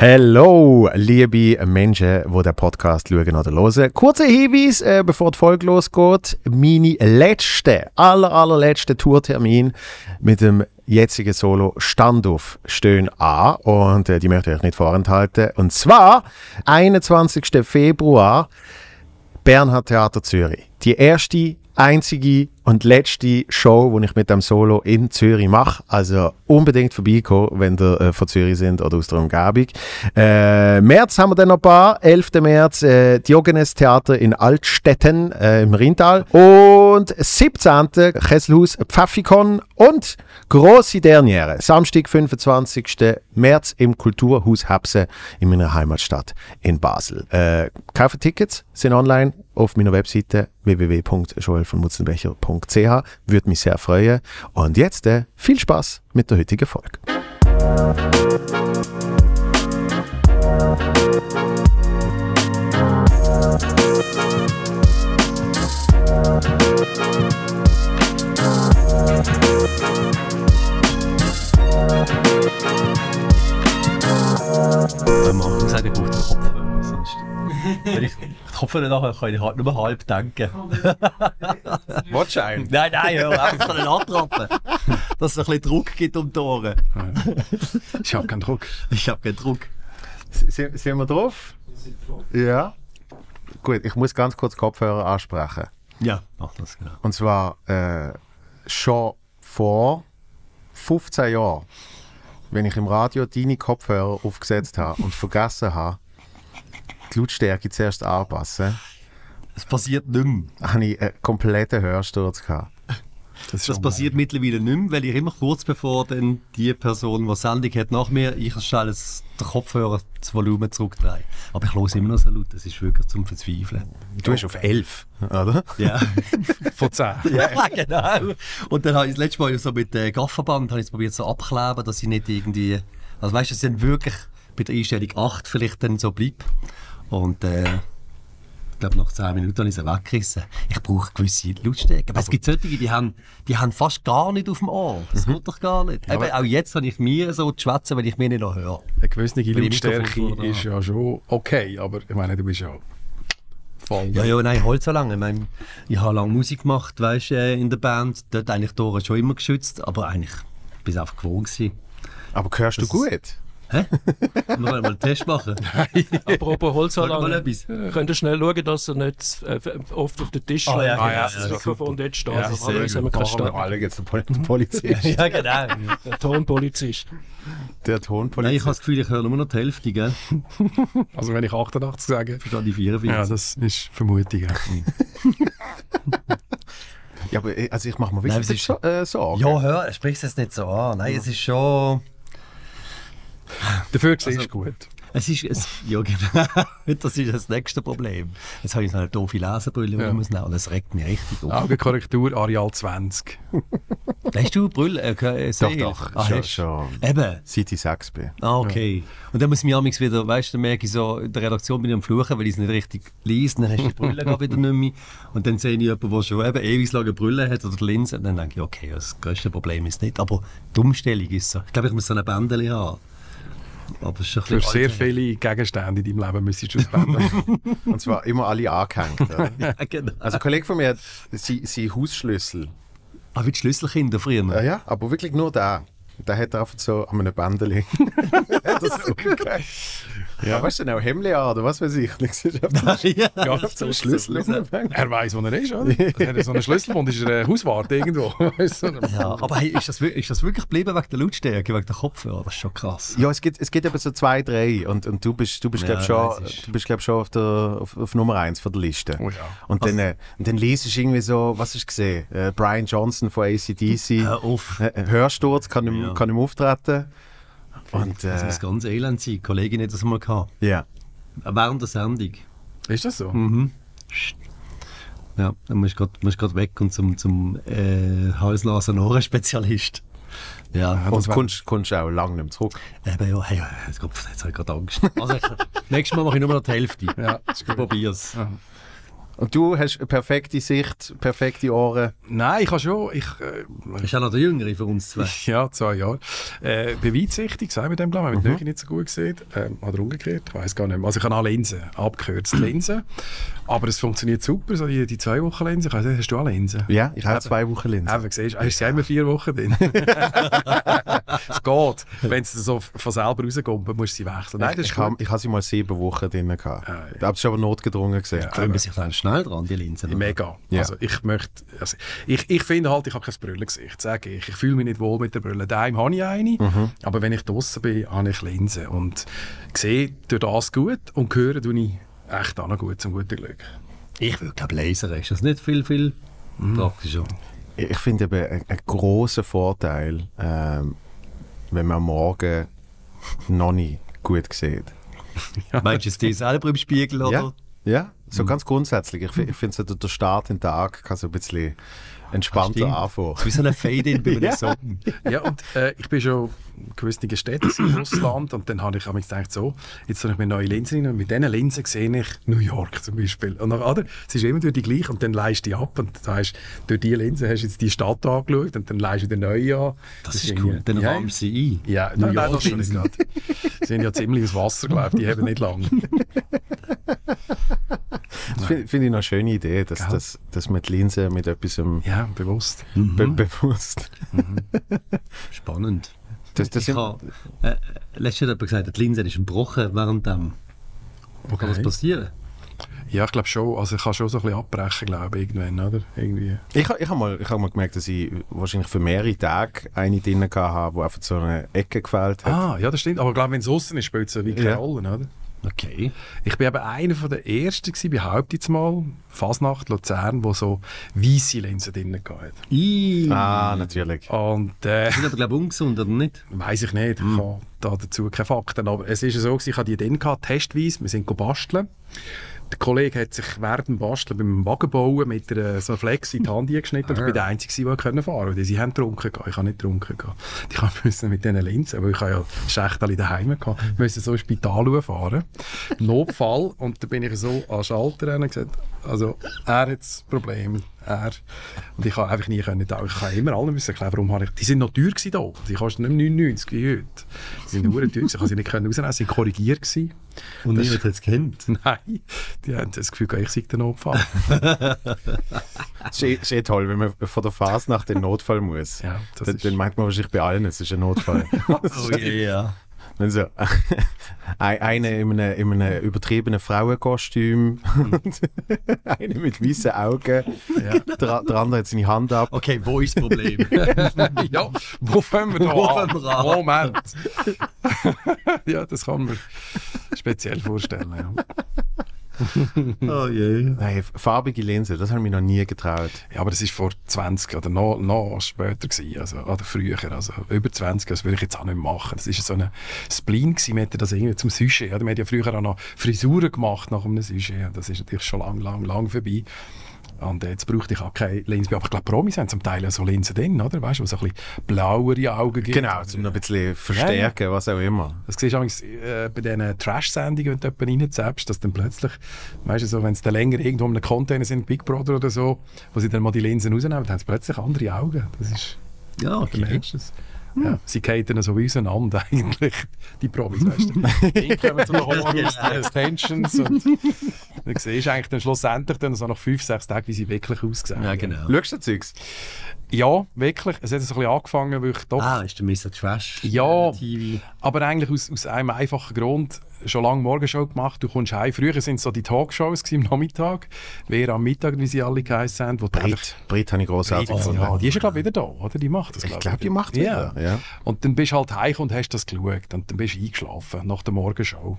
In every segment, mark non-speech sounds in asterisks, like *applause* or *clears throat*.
Hallo, liebe Menschen, die den Podcast schauen oder hören. Kurzer Hinweis, äh, bevor die Folge losgeht. Meine letzte, aller, allerletzte Tourtermin mit dem jetzigen Solo Standoff stehen an und äh, die möchte ich euch nicht vorenthalten. Und zwar 21. Februar Bernhard Theater Zürich. Die erste, einzige und letzte Show, die ich mit dem Solo in Zürich mache. Also unbedingt vorbeikommen, wenn ihr äh, von Zürich sind oder aus der Umgebung. Äh, März haben wir dann noch ein paar. 11. März äh, Diogenes Theater in Altstetten äh, im Rheintal. Und 17. Kesselhaus Pfaffikon und grosse Derniere. Samstag, 25. März im Kulturhaus Hebse in meiner Heimatstadt in Basel. Äh, Tickets, sind online auf meiner Webseite www.joelvonmutzenbecher.ch. Würde mich sehr freuen. Und jetzt äh, viel Spaß mit der heutigen Folge. Wenn man sagen, ich brauche den Kopfhörer. Sonst, Kopfhörer nachher kann ich halt nur halb denken. *laughs* Watch ein. Nein, nein, hör auf, ich kann nicht antrappen. *laughs* Dass es ein bisschen Druck gibt um die Ohren. Ich habe keinen Druck. Ich habe keinen Druck. Sind, sind wir drauf? Ja. Gut, ich muss ganz kurz Kopfhörer ansprechen. Ja, mach das genau. Und zwar äh, schon vor 15 Jahren, wenn ich im Radio deine Kopfhörer aufgesetzt habe und vergessen habe, die Lautstärke zuerst anpassen, Es passiert nicht mehr. habe ich einen kompletten Hörsturz gehabt. Das, Das passiert mittlerweile nicht mehr, weil ich immer kurz bevor dann die Person, die Sendung hat, nach mir, ich das- den Kopfhörer das Volumen zurückdrehe. Aber ich höre immer noch so laut, das ist wirklich zum Verzweifeln. Du bist auf 11, oder? Ja. *laughs* Von 10. *laughs* Ja, genau. Und dann habe ich das letzte Mal so mit äh, Gafferband habe ich probiert so abkleben, dass ich nicht irgendwie. Also weißt du, es sind wirklich bei der Einstellung 8 vielleicht dann so bleibt. Und äh, ich glaube, nach 10 Minuten habe ich es weggerissen. Ich brauche gewisse Lautstärke. Aber es gibt solche, die haben, die haben fast gar nicht auf dem Ohr. Das geht doch gar nicht. Eben, auch jetzt habe ich mir so zu schwätzen, wenn ich mich nicht noch höre. Eine gewisse Lautstärke ist ja schon okay, aber ich meine, du bist ja voll. Ja, ja, nein, halt so lange. Ich, meine, ich habe lange Musik gemacht, weißt, äh, in der Band. Dort eigentlich Ohren schon immer geschützt, aber eigentlich bin ich einfach gewohnt gewesen. Aber hörst du gut? Hä? Wir wollen mal einen Test machen. *laughs* Apropos mal Holzanlage, etwas. könnt ihr schnell schauen, dass er nicht äh, oft auf den Tisch Ah, ja, schlägt, ah, ja, dass ja, das ja, Mikrofon dort steht. Ja, Also, Normalerweise haben wir wir Stand. alle jetzt den Polizist. *laughs* ja, genau. Der Tonpolizist. Der Nein, ich Tonpolizist. habe das Gefühl, ich höre nur noch die Hälfte, gell? *laughs* Also wenn ich 88 sage, Verstehe die 44. ja, das ist Vermutung. Ja. Ja, aber äh, also ich mache mir Nein, wirklich es so, äh, Sorgen. Ja, hör, sprich es jetzt nicht so an. Nein, es ist schon... *laughs* Dafür siehst du Also- gut. Es ist... Es, ja, genau. *laughs* Das ist das nächste Problem. Jetzt habe ich so eine doofe Lesebrille, die Ja. ich muss nehmen. Und das regt mich richtig auf. Augenkorrektur, Areal 20. *laughs* Hast du Brille? Äh, okay, Doch, doch. Ah, schon, du? schon. Eben. Seit ich 6 bin. Ah, okay. Und dann muss ich mich amigs wieder, weißt du, dann merke ich so, in der Redaktion bin ich am Fluchen, weil ich es nicht richtig lese, dann hast du die Brille gerade wieder nicht mehr. Und dann sehe ich jemanden, der schon eben ewig lange Brille hat oder die Linse, und dann denke ich, okay, das größte Problem ist nicht, aber die Umstellung ist so. Ich glaube, ich muss so eine Bändeli haben. Aber es ist Für sehr viele Gegenstände in deinem Leben müsstest du es wenden. *laughs* Und zwar immer alle angehängt. *laughs* Ja, genau. Also ein Kollege von mir hat seinen sein Hausschlüssel. Ah, wie die Schlüsselkinder früher. Ja, ja, aber wirklich nur der. Der hat er einfach so an einem Bändeli. *laughs* das so umgekehrt. Ja. weißt du, auch Hemd an oder was weiß ich. *laughs* *laughs* Ja, einen ist Schlüssel er weiß, wo er ist, oder? *laughs* Er hat so einen Schlüsselbund, ist er ein Hauswart irgendwo. Ja, aber hey, ist, das, ist das wirklich geblieben wegen der Lautstärke, wegen der Kopfhörer? Das ist schon krass. Ja, es gibt, es gibt eben so zwei, drei und, und du bist, du bist Ja, glaub schon, das ist- du bist, glaub, schon auf, der, auf, auf Nummer eins von der Liste. Oh ja. Und dann, äh, und dann liest du irgendwie so, was hast du gesehen? Äh, Brian Johnson von ACDC. Hör auf. Äh, Hörsturz kann ihm, Ja. kann ihm auftreten. Und Das äh, muss ganz elend sein. Die Kollegin hat das mal gehabt. ja. Während der Sendung. Ist das so? Mhm. Ja, dann musst du gerade weg und zum, zum äh, Hals-Nasen-Ohren-Spezialist. Ja, Ja, das Und wär- kommst, kommst auch lange nicht mehr zurück. eben, ja, hey, jetzt, jetzt habe ich gerade Angst. Also, *laughs* nächstes Mal mache ich nur noch die Hälfte. Ja, Ich probiere es. Ja. Und du hast eine perfekte Sicht, perfekte Ohren. Nein, ich habe schon... Ich, äh, Das ist auch noch der Jüngere für uns zwei. *laughs* ja, zwei Jahre. Äh, bin weitsichtig, sagen wir dem, glaube ich. Mhm. Wenn Nähe nicht so gut gesehen. Ähm, oder umgekehrt, ich weiß gar nicht mehr. Also ich habe alle Linsen, abgekürzte *clears throat* Linsen. Aber es funktioniert super, so die, die zwei Wochen Linsen. Ich nicht, hast du alle Linsen? Ja, ich habe zwei Wochen Linse. Eben, siehst du, hast du immer vier Wochen drin. *laughs* *laughs* es geht. Wenn es so von selber rauskommt, dann musst du sie wechseln. Nein, das ich, ist ich, habe, gut. ich habe sie mal sieben Wochen drin gehabt. Ah, Da hast du aber notgedrungen gesehen. Können wir sich dann schnell dran, die Linsen? Mega. Ja. Also ich möchte, also ich, ich finde halt, ich habe kein Brillengesicht, sage ich. Ich fühle mich nicht wohl mit der Brille. Daheim habe ich eine, Mhm. aber wenn ich draußen bin, habe ich Linsen und sehe durch das gut und höre tue ich echt auch noch gut, zum guten Glück. Ich würde glaube Laser ist das nicht viel, viel praktischer. Ich finde eben einen, einen grossen Vorteil, ähm, wenn man am Morgen noch nicht gut sieht. *laughs* Meinst du es dir selber im Spiegel oder? Ja, ja so ganz grundsätzlich. Ich, ich finde, so der- der Start in den Tag kann so ein bisschen entspannter Stimmt. anfangen. Wie so ein Fade-In bei *laughs* einem Ja. Song. *laughs* Ja, und äh, ich bin schon in gewissen Städten in Russland und dann habe ich mir gedacht, so, jetzt tue ich mir neue Linsen rein und mit diesen Linsen sehe ich New York zum Beispiel. Und dann, oder, es ist immer durch die gleiche und dann leist du die ab und das heißt, durch diese Linsen hast du jetzt die Stadt angeschaut und dann leist du die neue an. Das, ist irgendwie- cool. Dann ja, rahmen sie ein. Ja, New nein, nein, das schon nicht gerade. Sie sind ja ziemlich ins Wasser, glaube ich, die haben nicht lang. *laughs* Das finde find ich eine schöne Idee, dass, dass, dass man die Linse mit etwas Ja, bewusst. be bewusst. Spannend. Das, das Ich habe, äh, letztens hat jemand gesagt, die Linse ist gebrochen während dem. Kann das passieren? Ja, ich glaube schon. Also ich kann schon so ein bisschen abbrechen, glaube ich, irgendwann, oder? Irgendwie. ich ich habe mal, ich hab mal gemerkt, dass ich wahrscheinlich für mehrere Tage eine drin hatte, die einfach so eine Ecke gefällt hat. Ah, ja, das stimmt. Aber ich glaube, wenn es außen ist, spielt es ja wie keine Ja. Rolle, oder? Okay. Ich bin eben einer von der Ersten gewesen, behaupte ich jetzt mal, Fasnacht, Luzern, wo so weisse Linsen drin hatten. Ah, natürlich. Und äh, Das ist aber, glaube ich, ungesund, oder nicht? weiß ich nicht, ich habe da dazu keine Fakten, aber es ist so, gewesen, ich hatte die drin gehabt, testweise, wir sind basteln. Der Kollege hat sich während dem Basteln beim Wagenbauen mit einer, so einer Flex in die Hand geschnitten und ich bin der Einzige, der fahren konnte. Sie haben getrunken, ich habe nicht getrunken. Ich musste mit diesen Linsen, weil ich habe ja Schächtchen daheim gehabt, musste so ins Spital fahren. Notfall. Und da bin ich so an den Schalter und gesagt, also er hat das Problem. Er. Und ich habe einfach nie können, ich habe immer allen müssen erklären, warum habe ich, die sind noch teuer gewesen da. Die kosten nicht mehr 99 wie heute. Die sind nur teuer gewesen. Ich habe sie nicht können rausnehmen, sie waren korrigiert gewesen. Und Das- niemand hat es kennt. *laughs* Nein, die haben das Gefühl, ich sei der Notfall. Es ist, eh- toll, wenn man von der Phase nach den Notfall muss. Ja, das dann, ist- dann meint man wahrscheinlich bei allen, es ist ein Notfall. *laughs* Oh ja. Dann so, *laughs* ein- eine in einem, in einem übertriebenen Frauenkostüm *laughs* und eine mit weißen Augen. Der, der andere hat seine Hand ab. Okay, wo ist das Problem? *laughs* ja, wo fangen wir da Wo an? wir an? Moment. ja, das kann man speziell vorstellen. Ja. *laughs* oh je. Nein, farbige Linse, das habe ich mir noch nie getraut. ja, aber das war vor 20 oder noch, noch später, gewesen, also, oder früher, also über 20, das würde ich jetzt auch nicht machen. Das war so ein Spleen, gewesen, wir hätten das irgendwie zum Sujet, ja, wir haben ja früher auch noch Frisuren gemacht nach einem Sujet, das ist natürlich schon lang, lang, lang vorbei. Und jetzt brauchte ich auch keine Linse. Aber ich glaube, Promis haben zum Teil ja so Linsen drin, oder? Weißt du, wo so ein bisschen blauere Augen gibt. Genau, um noch ein bisschen verstärken, was auch immer. Das siehst du übrigens, äh, bei diesen Trash-Sendungen, wenn du jemanden reinzappst, dass dann plötzlich, weißt du, so, wenn sie dann länger irgendwo in einem Container sind, Big Brother oder so, wo sie dann mal die Linsen rausnehmen, dann haben sie plötzlich andere Augen. Das ist, Ja, okay. merkst du es. Ja, sie gehen dann so wie auseinander *laughs* eigentlich, die Promis, weißt du. Die kommen zum Horror, Extensions und *laughs* dann siehst du eigentlich dann schlussendlich dann so nach fünf, sechs Tagen, wie sie wirklich aussehen. Ja, genau. Schaust du das Zeugs? Ja, wirklich. Es hat so ein bisschen angefangen, weil ich doch Ah, ist der Mr. Trash? Ja. äh, TV. Aber eigentlich aus, aus einem einfachen Grund, schon lange Morgenshow gemacht, du kommst heim. Früher sind es so die Talkshows am Nachmittag, wer am Mittag, wie sie alle geheißen haben. Wo du einfach- Brit, Brit habe ich großartig Oh, ja, die ist ja glaube wieder da, oder? Die macht das, Ich glaub glaube, die macht ja. wieder. Ja. Und dann bist du halt heim und hast das geschaut und dann bist du eingeschlafen nach der Morgenshow.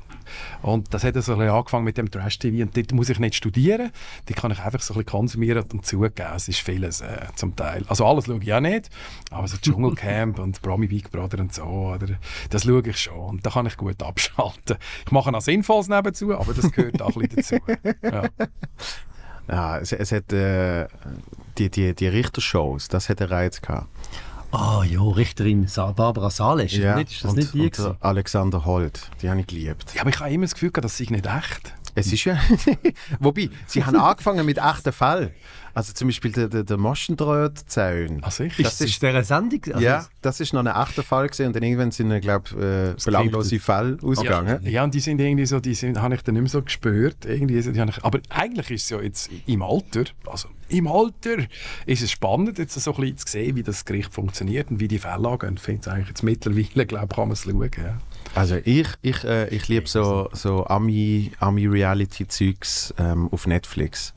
Und das hat so ein bisschen angefangen mit dem Trash-TV und dort muss ich nicht studieren, die kann ich einfach so ein bisschen konsumieren und zugeben. Es ist vieles äh, zum Teil. Also alles schaue ich auch nicht, aber so Dschungelcamp *laughs* und Promi Big Brother und so, oder, das schaue ich schon und da kann ich gut abschalten. Ich mache auch Sinnvolles nebenzu, aber das gehört auch ein bisschen dazu. Ja. *laughs* Ja, es, es hat äh, die, die, die Richtershows, das hat einen Reiz gehabt. Ah ja, Richterin Sa Barbara das nicht, ist das und, nicht die? und Alexander Holt, die habe ich geliebt. ja, aber ich habe immer das Gefühl, gehabt, das sei nicht echt. Es ist ja. *laughs* Wobei, sie haben angefangen mit echten Fällen. Also zum Beispiel der, der, der Maschendrahtzaun. Ah, sicher? Das ist der Sendung? Also Ja, das ist noch ein echter Fall gewesen und dann irgendwann sind, glaube ich, äh, belanglose Fälle ausgegangen. Ja, und die sind irgendwie so, die sind, habe ich dann nicht mehr so gespürt. Irgendwie, die ich, aber eigentlich ist es ja jetzt im Alter, also im Alter ist es spannend, jetzt so ein bisschen zu sehen, wie das Gericht funktioniert und wie die Fälle angehen. Ich finde es eigentlich jetzt mittlerweile, glaube ich, kann man es schauen. Ja. Also ich, ich, äh, ich liebe so, so Ami- Ami-Reality-Zeugs ähm, auf Netflix.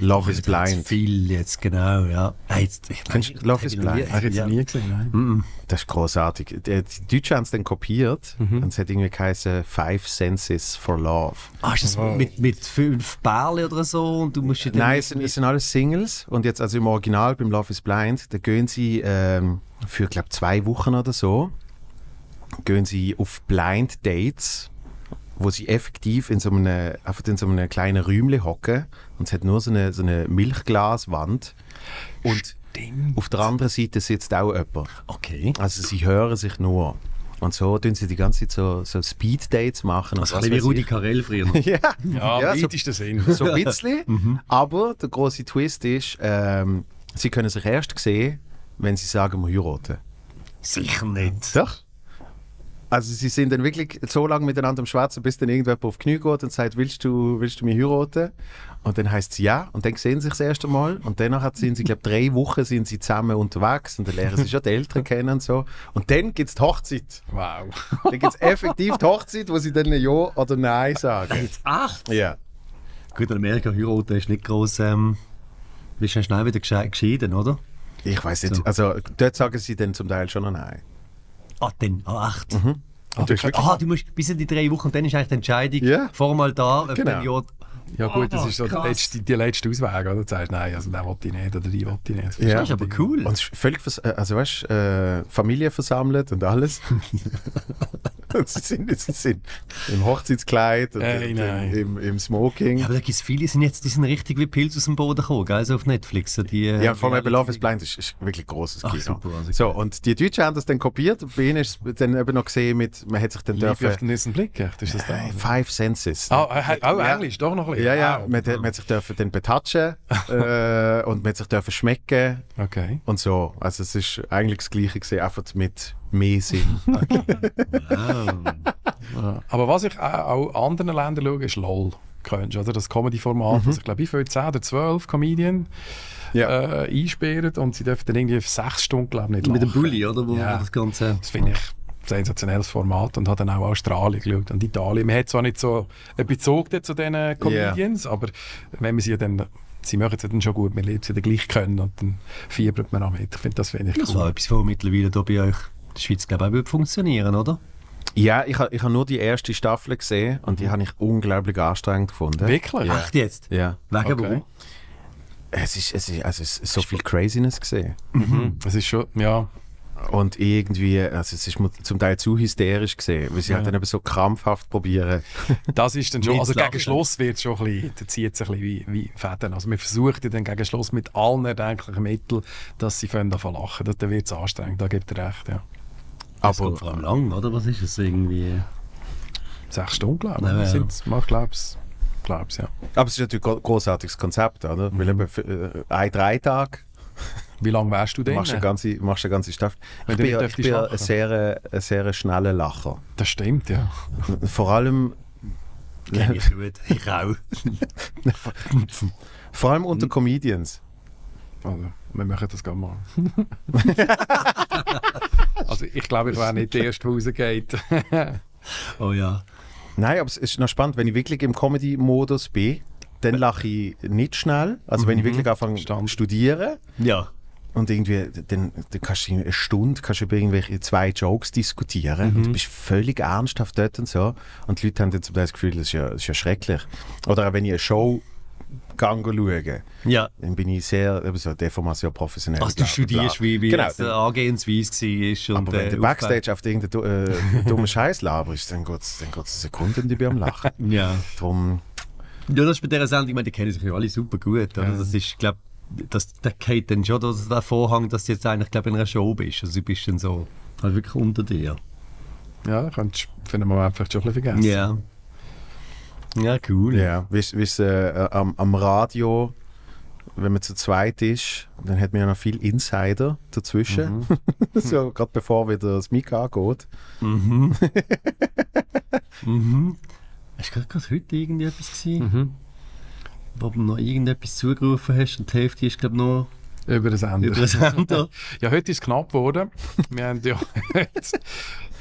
Love is Blind. Viel jetzt, genau, ja. Hey, jetzt, ich Kennst du Love is ich Blind? Habe ich jetzt ja. nie gesehen, nein. Mhm. Das ist großartig. Die, die Deutschen haben es dann kopiert und es hat irgendwie geheißen Five Senses for Love. Ah, ist das mit, mit fünf Bärlen oder so und du musst ja dann Nein, es sind, es sind alles Singles und jetzt also im Original beim Love is Blind, da gehen sie ähm, für glaube zwei Wochen oder so, gehen sie auf Blind Dates, wo sie effektiv in so einem, einfach in so einem kleinen Räumchen hocken und es hat nur so eine, so eine Milchglaswand und Stimmt. auf der anderen Seite sitzt auch jemand. Okay. Also sie hören sich nur. Und so tun sie die ganze Zeit so, so Speed-Dates machen. Also und ein bisschen wie Rudi. Carell früher. *laughs* Ja, Ja, ja so, weitesten Sinn. so ein bisschen. *laughs* Aber der große Twist ist, ähm, sie können sich erst sehen, wenn sie sagen, wir heiraten. Sicher nicht. Doch. Also sie sind dann wirklich so lange miteinander am Schwätzen, bis dann irgendjemand auf die Knie geht und sagt, willst du, willst du mich heiraten? Und dann heißt es ja. Und dann sehen sie sich das erste Mal. Und danach sind sie, glaube drei Wochen sind sie zusammen unterwegs. Und dann lernen sie schon die Eltern *laughs* kennen und so. Und dann gibt es die Hochzeit. Wow. Dann gibt es effektiv die Hochzeit, wo sie dann Ja oder Nein sagen. Jetzt acht? Ja. Gut, in Amerika heiraten ist nicht groß. Ähm, bist ja schnell wieder gesche- geschieden, oder? Ich weiß nicht. So. Also dort sagen sie dann zum Teil schon noch Nein. Ah, dann, ah, acht. Und du hast wirklich- Aha, du musst bis in die drei Wochen und dann ist eigentlich die Entscheidung Ja. vormal da, ob Genau. dann ja Ja gut, das Oh, ist so der letzte, die letzte Ausweg, oder? Du sagst, nein, also den will ich nicht oder die will ich nicht. Ja. Das ist aber cool. Und es ist völlig, äh, also weißt, äh, Familie versammelt und alles. *laughs* und sie sind, sie sind im Hochzeitskleid und Ey, und nein. im, im Smoking. Ja, Ja, aber da gibt es viele, die sind jetzt, die sind richtig wie Pilze aus dem Boden gekommen, gell? So auf Netflix. So die, äh, vor allem eben Love is Blind ist, ist wirklich großes Ach, Kino. super, also so, und die Deutschen haben das dann kopiert. Bei ihnen ist es dann eben noch gesehen mit, man hat sich dann Liebe auf dürfen... den ersten Blick, echt? Ist das da? Äh, Five Senses. Ah, äh, auch Ja. Englisch, doch noch ein bisschen. Ja, ja, Wow. man, hat- man hat sich dürfen dann betatschen *laughs* äh, und man hat sich dürfen schmecken Okay. und so. Also es ist eigentlich das Gleiche gesehen, einfach mit mehr Sinn. *laughs* Ja. Aber was ich auch, auch anderen Ländern schaue, ist LOL. Kennst oder? Das Comedy-Format, das ich glaube, ich für 10 oder 12 Comedian ja. äh, einsperren und sie dürfen dann irgendwie für 6 Stunden, glaube ich, nicht mit dem lachen. Bulli, oder? Wo Ja. das Ganze. Das finde ich sensationelles Format und habe dann auch Australien geschaut und Italien. Man hat zwar nicht so einen Bezug zu diesen Comedians, aber wenn man sie dann, sie machen es ja dann schon gut, man lebt sie dann gleich können und dann fiebert man auch mit. Ich finde, das finde ich Das cool. war etwas, was mittlerweile hier bei euch in der Schweiz, glaube ich, auch würde funktionieren, oder? Ja, ich habe ich ha nur die erste Staffel gesehen und die habe ich unglaublich anstrengend gefunden. Wirklich? Echt jetzt? Ja. Wegen Okay. wo? Es ist, es ist, also es ist so viel Craziness gesehen. Mhm. Es ist schon, ja, Und irgendwie, also es ist zum Teil zu hysterisch gesehen, weil sie Ja. halt dann eben so krampfhaft probieren. *laughs* das ist dann schon, also gegen Schluss wird es schon ein bisschen, da zieht es ein bisschen wie, wie Fäden. Also man versucht ja dann gegen Schluss mit allen erdenklichen Mitteln, dass sie davon lachen. Das- Dann wird es anstrengend, da gibt er recht, ja. Das Aber vor allem lang, oder? Was ist es irgendwie? Sechs Stunden, glaube ich. Ja, ja. Sind's, ich glaube es, glaub's, ja. Aber es ist natürlich ein großartiges Konzept, oder? Weil eben äh, ein Dreitag Wie lange wärst du denn? machst du ganze, machst du eine ganze Staffel. Ich du bin, ja- ich bin ja ein sehr, ein sehr schneller Lacher. Das stimmt, ja. Vor allem, Kenn ich gut. Ich auch. *laughs* vor allem Mhm. unter Comedians. Also, wir machen das gerne mal. *laughs* also ich glaube, ich wäre nicht der Erste, der rausgeht. *laughs* Oh ja. Nein, aber es ist noch spannend, wenn ich wirklich im Comedy-Modus bin, dann lache ich nicht schnell. Also wenn ich wirklich anfange zu studieren Ja. Und irgendwie, dann, dann kannst du eine Stunde kannst du über irgendwelche zwei Jokes diskutieren und du bist völlig ernsthaft dort und so. Und die Leute haben dann zum Teil das Gefühl, das ist ja, das ist ja schrecklich. Oder auch wenn ich eine Show gang schaue, Ja. dann bin ich sehr, eben so Deformation professionell. Also du studierst, wie, wie genau, dann- Angehensweise war. Aber wenn äh, der Backstage auf irgendeinen äh, dummen Scheiß laberst, dann geht es dann geht's eine Sekunde und ich bin am Lachen. *laughs* Ja. Darum, Ja, das ist bei dieser Sendung, ich meine, die kennen sich ja alle super gut. Oder? Ja. Das ist, glaube das, der geht dann schon das, der Vorhang, dass du jetzt eigentlich glaub, in einer Show bist. Also du bist dann so halt wirklich unter dir. ja, könntest du für einen Moment vielleicht schon ein bisschen vergessen. Ja. Ja, cool. Ja, weißt du, äh, am, am Radio, wenn man zu zweit ist, dann hat man ja noch viel Insider dazwischen. *laughs* so, gerade bevor wieder das Mic angeht. Mhm. *laughs* mhm. Hast du gerade heute irgendwie etwas gesehen? Mhm. Wo du noch irgendetwas zugerufen hast und die Hälfte ist, glaube ich, noch Über den Sender. über den Sender. *laughs* Ja, heute ist es knapp geworden. wir haben ja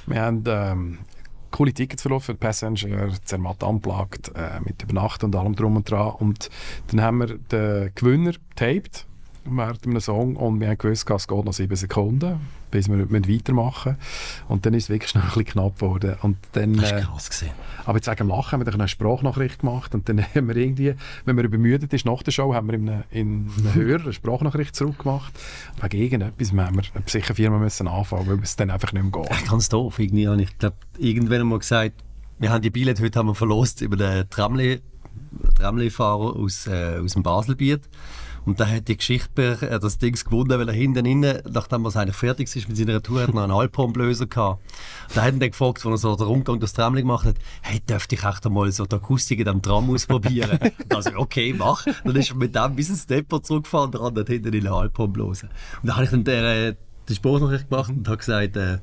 wir haben, ähm, coole Tickets verloren für Passenger, Zermatt unplugged, äh, mit Übernachten und allem drum und dran. Und dann haben wir den Gewinner taped während einem Song und wir haben gewusst, es geht noch sieben Sekunden, bis wir weitermachen müssen. Und dann ist es wirklich schnell ein bisschen knapp geworden. Und dann, Das äh, ist krass gesehen. aber jetzt wegen Lachen haben wir dann eine Sprachnachricht gemacht und dann *laughs* haben wir irgendwie, wenn man übermüdet ist nach der Show, haben wir in einem, in einem *laughs* Hörer eine Sprachnachricht zurückgemacht. Wegen irgendetwas haben wir eine Sicherfirma müssen anfangen, weil es dann einfach nicht mehr geht. Ganz doof. Irgendwie habe ich glaube, irgendwann einmal gesagt, wir haben die Billette heute haben wir verlost über den Tramli, Tramli-Fahrer aus, äh, aus dem Baselbiet. Und der hat die Geschichte, äh, das Ding gewonnen, weil er hinten innen, nachdem er eigentlich fertig ist mit seiner Tour, hat er noch einen Alphornblöser gehabt. Da hat ihn dann gefragt, als er so den Rundgang durchs Tramli gemacht hat, hey, dürfte ich echt einmal so die Akustik in diesem Tram ausprobieren? *laughs* und also, okay, mach. Dann ist er mit dem bis ins Depot zurückgefahren, andere hat hinten in einen Alphornblöser. Und dann habe ich dann der, äh, die Sprachnachricht gemacht und habe gesagt, äh,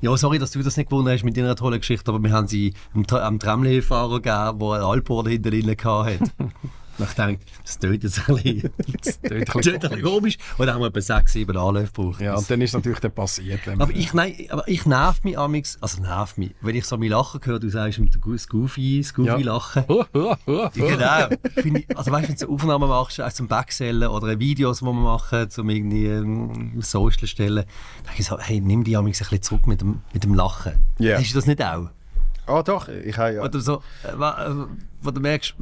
ja, sorry, dass du das nicht gewonnen hast mit deiner tollen Geschichte, aber wir haben sie am, am Tramli-Fahrer gegeben, der einen Alphorn hinter ihnen hatte. *laughs* Und ich dachte, das tönt jetzt ein bisschen, *laughs* das tönt ein bisschen komisch. Und dann haben wir etwa sechs, sieben Anläufe gebraucht. Ja, und dann ist natürlich dann passiert. aber ich, nein, aber ich nerv mich amix, also nerv mich, wenn ich so mein Lachen höre, du sagst mit dem Goofy, das Goofy-Lachen. Ja, *laughs* genau. Finde ich, also weißt du, wenn du Aufnahmen machst, auch zum Backsellen oder Videos, die wir machen, zum irgendwie ähm, Social stellen, dann denke ich so, hey, nimm die amix ein bisschen zurück mit dem, mit dem Lachen. Ja. Hast du das nicht auch? Oh doch, ich habe ja... Oder so, äh, äh, wo du merkst,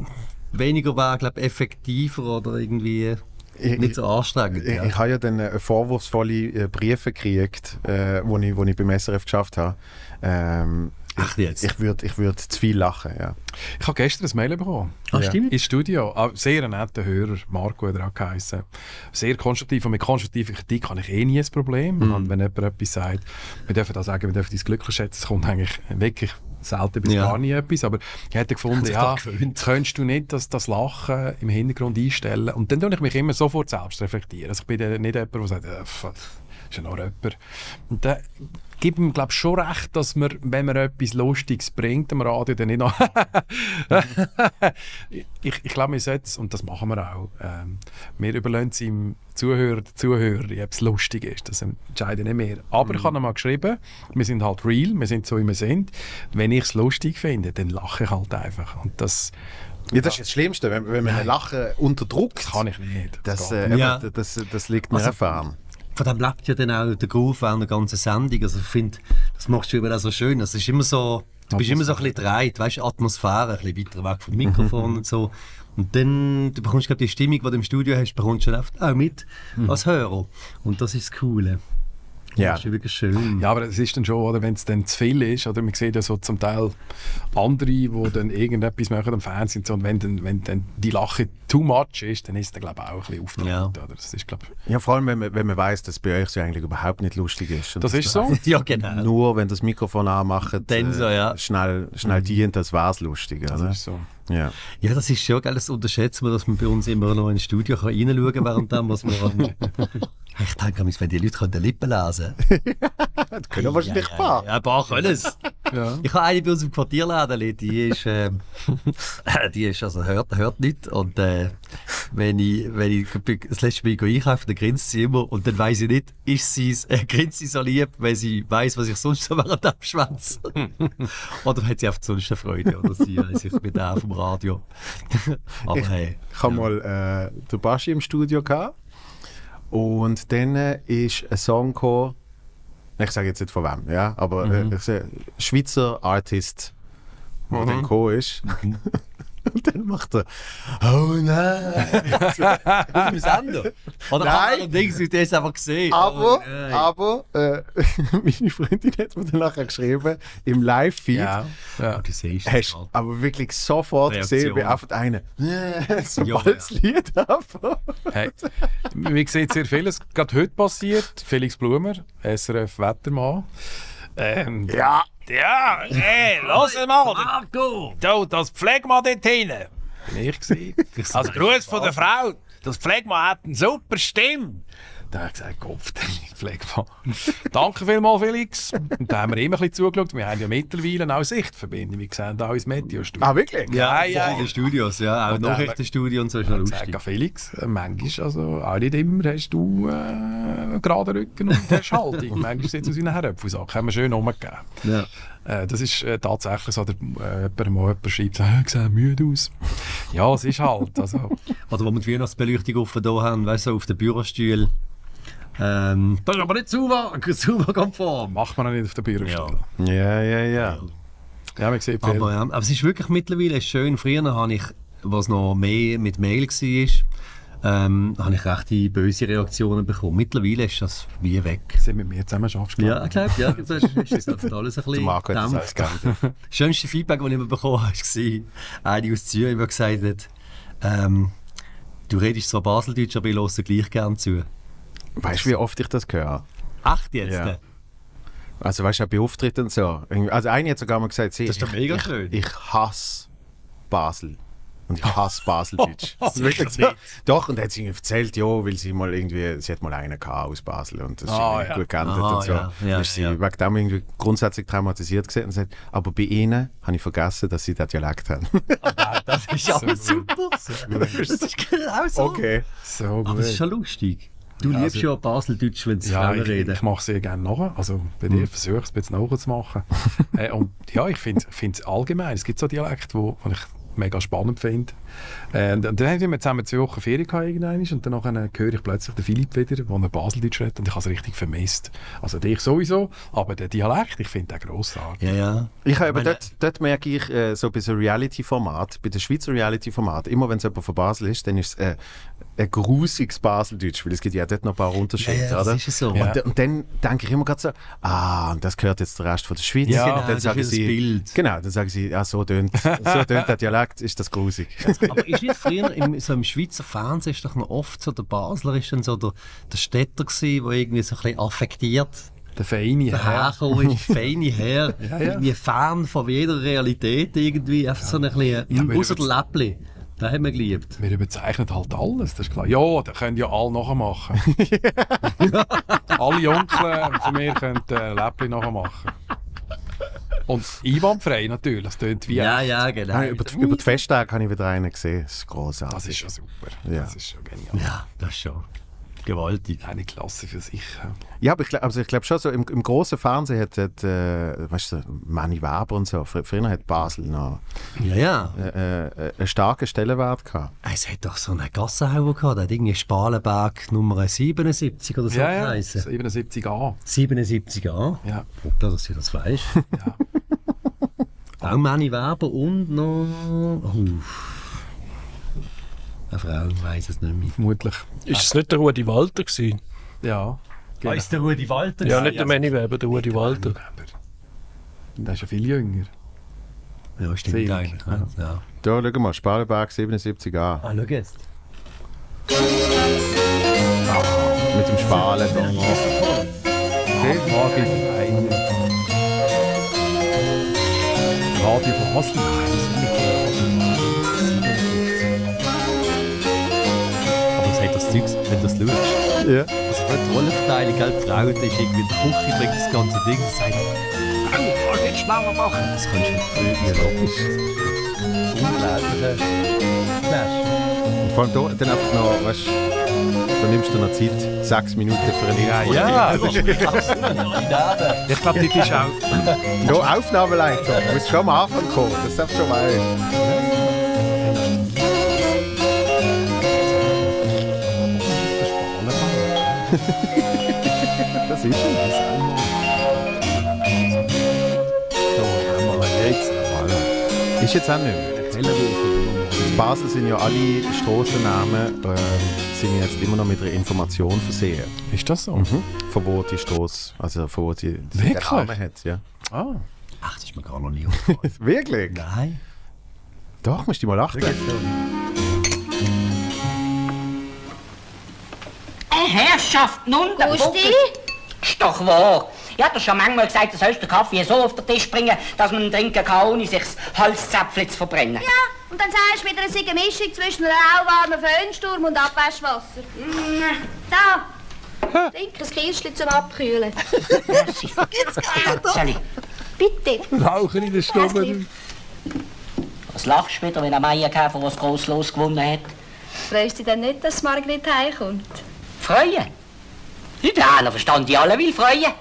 weniger wäre, glaube ich, effektiver oder irgendwie Ich- nicht so anstrengend. Ich, ja. ich habe ja dann äh, vorwurfsvolle äh, Briefe gekriegt, äh, wo, ich, wo ich beim SRF geschafft habe. Ähm, Ach jetzt? ich würde ich würd zu viel lachen, ja. Ich habe gestern ein Mail bekommen. Ah, Ja. stimmt? Ins Studio. Ah, Sehr ein netter Hörer, Marco hat er auch geheißen. Sehr konstruktiv. Und mit konstruktiver Kritik habe ich eh nie ein Problem. Mhm. Und wenn jemand etwas sagt, wir dürfen da sagen, wir dürfen dein Glück schätzen, es kommt eigentlich wirklich selten bis Ja. gar nie etwas. Aber ich hätte gefunden, ja, könntest du nicht das, das Lachen im Hintergrund einstellen? Und dann tue ich mich immer sofort selbst reflektieren. Also ich bin nicht jemand, der sagt, äh, pff, ist ja noch Rapper. Und dann gibt ihm, glaube ich, schon recht, dass man, wenn man etwas Lustiges bringt am Radio, dann nicht noch *laughs* ich, ich glaube, wir sollten und das machen wir auch, ähm, wir überlassen es ihm Zuhörer, der Zuhörer, ob es lustig ist. Das entscheiden nicht mehr. Aber ich habe ihm mal geschrieben, wir sind halt real, wir sind so, wie wir sind. Wenn ich es lustig finde, dann lache ich halt einfach. Und das ja. Das ist das Schlimmste, wenn, wenn man ein Lachen unterdrückt. kann ich nicht. Das, äh, Ja. das, das liegt mir Also- erfahren. Von dem lebt ja dann auch der Groove während der ganzen Sendung. Also ich finde, das machst du auch so schön. Das ist immer so, du bist immer so ein bisschen dreit, weißt du, Atmosphäre, ein bisschen weiter weg vom Mikrofon *laughs* und so. Und dann, du bekommst glaube die Stimmung, die du im Studio hast, bekommst du auch mit als Hörer. Und das ist das Coole. Ja. Das ist wirklich schön. Ja, aber es ist dann schon, oder, wenn es dann zu viel ist, oder man sieht ja so zum Teil andere, die dann irgendetwas machen am Fernsehen und so, und wenn dann, wenn dann die Lache too much ist, dann ist es dann, glaube ich, auch ein bisschen aufdrückend. Ja. Oder? Das ist, glaube ich, Ja, vor allem, wenn man, wenn man weiss, dass bei euch so eigentlich überhaupt nicht lustig ist. Und das ist so. *laughs* Ja, genau. Nur wenn das Mikrofon anmacht, Dann so, ja. schnell, schnell dient, das war es lustig. Das Oder? ist so. Ja. Ja, das ist schon geil, das unterschätzen wir, dass man bei uns immer noch ins Studio kann reinschauen kann, während dem, was wir an... *laughs* *laughs* Ich denke, wenn die Leute können Lippen lesen Das *laughs* können wahrscheinlich ein paar. Ja, ein paar können es. Ja. Ich habe eine bei uns im Quartierladen, die ist, ähm, *laughs* die ist, also hört, hört nicht. Und äh, wenn ich, wenn ich das letzte Mal einkaufe, dann grinst sie immer. Und dann weiss ich nicht, ist sie, äh, grinst sie so lieb, weil sie weiss, was ich sonst so während dem schwätze. *laughs* oder hat sie einfach sonst eine Freude, oder sie weiss ich mit der vom Radio. Aber hey. Ich habe mal äh, den Baschi im Studio gehabt. Und dann äh, ist ein Song gekommen, ich sage jetzt nicht von wem, ja, aber äh, ich sage, Schweizer Artist, der dann gekommen ist. *laughs* *laughs* Und dann macht er, oh nein. Auf dem Sender? Oder Nein. Nein. Dings, hast es einfach gesehen. Aber, Oh, aber äh, *laughs* meine Freundin hat mir dann nachher geschrieben, im Live-Feed, Ja. ja. Du siehst hast aber wirklich sofort Reaktion. gesehen, wie einfach einer, sobald Ja, das Lied anfängt. Hey, wir sehen sehr vieles. Gerade heute passiert. Felix Blumer, SRF Wettermann. Ähm, Ja. Ja, hey, lass mal. Marco! Du, das Pflegmann dort hinten. Bin ich gewesen. Als Gruß von der Frau. Das Pflegmann hat eine super Stimme. Da habe ich gesagt, Kopf, *laughs* Pflegemann. Danke vielmals, Felix. Und da haben wir immer ein bisschen zugeschaut. Wir haben ja mittlerweile auch Sichtverbindung. Wir sehen da ins Meteostudio. Ah, wirklich? Ja, Ja, ja. in den Studios, ja. Auch dann- Nachrichtenstudio und so ist noch Ich lustig. sage Felix, manchmal, also auch nicht immer, hast du äh, gerade Rücken und hast Haltung. manchmal sieht es aus wie ein Herdöpfelsack. Haben wir schön umgegeben. Ja. Äh, das ist äh, tatsächlich so, der, äh, jemand mal jemand schreibt, äh, ich sehe müde aus. Ja, es ist halt. Also, Oder wo wir die Weihnachtsbeleuchtung offen da haben, weißt du, auf den Bürostühlen. Ähm, das ist aber nicht sauber, *laughs* sauber konform. macht man auch nicht auf der Bürostelle. Ja. Ja, ja, ja. Ja, man sieht viel. Aber, ja, aber es ist wirklich mittlerweile schön. Früher habe ich, was noch mehr mit Mail war, ähm, habe ich recht böse Reaktionen bekommen. Mittlerweile ist das wie weg. sind mit mir zusammen schaffst. Ja, ich glaube, ja, *laughs* das ist, ist das alles ein bisschen Marco hat das *laughs* schönste Feedback, das ich immer bekommen habe, war eine aus Zürich, die gesagt hat, ähm, du redest zwar Baseldeutsch, aber ich höre gleich gerne zu. Weißt du, wie oft ich das höre? Echt jetzt? Ja. Also, weißt du, auch bei Auftritten und so. Also, eine hat sogar mal gesagt, sie, Das ist doch mega ich, schön. Ich hasse Basel. Und ich hasse Baseldeutsch. *laughs* Das ist wirklich so. Doch, und dann hat sie mir erzählt, ja, weil sie mal irgendwie, sie hat mal einen gehabt aus Basel und das ist Ah, irgendwie ja. gut geendet Aha, und so. ja, ja, ist sie ja. wegen dem irgendwie grundsätzlich traumatisiert gesehen und sagt, aber bei ihnen habe ich vergessen, dass sie den Dialekt haben. Das ist *laughs* aber super. Das ist genau so. So Aber gut. das ist schon lustig. Du Ja, liebst also- ja Baseldeutsch, wenn sie Ja, ich, reden. ich mache sehr gerne nachher. Also bei dir versuche ich es ein bisschen nachzumachen. *laughs* äh, und ja, ich finde es allgemein. Es gibt so Dialekte, wo, wo ich mega spannend finde. Äh, und dann haben wir zusammen zwei Wochen Ferien gehabt, und dann nachher höre ich plötzlich den Philipp wieder, der ein Baseldeutsch redet, und ich habe es richtig vermisst. Also dich sowieso, aber der Dialekt, ich finde den grossartig. Ja, ja. Ich habe aber dort, dort merke ich, äh, so bei so Reality-Format, bei den Schweizer Reality-Format, immer wenn es jemand von Basel ist, dann ist es äh, ein grusiges Baseldeutsch, weil es gibt ja dort noch ein paar Unterschiede, Ja, ja, das oder? ist so. Und, Ja. und dann denke ich immer gerade so, ah, und das gehört jetzt der Rest von der Schweiz. Ja, genau, dann das sagen ist sie, das Bild. Genau, dann sagen sie, ja, so tönt, so tönt der Dialekt, ist das grusig. *laughs* Aber ist nicht früher im, so im Schweizer Fernsehen ist doch noch oft so der Basler ist dann so der, der Städter gewesen, der irgendwie so ein bisschen affektiert Der feine Herr. dahergekommen ist, *laughs* feine Herr, Ja, ja. irgendwie fern von jeder Realität irgendwie, einfach so ein bisschen, Ja, außer der Läppli, den haben wir geliebt. Wir überzeichnen halt alles, das ist klar. Ja, da können ja alle nachmachen. alle Onkel von mir können äh, Läppli nachmachen. Und einwandfrei natürlich, das tönt wie Ja, echt. ja, genau. Nein, über, die, über die Festtage habe ich wieder einen gesehen, das ist großartig. Das ist schon super. Ja. Das ist schon genial. Ja, das ist schon gewaltig. Eine Klasse für sich. ja. Aber ich, glaub- also ich glaube schon, so im, im großen Fernsehen hat, hat äh, weißt du, Manni Weber und so, fr früher hat Basel noch Ja, ja. äh, äh, einen starken Stellenwert gehabt. Es hat doch so einen Gassenhauer gehabt, der hat irgendwie Spalenberg Nummer 77 oder so Ja, ja, geheißen. 77a. 77a. Ja. Gut, dass du das weißt. Ja. *laughs* Auch Manni Weber und noch. Oh. Eine Frau, ich weiß es nicht mehr. Vermutlich. Ist es nicht der Rudi Walter gewesen? Ja. Genau. der Rudi Walter? Ja, nicht der Manny Weber, der Rudi Walter. Der ist ja viel jünger. Ja, stimmt Selig, eigentlich. ja. Ja. Da, schau mal, Spalenberg 77a. Ah, schau jetzt. Mit dem Spalen da. Radio Radio Basel. Wenn du das schaust. Ja. Also die Rollenverteilung, gell, die Frau die ist irgendwie in der Küche, bringt das ganze Ding und sagt, Frau, kannst du nicht schneller machen? Das kannst du nicht. Unglaublicher Flash. Und vor allem da, dann einfach noch, weißt du, da nimmst du noch Zeit, sechs Minuten für ein Intro. Ja, *laughs* Ja, ich glaube, das ist auch. *laughs* Ja, Aufnahmeleitung, du musst schon am Anfang kommen, das darfst du schon weißt. *laughs* Das ist es. Ist jetzt auch nicht mehr. In Basel sind ja alle Strassennamen ähm, sind jetzt immer noch mit einer Information versehen. Ist das so? Mhm. Von wo die Strasse, also von wo die, die Wirklich? den Namen hat. Ja. Ah. Ach, das ist mir gar noch nie aufgefallen. *laughs* Wirklich? Nein. Doch, musst du mal achten. Herrschaft nun. Gusti? Ist doch wahr. Ich hatte schon manchmal gesagt, du sollst den Kaffee so auf den Tisch bringen, dass man ihn trinken kann, ohne sich das Halszäpfchen zu verbrennen. Ja, und dann sagst du wieder, es eine Mischung zwischen einem lauwarmen Föhnsturm und Abwaschwasser. Mm. Da, trink ein Kirschchen zum Abkühlen. *laughs* Sally, Bitte. Rauchen in der Stube. was lachst du wieder, wenn der Meierkäfer was gross losgewonnen hat? Freust du dich denn nicht, dass Margret heimkommt? Freuen? Ja, na verstand ich alle will freuen.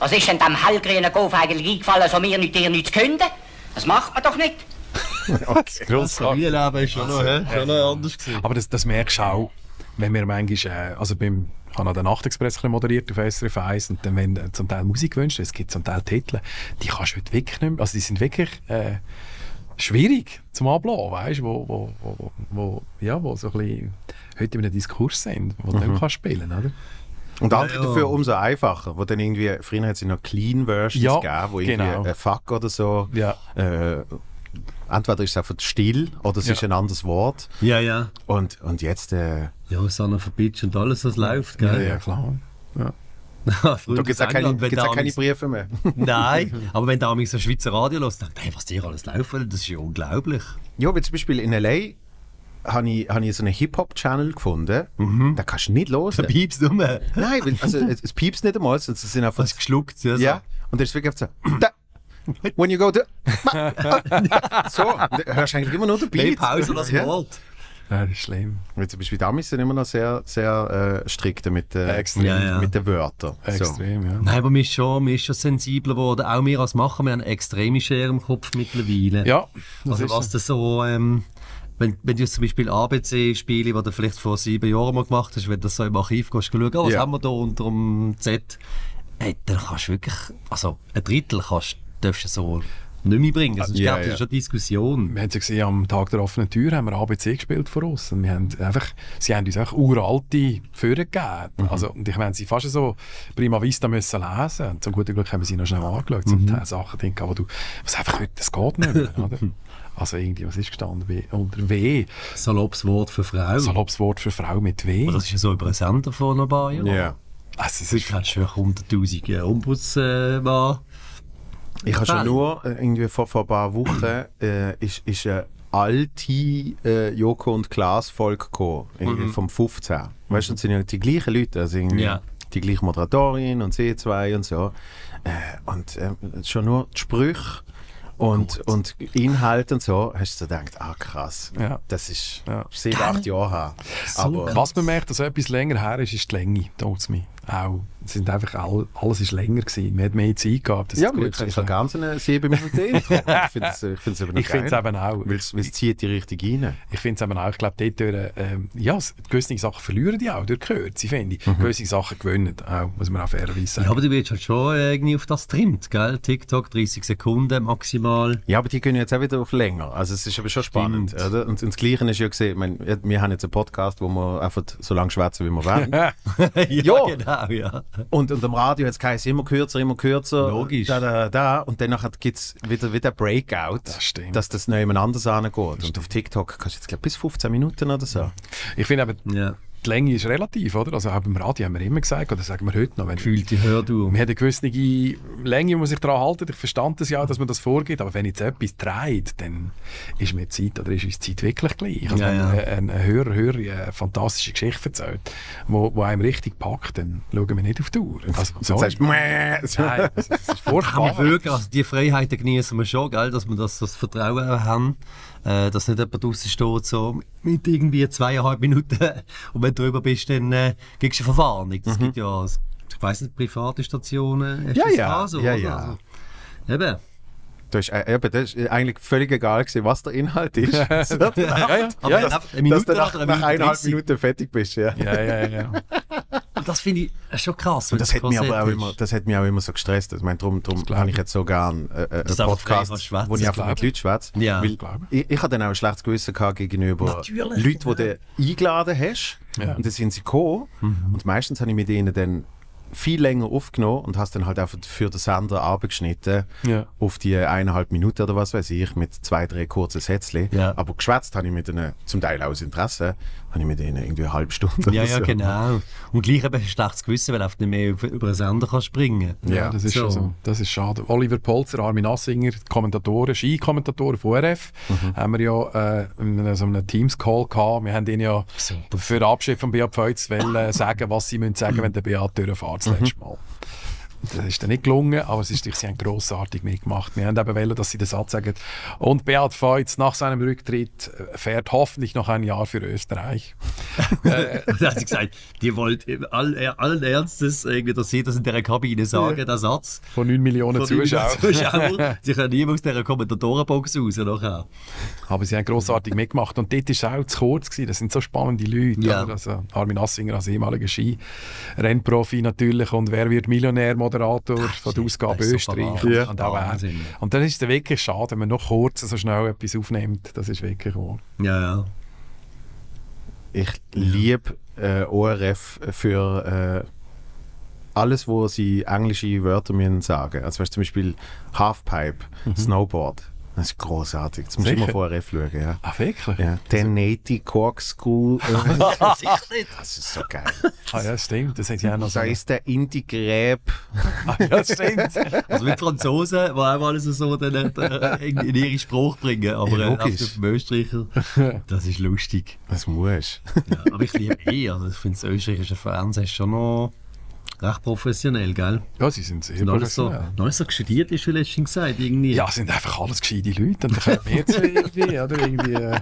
Was ist denn dem hellgrünen Golf eigentlich eingefallen, so mir nicht dir nichts zu künden? Das macht man doch nicht. *laughs* Das Familienleben ist schon noch, hä? schon noch anders gewesen. Aber das, das merkst du auch, wenn wir manchmal, äh, also beim, ich habe noch den Nachtexpress moderiert auf SRF 1 und dann, wenn du zum Teil Musik wünschst, es gibt zum Teil Titel, die kannst du heute wirklich nicht mehr, also die sind wirklich äh, schwierig zum Ablassen, weißt du, wo, wo, wo, wo, ja, wo so ein bisschen heute in einem Diskurs sind, wo du nicht mehr kannst spielen oder? Und andere Ja, ja. dafür umso einfacher, wo dann irgendwie, früher hat es noch Clean Versions Ja, gegeben, wo irgendwie genau. ein Fuck oder so, Ja. äh, entweder ist es einfach still oder es Ja. ist ein anderes Wort. Ja, ja. Und, und jetzt, äh, Ja, Sanna Verbitsch und alles, was läuft, gell? Ja, klar. Ja. da gibt es auch, keine, gibt's auch keine Briefe mehr. *laughs* Nein, *laughs* aber wenn da so Schweizer Radio los, dann hey, was dir alles laufen, das ist ja unglaublich. ja, wie zum Beispiel in L.A. habe ich, hab ich so einen Hip-Hop-Channel gefunden, da kannst du nicht los. Der piepst nur. Nein, weil, also es, es piepst nicht einmal, sondern es sind einfach... Hast geschluckt, ja. So. Ja, und dann ist es wirklich so... Da, when you go to... *laughs* so, hörst du eigentlich immer nur den Hey, Beat. Pause, das Ja. Wort. ja, das ist schlimm. Weil zum Beispiel Damis sind immer noch sehr, sehr äh, strikt mit, äh, Extrem. Ja, ja. mit den Wörtern. So. Extrem, ja. Nein, aber mir ist schon, schon sensibler geworden. Auch wir als Macher, wir haben eine extreme Schere im Kopf mittlerweile. Ja, das Also ist was das so, ähm, wenn, wenn du zum Beispiel ABC-Spiele, die du vielleicht vor sieben Jahren mal gemacht hast, wenn du das so im Archiv gehst, schauen, oh, was Ja. haben wir da unter dem Z, hey, dann kannst du wirklich, also ein Drittel kannst, darfst du so nicht mehr bringen. Sonst Ja, gibt es ja. schon Diskussion. Wir haben es ja gesehen, am Tag der offenen Tür haben wir ABC gespielt vor uns. Und wir haben einfach, sie haben uns auch uralte Führer gegeben. Mhm. Also, und ich meine, sie fast so Prima Vista müssen lesen. Und zum guten Glück haben wir sie noch schnell angeschaut. Mhm. Zum Teil Sachen denken, aber du, was einfach heute, das geht nicht mehr, oder? *laughs* Also irgendwie, was ist gestanden? W, unter W. Saloppes Wort für Frau. Saloppes Wort für Frau mit W. Aber das ist ja so über einen Sender vor ein paar Jahren. Ja. Also, es Du ist, hast schon 100'000 äh, Ombudsmann. Ich habe schon nur, äh, irgendwie vor, vor ein paar Wochen, äh, ist, ist eine alte äh, Joko und Klaas Folge gekommen, irgendwie vom 15. Weißt du, das sind ja die gleichen Leute, also irgendwie Ja. die gleiche Moderatorin und C2 und so. Äh, und äh, schon nur die Sprüche und, und Inhalt und so, hast du so gedacht, ah krass, Ja. das ist Ja. sieben, acht Jahre her. Aber was man merkt, dass etwas länger her ist, ist die Länge. Tut's mir. Auch. Es sind einfach all, alles ist länger gewesen. Man hat mehr Zeit gehabt. Das ja, ist aber gut. ich, ich habe ganz eine sieben Minuten. *laughs* Ich finde es aber noch Ich finde es geil. eben auch. Weil es zieht die richtig rein. Ich finde es eben auch, ich glaube, dort, durch, ähm, ja, gewisse Sachen verlieren die auch durch Kürze, finde ich. Gewisse Sachen gewinnen auch, muss man auch fairerweise sagen. Ja, aber du wirst halt schon äh, irgendwie auf das trimmt, gell? TikTok 30 Sekunden maximal. Ja, aber die gehen jetzt auch wieder auf länger. Also es ist aber schon spannend. Stimmt. Oder? Und, und das Gleiche ist ja gesehen, meine, wir haben jetzt einen Podcast, wo wir einfach so lange schwätzen, wie wir wollen. *laughs* *laughs* ja, genau, ja. Und, und am Radio hat es geheißen, immer kürzer, immer kürzer. Logisch. Da, da, da. Und dann gibt es wieder, wieder Breakout, Das stimmt. dass das noch jemand anders angeht. Und auf TikTok kannst du jetzt glaub, bis 15 Minuten oder so. Ich finde eben, ja. Die Länge ist relativ, oder? Also auch beim Radio haben wir immer gesagt, oder sagen wir heute noch, wenn Gefühlte Hördur. man hat eine gewisse Länge, wo man sich daran halten. Ich verstand das ja, dass man das vorgeht, aber wenn jetzt etwas dreht, dann ist mir die Zeit, oder ist uns die Zeit wirklich gleich. Also Ja, wenn ja. ein, ein Hörer, Hörer eine fantastische Geschichte erzählt, wo, wo einem richtig packt, dann schauen wir nicht auf die Uhr. Also, sorry. sagst du. So. *laughs* Nein, das, das ist furchtbar. also die Freiheiten genießen wir schon, gell? dass wir das, das Vertrauen auch haben, äh, dass nicht jemand draußen steht, so mit irgendwie zweieinhalb Minuten *laughs* und wenn du drüber bist, dann äh, kriegst du eine Verwarnung. Es gibt ja, ich weiss nicht, private Stationen, hast Ja, das ja. so, Ja, oder? ja. Also, eben. Das ist, äh, eben, das ist eigentlich völlig egal gewesen, was der Inhalt ist. *laughs* so, ja, ja. Aber ja, das, Minute dass du nach, nach Minute eineinhalb 30 Minuten fertig bist. Ja. ja, ja, ja. *laughs* Und das finde ich äh, schon krass. Und das hat, mich aber auch immer, das hat mich auch immer so gestresst. Ich meine, darum, darum habe ich. jetzt so gern äh, äh, einen Podcast, wo ich einfach mit Leuten schwätze. Ja. Weil ich, ich habe dann auch ein schlechtes Gewissen gehabt gegenüber Natürlich, Leuten, die du eingeladen hast. Ja. Und dann sind sie gekommen. Und meistens habe ich mit ihnen dann viel länger aufgenommen und hast dann halt einfach für den Sender abgeschnitten Ja. auf die eineinhalb Minuten oder was weiß ich, mit zwei, drei kurzen Sätzchen. Ja. Aber geschwätzt habe ich mit denen, zum Teil aus Interesse, habe ich mit denen irgendwie eine halbe Stunde Ja, ja, so. genau. Und gleich eben ein schlechtes Gewissen, weil du nicht mehr über- über einen Sender kannst springen Ja, das ist so. schon so. Das ist schade. Oliver Polzer, Armin Assinger, Kommentatoren, Ski-Kommentatoren von RF, haben wir ja äh, in einem- so einem Teams-Call gehabt. Wir haben ihnen ja für den Abschied von Beat Feutz wollen sagen, was sie müssen sagen wenn der Beat durchfährt das letzte Mal. Das ist dann nicht gelungen, aber es ist, sie haben grossartig mitgemacht. Wir haben eben wollen, dass sie den Satz sagen. Und Beat Feutz nach seinem Rücktritt äh, fährt hoffentlich noch ein Jahr für Österreich. *laughs* da hat sie gesagt, die wollt all, allen Ernstes irgendwie, dass sie das in dieser Kabine sagen, der Satz. Von 9 Millionen Zuschauern. *laughs* Sie können niemand aus dieser Kommentatorenbox raus nachher. Aber sie haben grossartig mitgemacht. Und dort war es auch zu kurz. Gewesen. Das sind so spannende Leute. Ja. Also Armin Assinger als ehemaliger Skirennprofi natürlich. Und wer wird Millionär-Moderator von der Ausgabe das Österreich? wahr. Und, auch er. Und dann ist es wirklich schade, wenn man noch kurz so schnell etwas aufnimmt. Das ist wirklich wahr. Ja, ja. Ich liebe äh, ORF für äh, alles, wo sie englische Wörter müssen sagen. Also weißt, zum Beispiel Halfpipe, Snowboard. Das ist großartig. Das musst du Sicher? immer vor ORF schauen. Ja. Ah, wirklich? Ja. 1080 Corkscrew. äh, Sicher nicht. das ist so geil. Ah, ja, stimmt. Das hat ja auch noch so. Da ist der Indie-Gräb. Ah, ja, das stimmt. *laughs* Also mit Franzosen, die auch alles so dann, äh, in, in ihre Sprache bringen. Aber Ja, logisch. auf dem Österreicher, *laughs* das ist lustig. Das muss. Ja, aber ich liebe eh, also ich finde das österreichische Fernsehen ist schon noch recht professionell, gell? Ja, sie sind sehr Sind alles so, professionell. noch so studiert, ist wie letztens gesagt, irgendwie. Ja, sind einfach alles gescheite Leute. Und dann können wir jetzt irgendwie, oder? Irgendwie. Äh,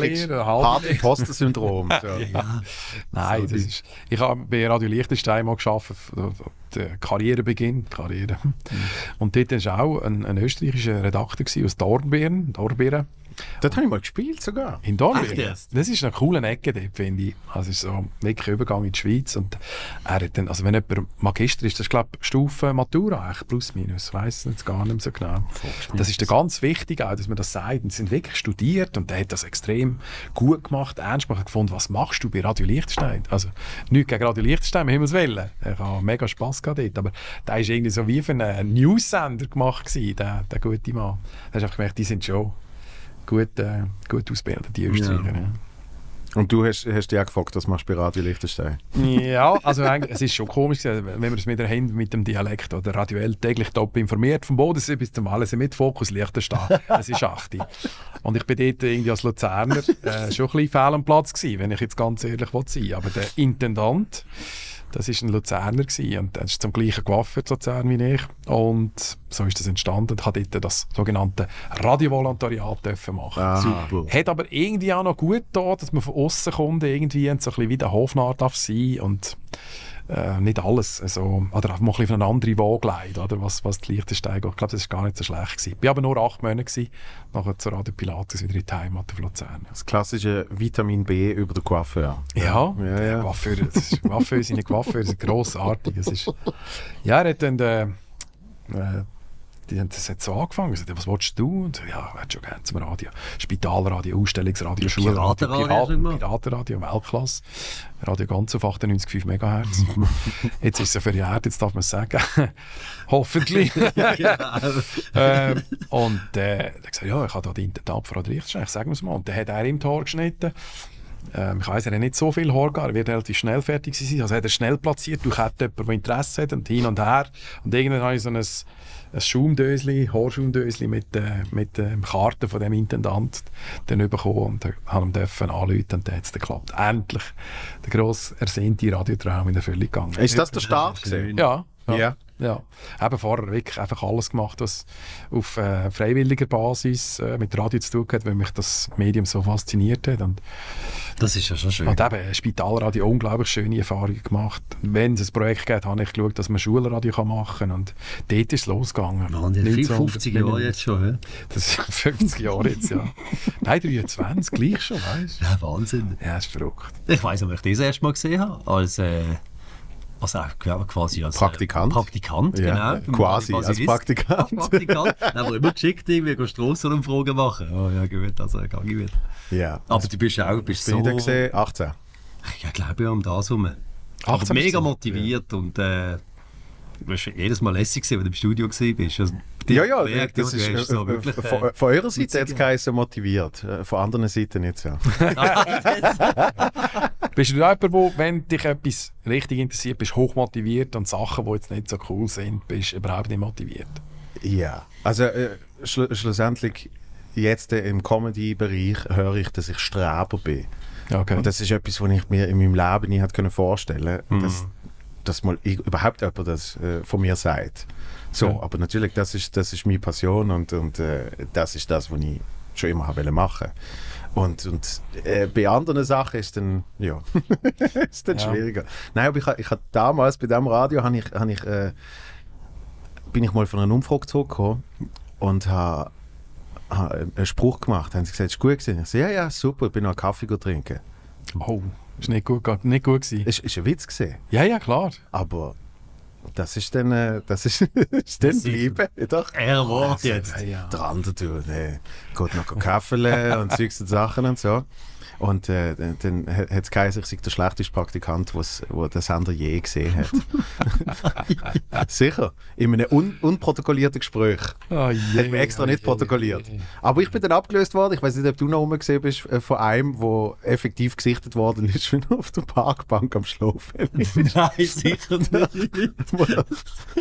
Lehre, halb. Hart Imposter-Syndrom. *laughs* So. Nein, das ist, ich habe bei Radio Liechtenstein mal gearbeitet, der Karrierebeginn. Karriere. Und dort war auch ein, ein österreichischer Redakteur gewesen aus Dornbirn. Dornbirn. Dort habe ich mal gespielt sogar. In Dornbirn. Echt? Das ist eine coole Ecke dort, finde ich. Also es ist so wirklich ein Übergang in die Schweiz. Und er hat dann, also wenn jemand Magister ist, das ist glaube ich Stufe Matura, eigentlich plus minus. Ich weiss jetzt gar nicht so genau. Das ist ganz wichtig auch, dass man das sagt. Und sie sind wirklich studiert und der hat das extrem gut gemacht, ernst gemacht, gefunden, was machst du bei Radio Liechtenstein? Also nichts gegen Radio Liechtenstein, wir Himmels Willen. Ich habe mega Spass gehabt dort, aber der war irgendwie so wie für einen News-Sender gemacht gewesen, der, der gute Mann. Da hast du einfach gemerkt, die sind schon gut, äh, gut ausgebildet, die Österreicher. Ja. Und du hast, hast dich auch gefragt, was machst du bei Radio Liechtenstein? Ja, also es ist schon komisch, gewesen, wenn wir es wieder haben mit dem Dialekt oder radioell täglich top informiert, vom Bodensee bis zum Wallisee mit Fokus Liechtenstein. Es ist 8. Und ich bin dort irgendwie als Luzerner äh, schon ein bisschen fehl am Platz gewesen, wenn ich jetzt ganz ehrlich will sein Aber der Intendant, das war ein Luzerner gewesen, und er ist zum gleichen gewaffnet, Luzern wie ich. Und so ist das entstanden. Ich durfte dort das sogenannte Radiovolontariat dürfen machen. Ah. Super. Hat aber irgendwie auch noch gut da, dass man von außen kommt, irgendwie und so ein bisschen wie der Hofnarr darf sein und äh, nicht alles, also, oder auch mal ein bisschen auf eine andere Waage leiten, oder, was, was die Liechtenstein geht. Ich glaube, das war gar nicht so schlecht. Gewesen. Ich war aber nur acht Monate, gewesen, nachher zu Radio Pilatus wieder in die Heimat auf Luzern. Das klassische Vitamin B über den Coiffeur. Ja, Ja, ja. Coiffeur, das ist, Coiffeur, seine Coiffeure sind grossartig. Es ist, ja, er hat dann, äh, äh, die haben das hat so angefangen. Gesagt, was willst du? Und so, ja, ich hätte schon gerne zum Radio. Spitalradio, Ausstellungsradio, Schulradio, Piratenradio? Piratenradio, Weltklasse. Radio ganz auf 98,5 MHz. *laughs* jetzt ist es ja verjährt, jetzt darf man es sagen. *laughs* Hoffentlich. *laughs* ähm, und äh, er hat gesagt, ja, ich habe da den Intendant von Radio Liechtenstein, ich sage es mal. Und dann hat er ihm die Haare geschnitten. Ähm, ich weiss, er hat nicht so viel Haar gehabt, er wird relativ schnell fertig sein. Also hat er schnell platziert, durch jemanden, der Interesse hat und hin und her. Und irgendwann habe ich so ein, ein Schaumdösli, Haarschaumdösli mit, äh, mit ähm, Karten von dem Intendant dann bekommen und haben ihm dürfen anrufen und dann hat es geklappt. Endlich der gross ersehnte Radiotraum in Erfüllung gegangen. Ist das der Start? gewesen? Ja. Ja. Ja. Ja. Eben vorher wirklich einfach alles gemacht, was auf äh, freiwilliger Basis äh, mit Radio zu tun hat, weil mich das Medium so fasziniert hat. Und, Das ist ja schon schön. und eben Spitalradio unglaublich schöne Erfahrungen gemacht. Wenn es ein Projekt gibt, habe ich geschaut, dass man Schulradio kann machen kann. Und dort ist es losgegangen. Die 50 Jahre jetzt schon, hä? Das sind *laughs* 50 Jahre jetzt, ja. Nein, 23, gleich schon, weißt Ja, Wahnsinn. du? Ja, ist verrückt. Ich weiss, ob ich das erste Mal gesehen habe, als, äh, also auch ja, quasi als Praktikant. Äh, Praktikant, Ja, genau. quasi als. Praktikant. Als Praktikant. *laughs* Wir immer geschickt, irgendwie gehen Strassenumfragen machen. Oh ja, gut, also gehe ich wieder. Ja. Aber du bist ja auch bist so... ich gesehen? 18. Ja, glaube ich, um das herum. Aber 18 mega motiviert und äh, du warst jedes Mal lässig, wenn du im Studio warst. Also, die Ja, ja, Werk, das ist äh, so äh, wirklich, von, äh, von eurer Seite jetzt geheißen motiviert, äh, von anderen Seiten nicht so. *laughs* Bist du da jemand, wo, wenn dich etwas richtig interessiert, bist hochmotiviert und Sachen, die jetzt nicht so cool sind, bist überhaupt nicht motiviert? Ja, also äh, schlu schlussendlich jetzt äh, im Comedy-Bereich höre ich, dass ich Streber bin. Okay. Und das ist etwas, was ich mir in meinem Leben nie hätte können vorstellen konnte, dass, dass mal ich, überhaupt jemand das äh, von mir sagt. So, Ja. aber natürlich, das ist, das ist meine Passion und, und äh, das ist das, was ich schon immer habe machen und, und äh, bei anderen Sachen ist dann, ja, *laughs* ist dann Ja. schwieriger. Nein, aber ich, ich habe damals bei dem Radio habe ich, habe ich, äh, bin ich mal von einer Umfrage zurückgekommen und habe ha einen Spruch gemacht. Haben sie gesagt, ist gut gewesen? Ich so, ja, ja, super, ich bin noch einen Kaffee trinken. Oh, ist nicht gut, nicht gut gewesen. Ist, ist ein Witz gesehen, Ja, ja, klar. aber das ist dann, äh, das ist, *laughs* ist dann geblieben. Doch. er war jetzt. Ja. Der andere tut, äh, geht noch *laughs* Kaffee und Zeugs und Sachen und so. Und äh, dann- hat es geheißen, ich sei der schlechteste Praktikant, was wo der Sender je gesehen hat. *laughs* Sicher, in einem un unprotokollierten Gespräch. Oh, je, Hat man extra oh, nicht je, protokolliert. je. Aber ich bin dann abgelöst worden. Ich weiß nicht, ob du noch rumgesehen bist äh, von einem, der effektiv gesichtet worden ist, *laughs* wenn er auf der Parkbank am Schlafen *laughs* ist. Nein, sicher nicht.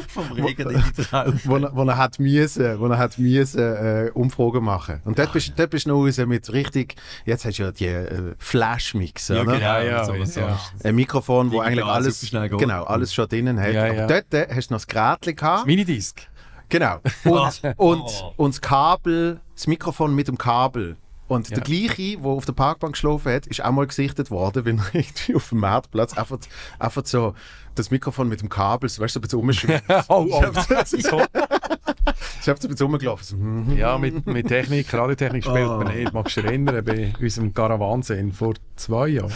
Vom Regen in die Traum. wo, er, wo er hat müssen, wo er hat müssen äh, Umfragen machen. Und dort bist, dort bist du noch raus mit richtig, jetzt hast du ja die äh, Flash-Mix, Ja, oder? genau. Ja, so, so. ja. Ein Mikrofon, wo eigentlich alles, genau, alles schon drinnen hat. Ja, Aber ja. dort äh, hast du noch das Gerät gehabt. Minidisc. Genau. *laughs* Und, und, und das Kabel, das Mikrofon mit dem Kabel. Und Ja. der gleiche, der auf der Parkbank geschlafen hat, ist auch mal gesichtet worden, *laughs* wenn er irgendwie auf dem Marktplatz einfach, einfach so das Mikrofon mit dem Kabel, so, weißt du, so ein bisschen rumschwingt. oh, oh. Ich ein bisschen rumgelaufen. Mhm. Ja, mit, mit Technik, Radiotechnik spielt man nicht. Magst du dich erinnern, bei unserem Caravansen vor zwei Jahren,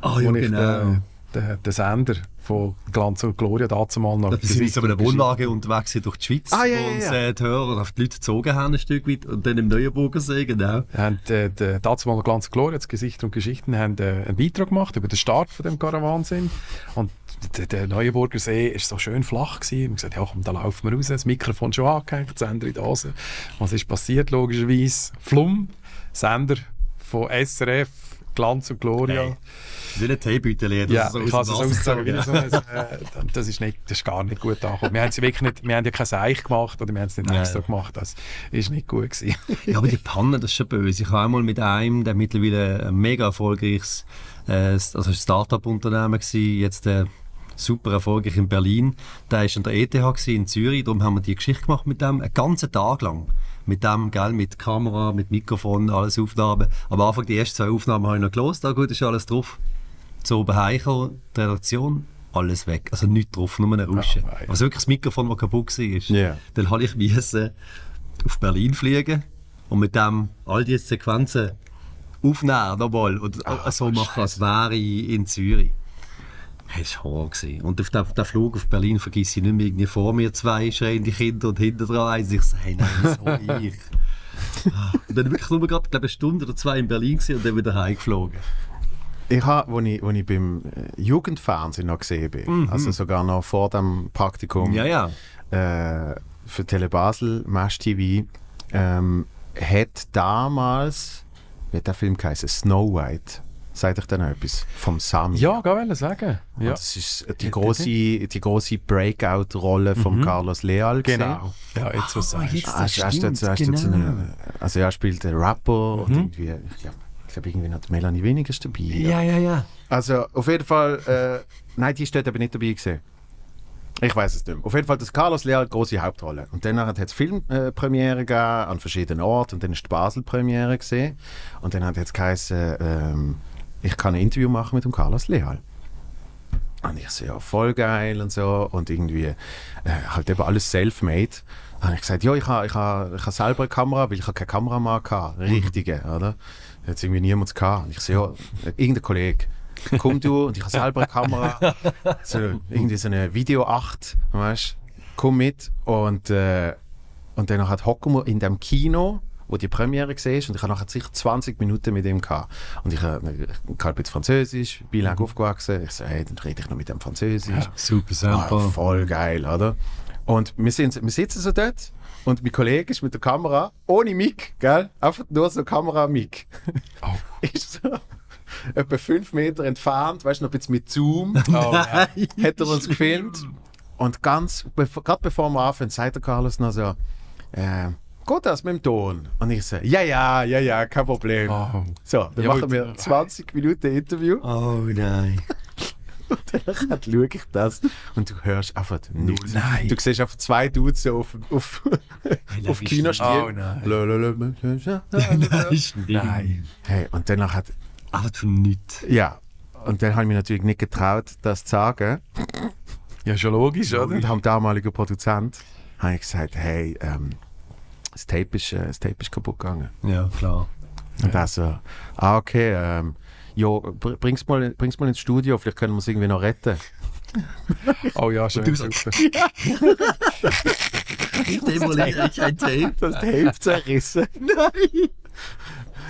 Ah, wo ja, ich genau. den, den, den Sender von Glanz und Gloria dazu mal noch Wir sind in so einer Wohnwagen unterwegs durch die Schweiz, Ah, ja, wo uns äh, die Hörer auf die Leute gezogen haben, ein Stück weit, und dann im Neuenburgersee, genau. haben äh, der dazu mal Glanz und Gloria, das Gesichter und Geschichten, haben äh, einen Beitrag gemacht über den Start von dem Caravansen. Und der, der Neuenburger See ist so schön flach gewesen. Wir haben gesagt, ja komm, da laufen wir raus, das Mikrofon schon angehängt, Sender in Hose. Was ist passiert, logischerweise? Flum, Sender von SRF, Glanz und Gloria. Hey, Wie ein Teebeutel. Ja, so ich kann es so Wasser sagen. wie kommt, so ein, äh, das, ist nicht, das ist gar nicht gut angekommen. Wir haben, wirklich nicht, wir haben ja kein Seich gemacht oder wir haben es nicht Nein. extra gemacht. Das ist nicht gut gewesen. Ja, aber die Panne, das ist schon böse. Ich habe einmal mit einem, der mittlerweile ein mega erfolgreiches äh, also ein Start-up-Unternehmen war, jetzt äh, super erfolgreich in Berlin. Der war an der ETH gewesen, in Zürich, darum haben wir die Geschichte gemacht mit dem, einen ganzen Tag lang. Mit dem, gell, mit Kamera, mit Mikrofon, alles Aufnahmen. Am Anfang, die ersten zwei Aufnahmen habe ich noch gelesen, da gut, ist alles drauf. Zu oben heimgekommen, die Redaktion, alles weg. Also nichts drauf, nur eine Rusche. Ah, ja. Also wirklich das Mikrofon, das kaputt war. Ja. Dann habe ich müssen auf Berlin fliegen und mit dem all diese Sequenzen aufnehmen nochmal und so machen, als wäre ich in Zürich. Das war Horror. gewesen. Und auf den, den Flug auf Berlin vergesse ich nicht mehr. Irgendwie vor mir zwei schreiende Kinder und hinter dran eins. Ich so, hey, nein, so *laughs* ich. Ah, und dann wirklich nur gerade eine Stunde oder zwei in Berlin und dann wieder heimgeflogen. Ich habe, als ich, als ich beim äh, Jugendfernsehen noch gesehen bin, also sogar noch vor dem Praktikum Ja, ja. äh, für Tele Basel, Mesh TV, ähm, hat damals, wie hat der Film geheißen? Snow White. Sagt euch dann etwas? Vom Sami. Ja, kann ich sagen. Und Ja. Das ist die große, die große Breakout-Rolle von Carlos Leal. gewesen. Genau. Ja, jetzt was sagst du. Ah, das hast, hast, stimmt, hast, hast jetzt genau. eine, also er spielt einen Rapper und irgendwie, ich glaube, ich glaub, irgendwie noch die Melanie Weniger dabei. Ja, ja, ja. Also auf jeden Fall, äh, nein, die ist dort aber nicht dabei gewesen. Ich weiß es nicht mehr. Auf jeden Fall, das Carlos Leal große Hauptrolle. Und dann hat es Filmpremiere gegeben an verschiedenen Orten und dann ist die Basel-Premiere gesehen. Und dann hat es geheißen, ähm, ich kann ein Interview machen mit dem Carlos Leal. Und ich so, ja, voll geil und so. Und irgendwie äh, halt eben alles self-made. Dann habe ich gesagt, ja, ich habe ich ha, ich ha selber eine Kamera, weil ich habe keine Kameramann hatte. Richtige, oder? Hat irgendwie niemand gehabt. Und ich so, ja, irgendein Kollege. Komm du und ich habe selber eine Kamera. *laughs* So, irgendwie so eine Video 8, weißt Komm mit. Und, äh, und dann hat hocken wir in dem Kino, wo die Premiere war. Und ich habe nachher sicher 20 Minuten mit ihm gehabt. Und ich habe ich kann bisschen Französisch, bin lang aufgewachsen. Ich so, hey, dann rede ich noch mit dem Französisch. Super Ah, super. voll geil, oder? Und wir, sind, wir sitzen so dort und mein Kollege ist mit der Kamera, ohne Mic, gell? Einfach nur so Kamera-Mic. *laughs* ist so etwa fünf Meter entfernt, weißt du, noch ein bisschen mit Zoom, *laughs* hat er uns gefilmt. Und ganz, gerade bevor wir anfangen, sagt der Carlos noch so, äh, geht das mit dem Ton? Und ich so, ja, ja, ja, ja, kein Problem. Oh. So, dann Ja, machen wir 20 Minuten Interview. Oh nein. *laughs* Dann schaue ich das und du hörst einfach nichts. Nein. Du siehst einfach zwei Dudes so auf, auf, *laughs* auf Kinostil. Oh nein. *laughs* Nein. Hey, und danach hat, Aber für nichts. ja, und dann habe ich mich natürlich nicht getraut, das zu sagen. Ja, schon logisch, oder? Und am damaligen Produzent habe ich gesagt, hey, ähm, das, Tape ist, äh, das Tape ist kaputt gegangen. Ja, klar. Und er so, ah, okay, ähm, ja, br- bring's mal, bring's mal ins Studio, vielleicht können wir es irgendwie noch retten. *laughs* Oh ja, schön. du so- super. *laughs* Ich demoliere kein Tape. Das Tape zerrissen. *laughs* Nein.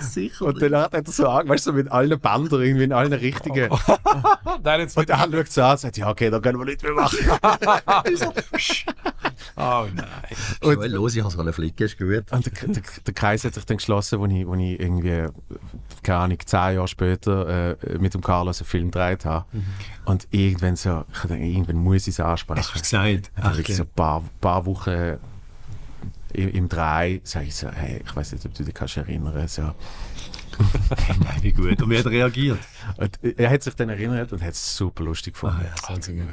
Sicher. Und dann hat er so an, weißt du, so mit allen Bändern, irgendwie in allen richtigen. *laughs* Nein, jetzt Und er schaut so an und sagt, ja, okay, da können wir nicht mehr machen. *laughs* Oh nein. Und Joel, los, ich habe so einen Flick, ist gut. Und der, der, der Kreis hat sich dann geschlossen, wo ich, wo ich irgendwie, keine Ahnung, zehn Jahre später äh, mit dem Carlos einen Film gedreht habe. Und irgendwann so, ich dachte, irgendwann muss ich es ansprechen. Hast du gesagt? Dann wirklich so ein paar, paar Wochen im, im Drei sage ich so, hey, ich weiß nicht, ob du dich kannst erinnern so. *laughs* Wie gut. Und wie hat er reagiert? Und er hat sich dann erinnert und hat es super lustig gefunden. Also, ja.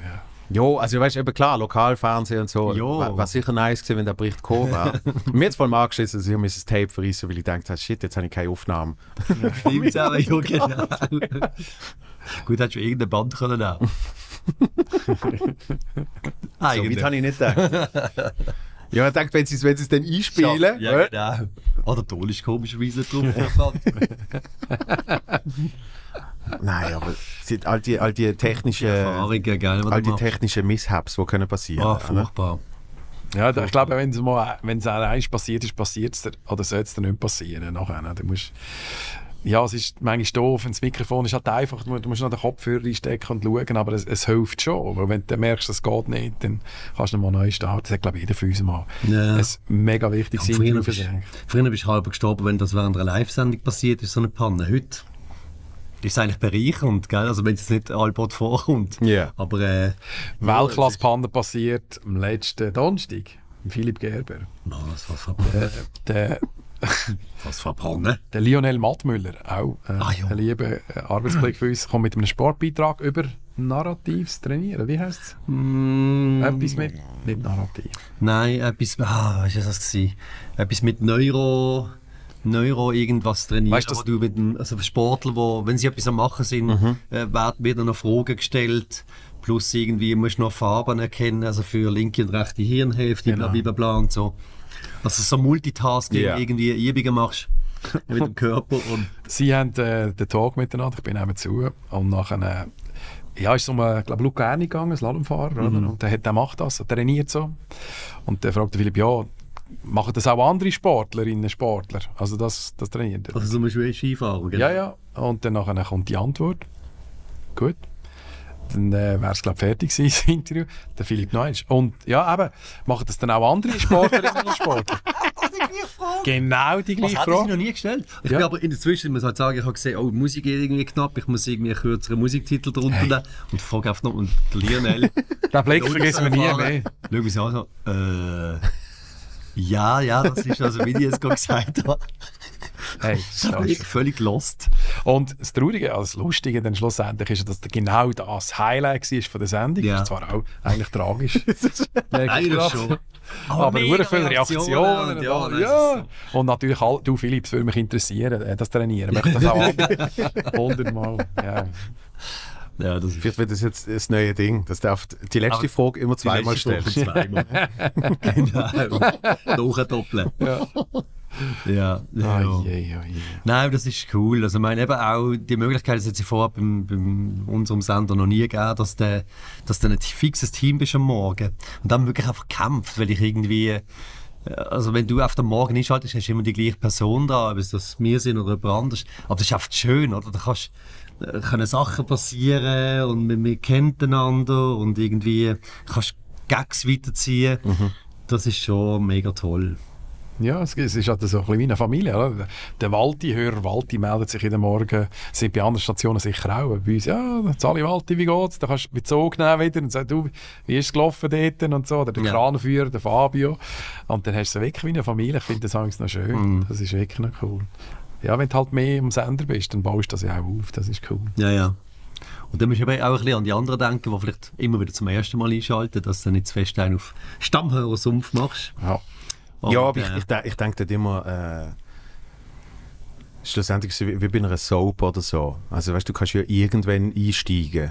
Ja, also weißt du, eben klar, Lokalfernsehen und so. Ja. War, war sicher nice gewesen, wenn der Bericht gekommen wäre. *laughs* Mir hat es vor allem angeschissen, dass ich mir das Tape verrissen weil ich gedacht habe, shit, jetzt habe ich keine Aufnahme. Stimmt *laughs* auch, ja, genau. Gut, hättest du irgendeine Band können auch. So weit habe ich nicht gedacht. Ja, ich dachte, wenn sie es wenn es dann einspielen, Ja, äh, genau. Oh, der Ton ist komischerweise drauf. *laughs* Nein, aber es sind all die, all die technischen, Erfahrungen, gell, was all die technischen Mishaps, die können passieren. Ah, furchtbar. Ja, da- ich glaube, wenn es mal, wenn es passiert ist, passiert es dir, oder soll es dir nicht passieren. Nachher, ne? du musst, ja, es ist manchmal doof, und das Mikrofon ist halt einfach, du musst noch den Kopfhörer einstecken und schauen, aber es, es hilft schon. Weil wenn du merkst, es geht nicht, dann kannst du mal neu starten. Das hat, glaube ich, jeder von uns mal. Ja. Ein mega wichtiges Ja, früher, bist, früher bist du halb gestorben, wenn das während einer Live-Sendung passiert ist, so eine Panne. Heute ist es eigentlich bereichernd, gell? Also wenn es nicht allbald vorkommt. Ja. Aber äh, Weltklasse-Panne passiert am letzten Donnerstag. Philipp Gerber. was, was, für- Der, *laughs* was für Panne? der Lionel Mattmüller, auch äh, Ah, ein lieber äh, Arbeitskollege für uns, kommt mit einem Sportbeitrag über narratives Trainieren. Wie heißt es? Mm, Etwas mit. Nicht narrativ. Nein, etwas, ah, was war das? Gewesen? Etwas mit Neuro, Neuro irgendwas trainieren. Weißt du, das- du mit dem, also Sportler, wo, wenn sie etwas am machen sind, Mhm. äh, werden wieder noch Fragen gestellt. Plus irgendwie musst du noch Farben erkennen, also für linke und rechte Hirnhälfte, Genau. bla bla bla und so. Also so Multitasking, Ja. irgendwie Übungen machst mit dem Körper und Sie haben äh, den Talk miteinander, ich bin eben zu. Und nachher, äh, ja, ist um, äh, glaube Luca Erni gegangen, ein Slalomfahrer, oder? Und der, hat, der macht das, er trainiert so. Und der fragt Philipp, ja, machen das auch andere Sportlerinnen, Sportler? Also das, das trainiert er. also zum Beispiel Skifahrer. Ja, ja. Und dann nachher kommt die Antwort. Gut. Dann äh, wäre es, glaube ich, fertig gewesen, *laughs* das Interview. Der Philipp Neutsch. Und ja, eben, machen das dann auch andere Sportlerinnen und Sportler? *laughs* genau die Was gleiche hatte ich noch Frage. nie gestellt? Ich Ja. bin aber in der Zwischenzeit, ich muss halt sagen, ich habe gesehen, oh, die Musik ist irgendwie knapp, ich muss irgendwie einen kürzeren Musiktitel drunter nehmen. Und frage einfach noch, und Lionel, *laughs* Den Blick vergessen wir nie mehr. Schau mich an, so, äh, ja, ja, das ist also, wie ich es gerade gesagt habe. *laughs* Ich bin völlig lost. Und das Traurige, also das Lustige dann schlussendlich ist, dass genau das Highlight war von der Sendung. Ja. Ist zwar auch eigentlich tragisch. *laughs* Eigentlich schon. *laughs* Aber mega sehr viele Reaktionen und Ja, das ja. Und natürlich, all, du Philipp, würde mich interessieren, äh, das Trainieren. Möchte das auch hundertmal. Ja. Ja, das Vielleicht wird das jetzt das neue Ding. Das darf die letzte Aber Frage immer zweimal stellen. Frage Zweimal. genau. Nachdoppeln. Ja. Ja, ja. Oh je, oh je. Nein, das ist cool. Also, ich meine, eben auch die Möglichkeit, das hat es vorher beim unserem Sender noch nie gegeben, dass du dass du ein fixes Team bist am Morgen und dann wirklich einfach kämpft, weil ich irgendwie also wenn du auf den Morgen einschaltest, hast du immer die gleiche Person da, ob es das wir sind oder jemand anderes. Aber das ist einfach schön, oder? Da kannst, äh, können Sachen passieren und man, man kennt einander und irgendwie kannst Gags weiterziehen. Das ist schon mega toll. Ja, es, es ist halt so ein bisschen wie eine Familie. Oder? Der Walti-Hörer, Walti meldet sich jeden Morgen, sind bei anderen Stationen sicher auch. Bei uns, ja, Sali Walti, wie geht's? Da kannst du mit Zug nehmen wieder und sagen, du, wie ist es gelaufen dort und so. Oder der Ja. Kranführer, der Fabio. Und dann hast du so wirklich wie eine Familie. Ich finde das eigentlich noch schön. Das ist wirklich noch cool. Ja, wenn du halt mehr am Sender bist, dann baust du das ja auch auf. Das ist cool. Ja, ja. Und dann musst du eben auch ein bisschen an die anderen denken, die vielleicht immer wieder zum ersten Mal einschalten, dass du nicht zu fest einen auf Stammhörersumpf machst. Ja. Und, ja, aber äh, ich, ich, ich denke dort immer, äh, schlussendlich so wie, wie bei einer Soap oder so. Also weißt du, du kannst ja irgendwann einsteigen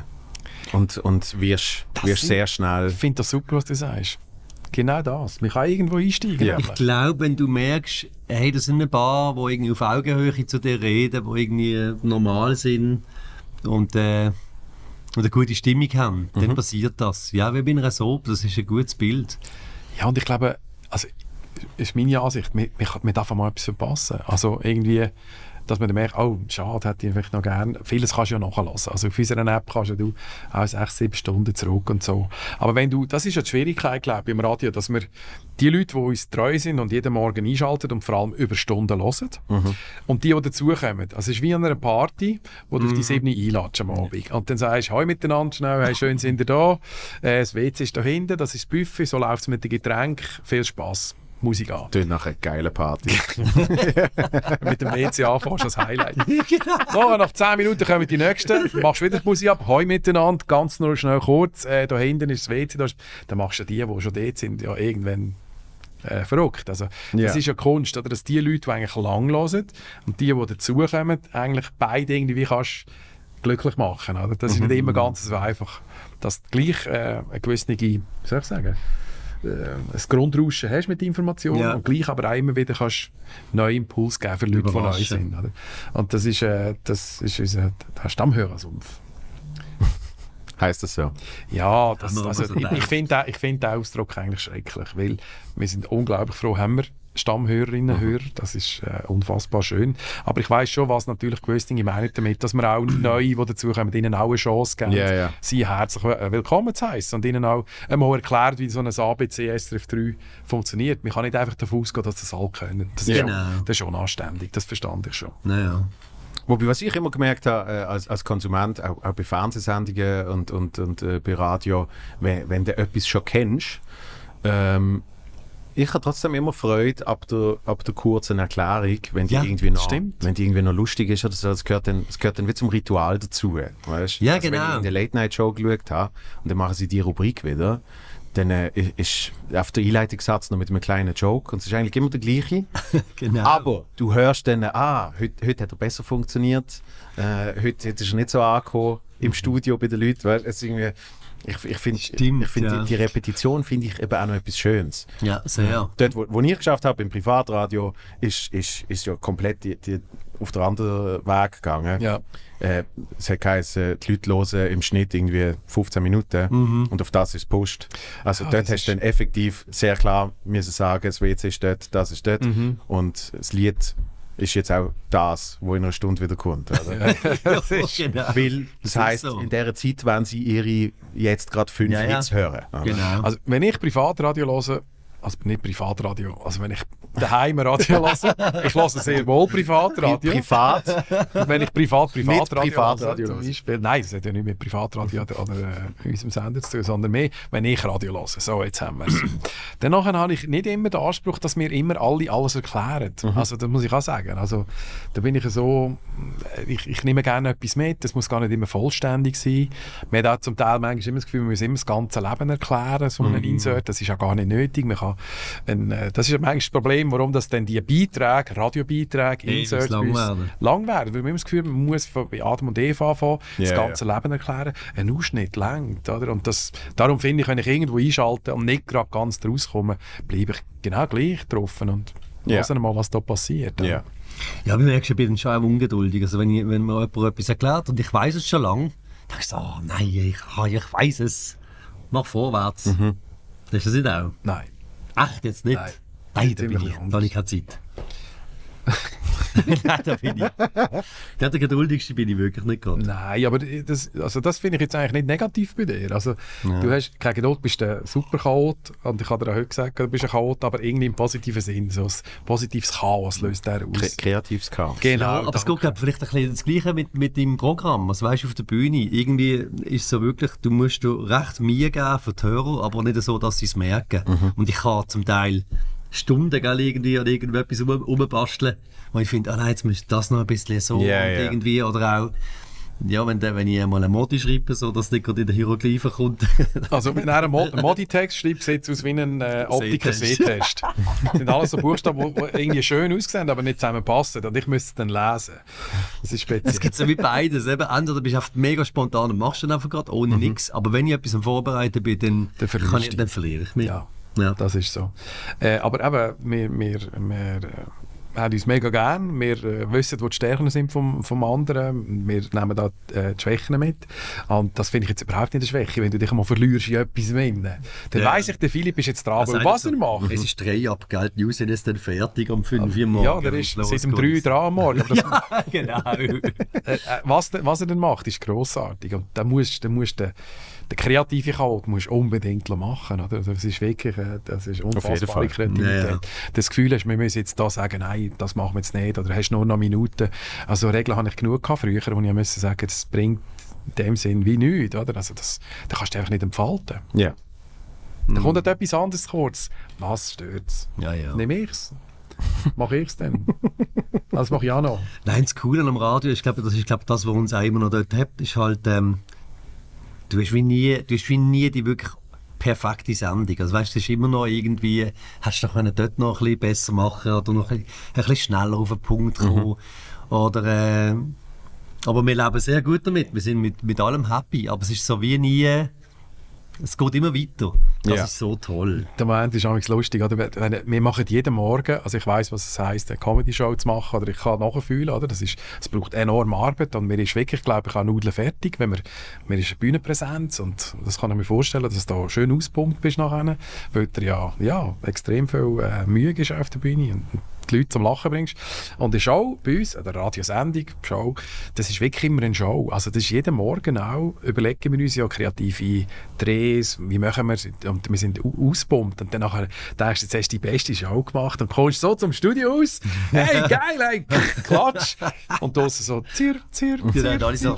und, und wirst, Das wirst sind- sehr schnell... Ich finde das super, was du sagst. Genau das. Man kann irgendwo einsteigen. Ja. Ich glaube, wenn du merkst, hey, das sind ein paar, die irgendwie auf Augenhöhe zu dir reden, die irgendwie normal sind und, äh, und eine gute Stimmung haben, dann passiert das. Ja, wie bei einer Soap, das ist ein gutes Bild. Ja, und ich glaube, also, ist meine Ansicht, man, man, darf mal etwas verpassen. Also irgendwie, dass man dann merkt, oh, schade, hätte ich vielleicht noch gern. Vieles kannst du ja nachlassen. Also auf unserer App kannst du auch sechs, sieben Stunden zurück und so. Aber wenn du, das ist ja die Schwierigkeit, glaube ich, im Radio, dass wir die Leute, die uns treu sind und jeden Morgen einschalten und vor allem über Stunden hören, und die, die dazukommen. Also es ist wie an einer Party, wo du auf die sieben einladest am Abend. Und dann sagst du, «Hoi miteinander, schnell, hey, schön sind ihr da, äh, das WC ist da hinten, das ist das Buffet, so läuft es mit den Getränken, viel Spass, Musik an. Tönt nach einer geilen Party. *laughs* mit dem WC anfängst, das Highlight. *laughs* Nachher, nach 10 Minuten kommen die Nächsten, machst wieder die Musik ab, «Hoi miteinander», ganz nur schnell kurz, äh, da hinten ist das WC, da ist, dann machst du die, die schon dort sind, ja irgendwann äh, verrückt. Also, das Ja. ist ja Kunst, oder? dass die Leute, die eigentlich lang hören und die, die dazukommen, eigentlich beide irgendwie kannst glücklich machen. Oder? Das ist nicht immer ganz so einfach, dass du gleich äh, eine gewisse, wie soll ich sagen, äh, ein Grundrauschen hast mit Informationen Ja. und gleich aber auch immer wieder kannst neue Impuls geben für Leute, die neu sind. Oder? Und das ist, äh, das ist unser Stammhörersumpf. *laughs* Heißt das so? Ja, das, also, ich, ich finde den, find den Ausdruck eigentlich schrecklich, weil wir sind unglaublich froh, haben wir Stammhörerinnen und Hörer, das ist äh, unfassbar schön. Aber ich weiß schon, was natürlich gewisse Dinge meinen damit, dass wir auch *clears throat* Neue, die dazukommen, ihnen auch eine Chance geben, Ja, ja. sie herzlich äh, willkommen zu heißen und ihnen auch einmal erklärt, wie so ein ABC SRF 3 funktioniert. Man kann nicht einfach davon ausgehen, dass das alle können. Das ist, Genau. schon, das ist schon anständig, das verstand ich schon. Naja. Wobei, was ich immer gemerkt habe, äh, als, als Konsument, auch, auch bei Fernsehsendungen und, und, und äh, bei Radio, wenn, wenn du etwas schon kennst, ähm, ich habe trotzdem immer Freude ab der, ab der kurzen Erklärung, wenn die, Ja, irgendwie noch, stimmt. wenn die irgendwie noch lustig ist oder so. Das gehört dann, das gehört dann wie zum Ritual dazu. Weißt? Ja, also Wenn genau. ich in der Late-Night-Show geschaut habe und dann machen sie die Rubrik wieder, dann äh, ist auf der Einleitungssatz noch mit einem kleinen Joke und es ist eigentlich immer der gleiche. *laughs* Genau. Aber du hörst dann, ah, heute, heute hat er besser funktioniert, äh, heute, heute ist er nicht so angekommen im Studio bei den Leuten. Weißt, es ist irgendwie, ich ich finde find ja. die, die Repetition finde ich eben auch noch etwas Schönes. ja, sehr. Dort, wo, wo ich geschafft habe, im Privatradio, ist, ist, ist ja komplett die, die, auf den anderen Weg gegangen. Ja. Äh, es hat geheißen, die Leute hören im Schnitt irgendwie 15 Minuten und auf das ist pusht. Also Ah, dort das hast du dann effektiv sehr klar müssen sagen, das WC ist dort, das ist dort und das Lied ist jetzt auch das, wo in einer Stunde wieder kommt. Oder? *laughs* das ist, genau. Weil das ist heisst, so. in dieser Zeit, wenn sie ihre jetzt gerade fünf Ja, ja. Hits hören. Genau. Also, wenn ich Privatradio höre, also nicht Privatradio, also wenn ich daheim Radio *laughs* höre, ich höre sehr wohl Privatradio. Privat. wenn ich privat Privatradio Privatradio höre, zum hören. Beispiel. Nein, das hat ja nicht mit Privatradio oder, oder äh, unserem Sender zu tun, sondern mehr, wenn ich Radio höre. So, jetzt haben wir es. *clears throat* Dann nachher habe ich nicht immer den Anspruch, dass mir immer alle alles erklären. Also das muss ich auch sagen. Also da bin ich so, ich, ich nehme gerne etwas mit, das muss gar nicht immer vollständig sein. Man hat auch zum Teil manchmal immer das Gefühl, man muss immer das ganze Leben erklären, so einen Insert. Das ist ja gar nicht nötig. Man kann, ein, äh, das ist ja manchmal das Problem, warum das dann die Beiträge, Radiobeiträge, Ewig Inserts lang werden. lang werden. Weil man das Gefühl, man muss von, bei Adam und Eva anfangen, das Ja, ganze Leben erklären. Ein Ausschnitt längt. Oder? Und das, darum finde ich, wenn ich irgendwo einschalte und nicht gerade ganz draus komme, bleibe ich genau gleich getroffen und Ja. höre mal, was da passiert. Ja. Ja, aber merkst, ich bin schon auch ungeduldig. Also wenn, ich, wenn mir jemand etwas erklärt und ich weiß es schon lange, dann ich so, oh nein, ich, ah, ich weiß es. Mach vorwärts. Das ist das nicht auch. Nein. Echt jetzt nicht? Nein. Nein, da bin ich. Da habe ich keine Zeit. *laughs* *laughs* Nein, da bin ich. Der, der geduldigste bin ich wirklich nicht gerade. Nein, aber das, also das finde ich jetzt eigentlich nicht negativ bei dir. Also, Du hast keine Geduld, bist ein super Chaot und ich habe dir auch heute gesagt, du bist ein Chaot, aber irgendwie im positiven Sinn. So ein positives Chaos löst der aus. Kre kreatives Chaos. Genau. Ja, aber es geht vielleicht ein bisschen das Gleiche mit, mit deinem Programm. Also weißt du, auf der Bühne, irgendwie ist es so wirklich, du musst du recht Mühe geben für die Hörer, aber nicht so, dass sie es merken. Mhm. Und ich kann zum Teil Stunden gell, irgendwie an irgendetwas rum, rumbasteln, wo ich finde, ah nein, jetzt müsste das noch ein bisschen so und ja. irgendwie, oder auch ja, wenn, der- wenn ich einmal eine Modi schreibe, so dass nicht gerade in den Hieroglyphen kommt. *laughs* Also wenn er einen Mo- einen Modi-Text schreibt, sieht es aus wie ein äh, Optiker-Sehtest. Das sind alles so Buchstaben, die irgendwie schön aussehen, aber nicht zusammenpassen. Und ich müsste es dann lesen. Das ist speziell. Es gibt so wie beides. Eben, entweder bist du einfach mega spontan und machst dann einfach gerade ohne nichts. Aber wenn ich etwas am Vorbereiten bin, dann, Mhm. Dann ich, dann verliere ich mich. Ja. Ja. Das ist so. Äh, aber eben, wir, wir, wir äh, haben uns mega gern. Wir äh, wissen, wo die Stärken sind vom, vom anderen. Wir nehmen da äh, die Schwächen mit. Und das finde ich jetzt überhaupt nicht eine Schwäche, wenn du dich mal verlierst in etwas. Drin. Dann Ja. weiss ich, der Philipp ist jetzt dran, Also was er macht. Es ist drei ab, gell? Die News sind jetzt dann fertig um 5 Uhr morgens. Ja, der ist seit um 3 Uhr dran am Morgen. *laughs* Das, genau. *laughs* äh, äh, was, was er dann macht, ist grossartig. Und da musst, musst der, kreative Chaot musst du unbedingt machen. Oder? Das ist wirklich äh, das ist unfassbare. Kreativität. Ja. Das Gefühl hast, wir müssen jetzt da sagen, nein, das machen wir jetzt nicht. Oder hast nur noch Minuten. Also Regeln habe ich genug gehabt früher, wo ich müssen sagen, das bringt in dem Sinn wie nichts. Oder? Also das, da kannst du einfach nicht entfalten. Ja. Da kommt halt etwas anderes kurz. Was stört's? Ja, ja. Nehme ich's? Mach ich's dann? Das mache ich auch noch. Nein, das Coole am Radio, ich glaube, das ist glaub, das, was uns auch immer noch dort hat, ist halt, ähm, du hast wie nie, du hast wie nie die wirklich perfekte Sendung. Also weißt, du, es ist immer noch irgendwie, hast du noch können dort noch ein bisschen besser machen oder noch ein, ein bisschen schneller auf den Punkt kommen. Oder, äh, aber wir leben sehr gut damit. Wir sind mit, mit allem happy. Aber es ist so wie nie, es geht immer weiter. Das Ja. ist so toll. Der Moment ist manchmal lustig. Oder? Wir machen jeden Morgen, also ich weiß, was es heisst, eine Comedy-Show zu machen, oder ich kann nachfühlen, oder? Das ist, es braucht enorm Arbeit und mir ist wirklich, glaube ich, auch Nudeln fertig, wenn wir, mir ist eine Bühnenpräsenz und das kann ich mir vorstellen, dass du da schön auspumpt bist nachher, weil du ja, ja extrem viel äh, Mühe gibst auf der Bühne und die Leute zum Lachen bringst. Und die Show bei uns, oder Radiosendung, Show, das ist wirklich immer eine Show. Also das ist jeden Morgen auch, überlegen wir uns ja kreative Drehs, wie machen wir es, und wir sind au- auspumpt und dann nachher denkst du, jetzt hast du die beste Show gemacht und kommst so zum Studio aus, *laughs* hey, geil, hey, klatsch, und du so, zir, zir, Die zir, dann alle so,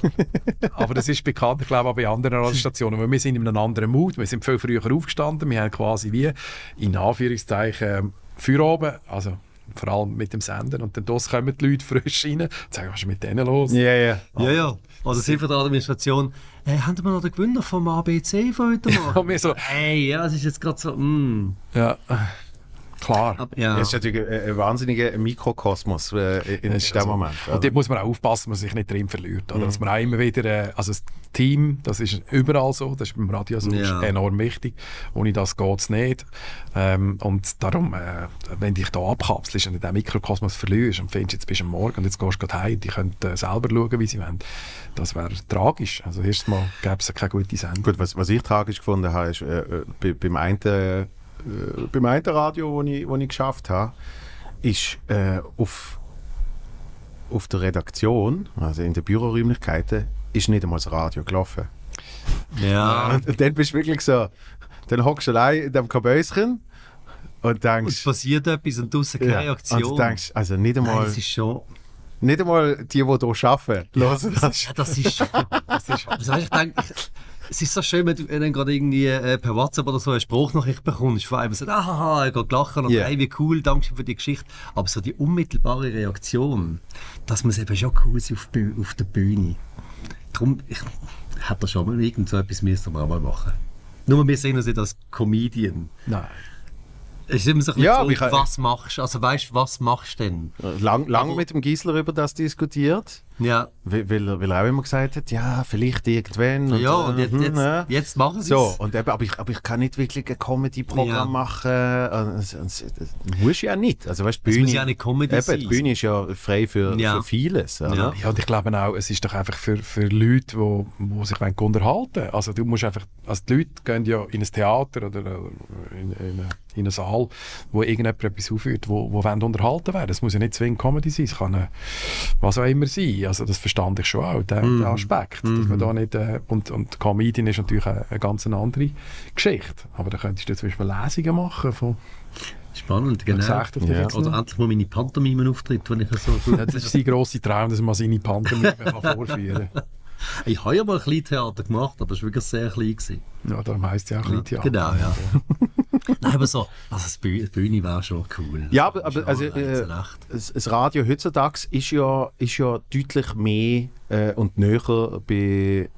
aber das ist bekannt, ich glaube, auch bei anderen Radiostationen. Weil wir sind in einem anderen Mut. Wir sind viel früher aufgestanden. Wir haben quasi wie, in Anführungszeichen, Feierabend, also vor allem mit dem Sender. Und dann das kommen die Leute frisch rein und sagen, was ist mit denen los? Ja, ja. ja, ja. Oder sind von der Administration, äh, haben wir noch den Gewinner vom ABC von heute *laughs* Morgen? Und wir so, Hey, ja, es ist jetzt gerade so, mm. ja, klar. Ab- ja. Das ist natürlich ein, ein wahnsinniger Mikrokosmos äh, in Das ist dem so. Moment. Und dort muss man auch aufpassen, dass man sich nicht drin verliert. Oder? Dass man auch immer wieder, äh, also das Team, das ist überall so, das ist beim Radio so, Ja. enorm wichtig. Ohne das geht es nicht. Ähm, und darum, äh, wenn dich da abkapselst und in diesem Mikrokosmos verlierst und findest, jetzt bist du am Morgen und jetzt gehst du heim, die können äh, selber schauen, wie sie wollen, das wäre tragisch. Also erstens mal gäbe es keine gute Sendung. Gut, was, was ich tragisch gefunden habe, ist, äh, äh, bei, beim, einen, äh, beim einen Radio, wo ich, wo ich geschafft habe, ist äh, auf, auf der Redaktion, also in den Büroräumlichkeiten, ist nicht einmal das Radio gelaufen. Ja. Und, und dann bist du wirklich so, dann hockst du allein in dem Kabäuschen und Und es denkst, passiert etwas und draussen keine ja, Reaktion. und du denkst, also nicht Nein, einmal, das ist schon... nicht einmal die, die hier arbeiten, hören das. Ja, das ist... das ist also, weißt, ich denke, ich, es ist so schön, wenn du dann gerade irgendwie äh, per WhatsApp oder so eine Spruchnachricht bekommst, von einem so, ah, er geht lachen oder Ja. hey, wie cool, danke für die Geschichte. Aber so die unmittelbare Reaktion, das muss eben schon cool sein auf, auf der Bühne. Darum, ich hätte schon mal irgend so etwas müssen wir auch mal machen. Nur wir sehen uns nicht als Comedian. Nein. Es ist immer so, ein bisschen Ja, so was machst du? Also weißt du, was machst du denn? Lang, lang mit dem Gisler über das diskutiert. Ja. Weil, weil, er- auch immer gesagt hat, ja, vielleicht irgendwann. Ja, und jetzt, mhm, jetzt, ja. jetzt machen sie So, es. und eben, aber, ich, aber ich kann nicht wirklich ein Comedy-Programm Ja. machen. Und, und, und, das muss ja nicht. Also, weißt, die Bühne, muss ja nicht Comedy eben, sein. Die Bühne ist ja frei für, Ja. für vieles. Ja. Ja, und ich glaube auch, es ist doch einfach für, für Leute, die, die sich wollen unterhalten wollen. Also du musst einfach, also die Leute gehen ja in ein Theater oder in, in, eine- in einen Saal, wo irgendjemand etwas aufführt, wo, wo unterhalten werden. Es muss ja nicht zwingend Comedy sein, es kann äh, was auch immer sein. Also das verstand ich schon auch, den, den Aspekt. Dass man da nicht, äh, und, und Comedian ist natürlich eine, eine ganz andere Geschichte. Aber da könntest du zum Beispiel Lesungen machen von Spannend, genau. gesagt Ja. Oder endlich mal meine Pantomimen-Auftritt, wenn ich so gut... Ja, das ist sein grosser Traum, dass mal seine Pantomime *laughs* kann vorführen kann. Ich habe ja mal ein Kleintheater gemacht, aber es war wirklich sehr klein. Gewesen. Ja, darum heisst es ja auch Kleintheater. Genau, ja. *laughs* Nein, aber so, also das Bühne, die Bühne wäre schon cool. Ja, aber, aber also, äh, das, das Radio heutzutage ist ja, ist ja deutlich mehr äh, und näher bei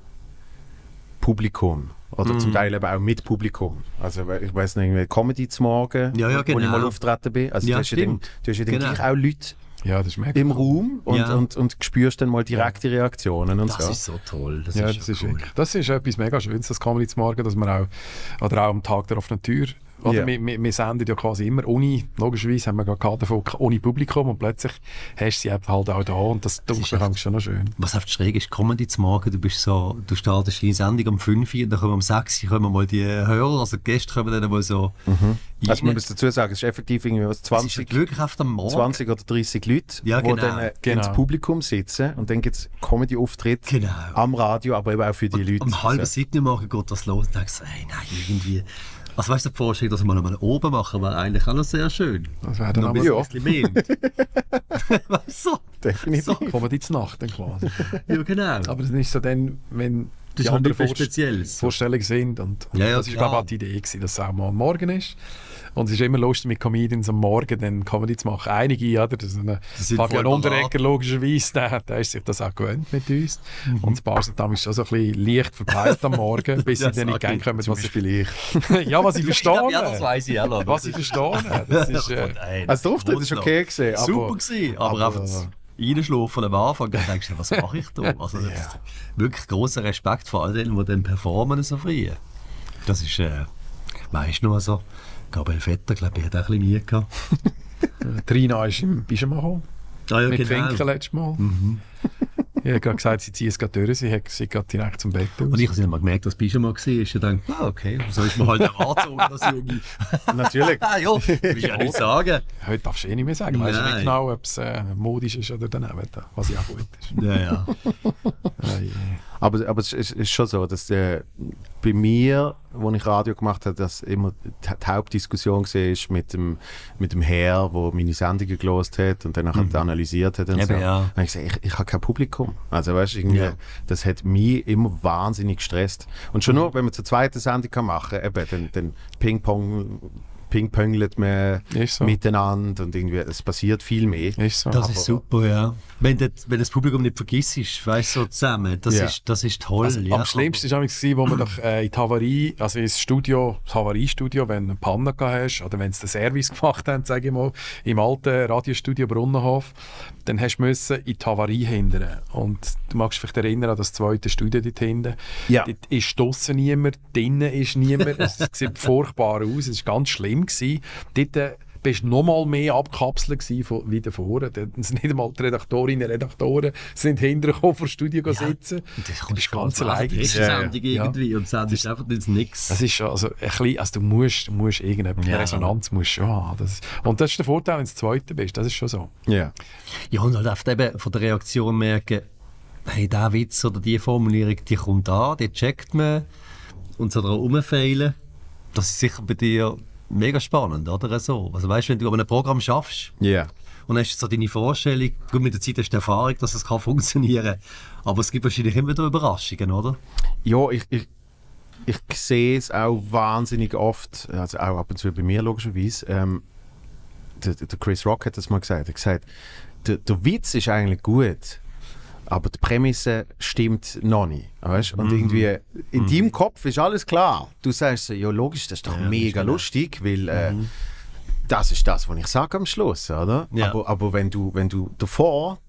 Publikum. Oder Mhm. zum Teil eben auch mit Publikum. Also ich weiß nicht, irgendwie Comedy zum Morgen, Ja, ja, wo ich genau. mal auftreten bin. Also Ja, du hast ja dann, du hast ja dann Genau. gleich auch Leute Ja, das ist mega. im Raum und, Ja. und, und spürst dann mal direkte Reaktionen und Das so. ist so toll. Das Ja, ist das schon ist, cool. wirklich, das ist etwas mega Schönes, das Comedy zu morgen, dass man auch, oder auch am Tag der offenen Tür, oder Ja. wir, wir, wir senden ja quasi immer ohne, logischerweise haben wir gerade davon, ohne Publikum und plötzlich hast du sie halt auch da und das tut ist mir echt- schon noch schön. Was einfach schräg ist, Comedy zu morgen, du bist so, du startest deine Sendung um 5 Uhr, dann kommen um 6 Uhr kommen mal die Hörer, also die Gäste kommen dann mal so Also man muss dazu sagen, es ist effektiv irgendwie was Es ist 20, halt wirklich auf dem Morgen. 20 oder 30 Leute, Ja, die genau. dann äh, Genau. ins Publikum sitzen und dann gibt es Comedy-Auftritt Genau. am Radio, aber eben auch für die Leute. Um halb So. sieben Uhr morgen geht das los und denkst, hey, nein, irgendwie... Also weißt du, die Vorstellung, dass wir mal oben machen, wäre eigentlich auch noch sehr schön. Das wäre dann Noch ein aber bisschen, mehr. *laughs* *laughs* weißt du? Definitiv. So. Comedy zur Nacht dann quasi. Ja, genau. aber das ist so dann, wenn Das die halt anderen Vorst- Spezielles. Vorstellungen sind und, und Ja, ja, das ist klar. glaube ich auch die Idee gewesen, dass es auch mal am Morgen ist. Und es ist immer lustig mit Comedians am Morgen dann Comedy zu machen. Einige, oder? Das ist Fabian Unterrecker logischerweise, der, der ist sich das auch gewöhnt mit uns. Mhm. Und paar sind damals schon so ein bisschen leicht verpeilt am Morgen, *laughs* bis sie dann nicht sag gern ich. kommen, was ich, Beispiel ich. *laughs* ja, was ich verstehe. Ja, das weiß ich auch. was ich verstehe. *laughs* Das ist, äh, Nein, Also der Auftritt ist wunderbar. okay gewesen, aber, Super gewesen, aber, aber- einfach das Reinschlafen am Anfang, dann denkst du, was mache ich da? Also, das ist wirklich großer Respekt vor all denen, die dann performen so früh. Das ist, äh, weißt du noch, also, Gabriel Vetter, glaube ich, hat auch ein bisschen Mühe gehabt. *laughs* Trina ist im Pyjama gekommen. Ah, ja, mit Finken letztes Mal. Ich habe gerade gesagt, sie ziehen es gerade durch, sie hat sie geht direkt zum Bett aus. Und ich habe mal gemerkt, dass Pyjama war. Ich dachte, ah, okay, so ist man halt auch angezogen als Junge. *laughs* Natürlich. ah, *laughs* ja, will ich ja nicht sagen. Heute darfst du eh nicht mehr sagen. Weißt du nicht genau, ob es äh, modisch ist oder daneben, was ja auch gut ist. Ja, ja. Äh, Aber, aber es ist, ist schon so, dass äh, bei mir, als ich Radio gemacht habe, dass immer die, Hauptdiskussion war mit dem, mit dem Herr, der meine Sendungen gelost hat und dann nachher analysiert hat. Und Mhm. Eben, so. ja. Und ich gesagt, ich, ich habe kein Publikum. Also weißt, du, irgendwie, Ja. das hat mich immer wahnsinnig gestresst. Und schon nur, wenn man zur zweiten Sendung kann machen kann, dann, dann Ping-Pong ping-pongelt man Ist so. miteinander und irgendwie, es passiert viel mehr. Ist so. Das ist super, ja. Wenn, das, wenn das Publikum nicht vergisst, weißt du, so zusammen, das, Ja. ist, das ist toll. Also, ja. Am schlimmsten war es, wo man doch äh, in die Havarie, also ins Studio, das Havariestudio, wenn du eine Panne gehabt hast oder wenn sie den Service gemacht haben, sage ich mal, im alten Radiostudio Brunnenhof, dann hast du müssen in die Havarie hindern. Und du magst dich vielleicht erinnern an das zweite Studio dort hinten. Ja. Dort ist draussen niemand, drinnen ist niemand. *laughs* es sieht furchtbar aus, es war ganz schlimm. Gewesen. Dort äh, bist du noch mal mehr abkapselt von, wie davor. Dort sind nicht einmal die Redaktorinnen und Redaktoren sind hintergekommen vor dem Studio ja. sitzen. Und das Du kommt bist ganz allein. Die erste Ja, ja. Sendung irgendwie und die Sendung ist einfach jetzt nichts. Das ist schon, also, ein bisschen, also du musst, du musst irgendeine Ja. Resonanz musst schon haben. Das, und das ist der Vorteil, wenn du das Zweite bist. Das ist schon so. Ja. Ja, und halt oft eben von der Reaktion merken, hey, der Witz oder die Formulierung, die kommt an, die checkt man und so daran rumfeilen. Das ist sicher bei dir mega spannend, oder so? Also weißt du, wenn du an einem Programm schaffst Ja. und hast so deine Vorstellung, gut, mit der Zeit hast du Erfahrung, dass es kann funktionieren aber es gibt wahrscheinlich immer wieder Überraschungen, oder? Ja, ich, ich, ich sehe es auch wahnsinnig oft, also auch ab und zu bei mir logischerweise. Ähm, der, der Chris Rock hat das mal gesagt. Er hat gesagt, der, der Witz ist eigentlich gut, aber die Prämisse stimmt noch nicht. Weißt? Und irgendwie in deinem Kopf ist alles klar. Du sagst so, ja logisch, das ist doch mega lustig, weil äh, das ist das, was ich sage am Schluss, oder? Ja. Aber, aber wenn, du, wenn du davor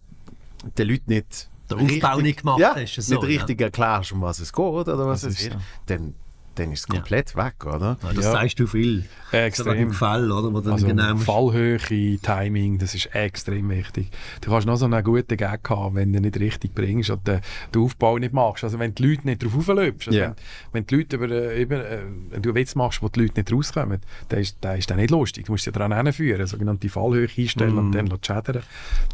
den Leuten nicht Den Aufbau nicht gemacht ja, hast. So, nicht richtig erklärst, um was es geht oder was Das es ist ist, dann, dann ist es komplett weg, oder? Ja, das Ja. sagst du viel. Extrem. Dem Gefäll, oder? Wo Also genau Fallhöhe, Timing, das ist extrem wichtig. Du kannst noch so einen guten Gag haben, wenn du nicht richtig bringst und den, den Aufbau nicht machst. Also wenn die Leute nicht drauf auflöpst, also Ja. wenn, wenn die Leute über, äh, über äh, wenn du einen Witz machst, wo die Leute nicht rauskommen, dann ist, dann ist der nicht lustig. Du musst sie daran hinführen, sogenannte Fallhöhe einstellen und dann schädern.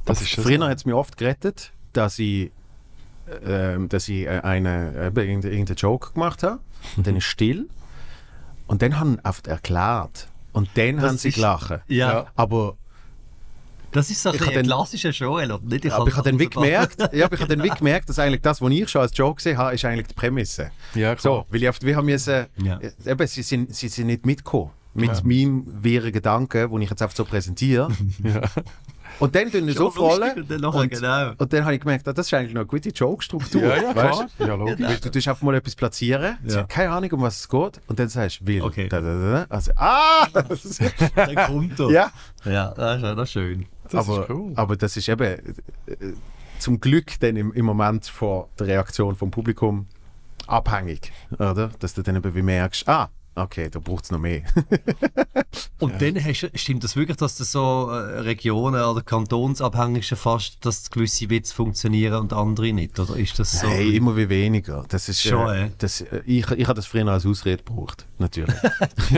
Das ist Früher hat es mich oft gerettet, dass ich, ähm, dass ich äh, eine, äh, irgendeinen irgendeinen Joke gemacht habe und *laughs* dann ist still und dann haben sie oft erklärt und dann haben sie ist- gelacht. Ja, Aber, das ist so ein, Ich ein den- klassischer Joel, oder nicht? aber ich habe dann wie gemerkt, *laughs* ja, aber ich habe dann wie gemerkt, dass eigentlich das, was ich schon als Joke gesehen habe, ist eigentlich die Prämisse. Ja, So, klar. weil ich oft, wir haben müssen, Ja. äh, eben, sie sind, sie sind nicht mitgekommen mit meinem wirren Gedanken, den ich jetzt einfach so präsentiere. *laughs* Und dann tun wir so rollen. Und dann nachher, genau. Und dann habe ich gemerkt, ah, das ist eigentlich noch eine gute Joke-Struktur. Ja, ja, weißt klar. du? Ja, logisch. Weil Du tust einfach mal etwas platzieren, sie Ja. hat keine Ahnung, um was es geht, und dann sagst du, will. Okay. Da, da, da, da. Also, ah! *laughs* Dann kommt er. ja, Ja, das ist, das ist schön. Das aber, ist cool. aber das ist eben äh, zum Glück dann im, im Moment von der Reaktion vom Publikum abhängig, oder? Dass du dann eben wie merkst, ah, okay, da braucht es noch mehr. *laughs* Und dann hast, stimmt das wirklich, dass das so äh, Regionen- oder kantonsabhängig schon fast, dass gewisse Witze funktionieren und andere nicht? Oder ist das so? Hey, immer wie weniger. Das ist, Schon, äh, das, äh, ich, ich habe das früher als Ausrede gebraucht, natürlich. *laughs*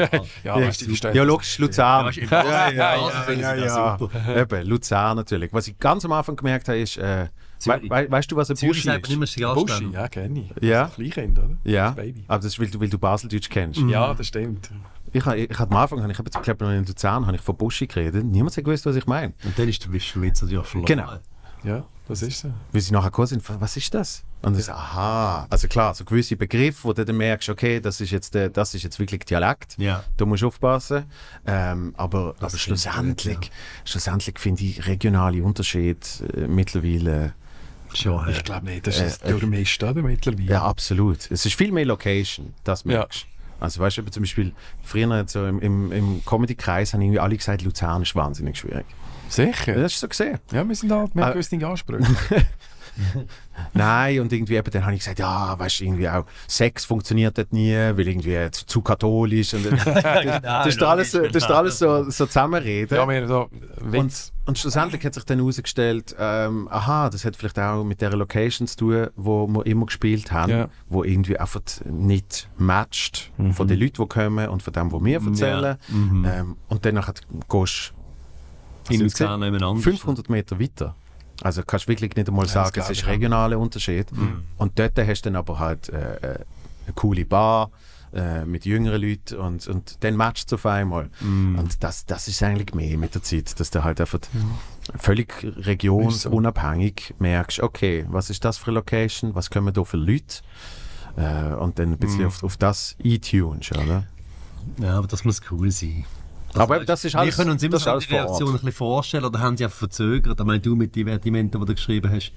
ja, verstehen Ja, das. logisch, Luzern. Ja, ja, ja, ja, ja, ja. super. Eben, Luzern natürlich. Was ich ganz am Anfang gemerkt habe, ist, äh, we, Zürich. we, weißt du, was ein Zürich Buschi ist? immer Buschi, ja, kenne ich. Ja. Das Kleinkind, oder? Ja, Das Baby. aber das ist, weil du, weil du Baseldeutsch kennst. Ja, das stimmt. Ich, ich, hatte am Anfang, habe ich, ich glaube, noch in Luzern habe ich von Buschi geredet. Niemand hat gewusst, was ich meine. Und dann ist der Witz natürlich verloren. Genau. Ja, das ist so. Wie sie nachher gekommen sind, was ist das? Und ich so, aha. Also klar, so gewisse Begriffe, wo du dann merkst, okay, das ist jetzt, der, das ist jetzt wirklich Dialekt. Ja. Da musst du aufpassen. Ähm, aber aber schlussendlich, ja. schlussendlich finde ich regionale Unterschiede äh, mittlerweile, Schon, Ich ja. glaube nicht, das ist Äh, äh, durchmischt, oder? Mittlerweile. ja absolut. Es ist viel mehr Location, das Ja. merkst du. Also weißt du, zum Beispiel früher so im, im, im Comedy-Kreis haben irgendwie alle gesagt, Luzern ist wahnsinnig schwierig. Sicher. Das ist so gesehen. Ja, wir sind halt, wir haben gewisse Ansprüche. *laughs* *laughs* Nein, und irgendwie eben, dann habe ich gesagt, ja, weißt du, irgendwie auch Sex funktioniert dort nie, weil irgendwie zu, zu katholisch. Und, *laughs* *laughs* das ist da alles, so- das ist da alles so, so zusammenreden. ja, wir so, und, Witz. und schlussendlich hat sich dann herausgestellt, ähm, aha, das hat vielleicht auch mit der Location zu tun, wo wir immer gespielt haben, Ja. wo irgendwie einfach nicht matcht von den Leuten, die kommen und von dem, was wir erzählen. Ähm, und dann nachher gehst du Luzern nebeneinander. 500 Meter weiter. Also kannst wirklich nicht einmal sagen, es glaub ist regionaler Unterschied. Und dort hast du dann aber halt äh, äh, eine coole Bar äh, mit jüngeren Leuten und, und dann matcht es auf einmal. Und das, das ist eigentlich mehr mit der Zeit, dass du halt einfach völlig regionsunabhängig merkst, okay, was ist das für eine Location, was kommen da für Leute? Äh, und dann ein bisschen auf, auf das eintunst, oder? Ja, aber das muss cool sein. Aber eben, das ist alles, wir können uns immer das alles die. Reaktion ein bisschen vorstellen oder haben sie einfach verzögert. Ich meine, du mit den Vertimenten, die du geschrieben hast,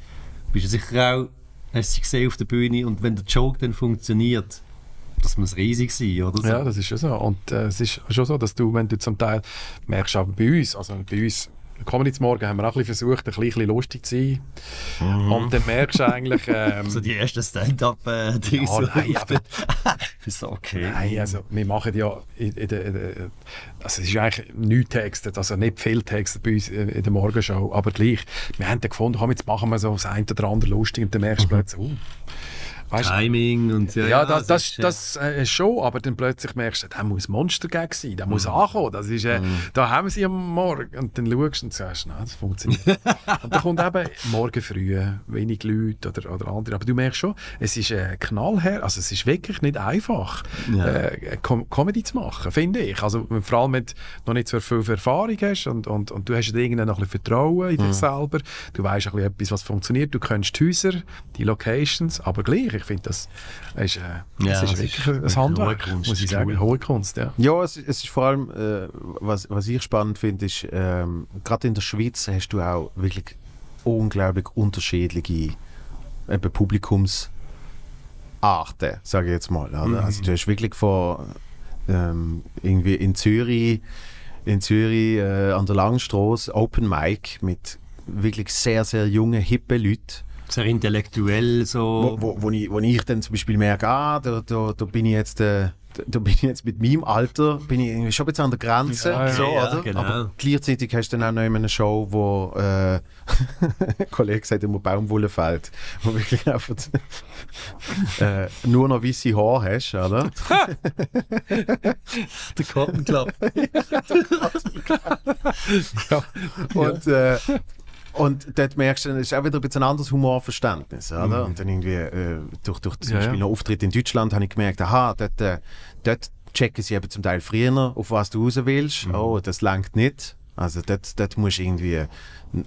bist du sicher auch, hast sie gesehen auf der Bühne und wenn der Joke dann funktioniert, das muss riesig sein, oder? so? Ja, das ist schon so. Und äh, es ist schon so, dass du, wenn du zum Teil merkst, aber bei uns, also bei uns, Comedy zum Morgen haben wir auch ein bisschen versucht, ein bisschen, lustig zu sein. Und dann merkst du eigentlich, ähm, *laughs* So die ersten Stand-up-Dings. Ja, nein, aber- *laughs* ist okay. Nein, also wir machen ja in, in in also es ist eigentlich nichts textet, also nicht viel textet bei uns in in der Morgenshow, aber gleich, wir haben dann gefunden, komm, jetzt machen wir so das eine oder andere lustig und dann merkst du plötzlich, oh, weißt, Timing und ja, ja, das, das, das äh, schon, aber dann plötzlich merkst du, da muss Monster-Gag sein, der muss ankommen, das ist, äh, da haben sie am Morgen und dann schaust du und sagst, nein, das funktioniert. *laughs* und dann kommt eben morgen früh wenig Leute oder, oder andere, aber du merkst schon, es ist äh, knallhart, also es ist wirklich nicht einfach, Ja. äh, Com Comedy zu machen, finde ich. Also vor allem, wenn du noch nicht so viel Erfahrung hast und, und, und du hast irgendwie noch ein bisschen Vertrauen in dich selber, du weißt ein bisschen etwas, was funktioniert, du kennst die Häuser, die Locations, aber gleich, ich finde, das ist, äh, das Ja, ist das wirklich ist ein wirklich Handwerk, hohe Kunst, muss ich ist sagen, cool. hohe Kunst, ja. Ja, es, es ist vor allem, äh, was, was ich spannend finde, ist, ähm, gerade in der Schweiz hast du auch wirklich unglaublich unterschiedliche eben Publikumsarten, sage ich jetzt mal. Oder? Also du hast wirklich von ähm, irgendwie in Zürich, in Zürich äh, an der Langstrasse Open Mic mit wirklich sehr, sehr jungen, hippen Leuten Sehr intellektuell so. wo, wo, wo, ich, wo ich dann zum Beispiel merke, ah, da, da, da bin ich jetzt, äh, da, bin ich jetzt mit meinem Alter, bin ich schon ein bisschen an der Grenze, Ja, ja. so, Ja, oder? genau. Aber gleichzeitig hast du dann auch noch immer eine Show, wo äh, *laughs* ein Kollege sagt immer Baumwolle fällt, wo wirklich einfach äh, nur noch weiße Haare hast, oder? *laughs* Der Cotton Club. *laughs* Und, äh, und dort merkst du, dann ist auch wieder ein bisschen anderes Humorverständnis. Oder? Und dann irgendwie, äh, durch, durch zum Ja, Beispiel ja. einen Auftritt in Deutschland, habe ich gemerkt, aha, dort, äh, dort checken sie eben zum Teil früher, auf was du raus willst. Oh, das langt nicht. Also dort, dort musst du irgendwie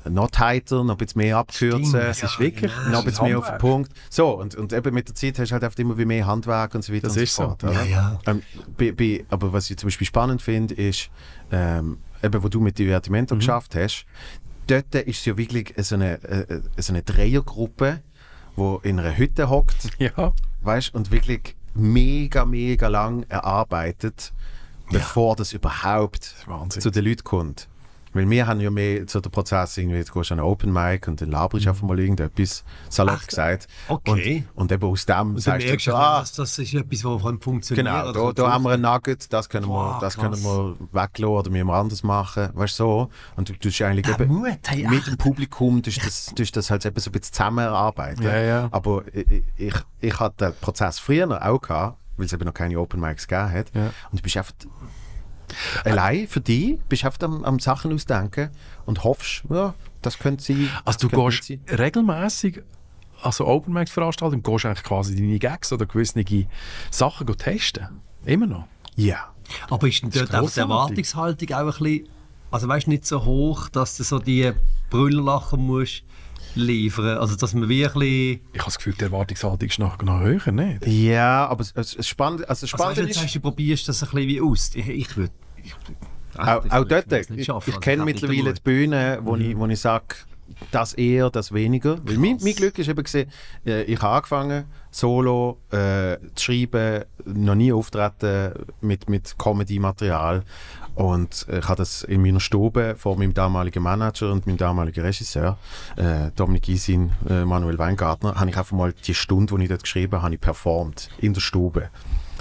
noch tighter, noch ein bisschen mehr abkürzen. Das ist wirklich noch ein bisschen mehr auf den. Punkt. So, und, und eben mit der Zeit hast du halt einfach immer wie mehr Handwerk und so weiter Das und ist so so. fort. oder? Ja, Ähm, bei, bei, aber was ich zum Beispiel spannend finde, ist, ähm, eben, wo du mit Divertimento Mhm. geschafft hast, dort ist es ja wirklich so eine, äh, so eine Dreiergruppe, die in einer Hütte hockt, *laughs* Ja. weißt, und wirklich mega, mega lang erarbeitet, bevor das überhaupt Wahnsinn. zu den Leuten kommt. Weil wir haben ja mehr so den Prozess, irgendwie, jetzt gehst du an einen Open Mic und dann laberst du einfach mal irgendetwas, salopp gesagt. okay. Und, und eben aus dem Und sagst du, so, ah, das, ist etwas, das kann funktionieren. Genau, da, da haben wir ein Nugget, das können wir, Wow, das krass. können wir weglassen oder müssen wir anders machen, weißt du so. Und du tust eigentlich Der eben Mut, hey, mit dem Publikum tust das, tust das halt eben so ein bisschen zusammen erarbeiten. Ja, ja. Aber ich, ich, ich hatte den Prozess früher auch gehabt, weil es eben noch keine Open Mics gegeben hat. Ja. Und du bist einfach allein für dich, bist einfach am, am Sachen ausdenken und hoffst, ja, das könnte sein. Also du gehst sein. regelmäßig also Open Mic Veranstaltungen gehst eigentlich quasi deine Gags oder gewisse Sachen go testen. Immer noch. Ja. Aber ist denn dort auch die. Erwartungshaltung auch ein bisschen, also weißt nicht so hoch, dass du so die Brüllerlachen musst liefern? Also dass man wirklich... Ich habe das Gefühl, die Erwartungshaltung ist noch, noch höher, nicht? Ja, aber es, es, es spannend, also das Also weißt, Spannende du, jetzt ist... sagst, du probierst das ein bisschen wie aus. Ich, ich würde... Ich, Auch, ich auch dort, ich, ich, kenne mittlerweile die Bühne, wo, ich, wo ich sage, das eher, das weniger. Weil mein, mein Glück ist eben gesehen, äh, ich habe angefangen, solo äh, zu schreiben, noch nie auftreten mit, mit Comedy-Material. Und ich habe das in meiner Stube vor meinem damaligen Manager und meinem damaligen Regisseur, äh, Dominik Isin, äh, Manuel Weingartner, habe ich einfach mal die Stunde, die ich dort geschrieben habe, ich performt in der Stube.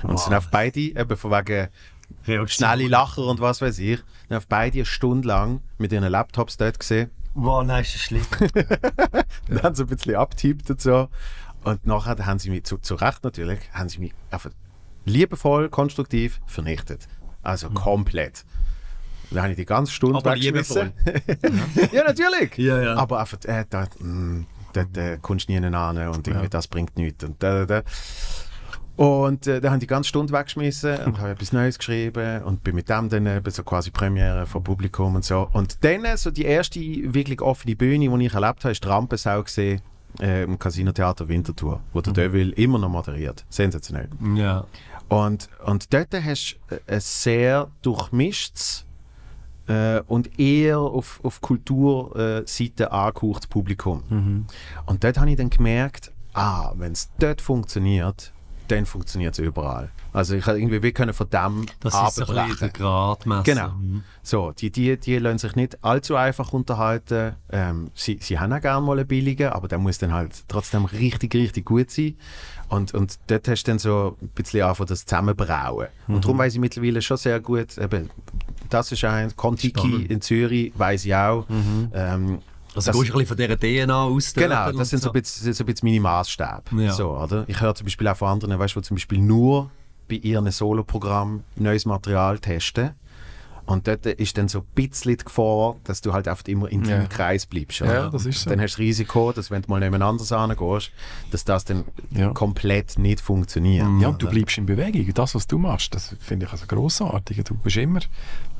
Und es sind auf beide eben von wegen *laughs* schnelle Lacher und was weiß ich. Dann auf beide eine Stunde lang mit ihren Laptops dort gesehen. Wow, nein, ist das schlimm. *laughs* Dann haben sie ein bisschen abtippt und so. Und nachher haben sie mich, zu, zu Recht natürlich, haben sie mich einfach liebevoll, konstruktiv vernichtet. Also komplett. Dann habe ich die ganze Stunde Aber weggeschmissen. *laughs* ja, natürlich. Ja, ja. Aber einfach, äh, da, mh, dort äh, kommst du nie an und irgendwie, das bringt nichts. Und, da, da, da. Und äh, dann habe ich die ganze Stunde weggeschmissen und habe etwas Neues geschrieben und bin mit dem dann eben so quasi Premiere vor Publikum und so. Und dann äh, so die erste wirklich offene Bühne, die ich erlebt habe, ist die Rampensau gesehen äh, im Casino Theater Winterthur, wo der Deville immer noch moderiert. Sensationell. ja. Und, und dort hast du ein sehr durchmischtes äh, und eher auf, auf Kulturseite äh, angehauchtes Publikum. Und dort habe ich dann gemerkt, ah, wenn es dort funktioniert, dann funktioniert es überall. Also ich habe irgendwie wie können von dem Das ist ein der. Gradmesser. Genau. Mhm. So, die, die, die lassen sich nicht allzu einfach unterhalten. Ähm, sie, sie haben auch gerne mal einen billigen, aber der muss dann halt trotzdem richtig, richtig gut sein. Und, und dort hast du dann so ein bisschen angefangen, das zusammenbrauen. Mhm. Und darum weiß ich mittlerweile schon sehr gut, eben, das ist ein Kontiki Spannend. Mhm. in Zürich, weiß ich auch. Ähm, Also das- du gehst ein bisschen von dieser DNA aus. Genau, das sind so, ein bisschen, so ein bisschen meine Maßstäbe. Ja. So, oder? Ich höre zum Beispiel auch von anderen, weißt, die zum Beispiel nur bei ihrem Soloprogramm neues Material testen. Und dort ist dann so ein bisschen die Gefahr, dass du halt einfach immer in deinem Ja. Kreis bleibst. Ja, oder? das ist so. Dann hast du das Risiko, dass wenn du mal nebeneinander hingehst, dass das dann Ja. komplett nicht funktioniert. Ja, und du bleibst in Bewegung. Das, was du machst, das finde ich also grossartig. Du bist immer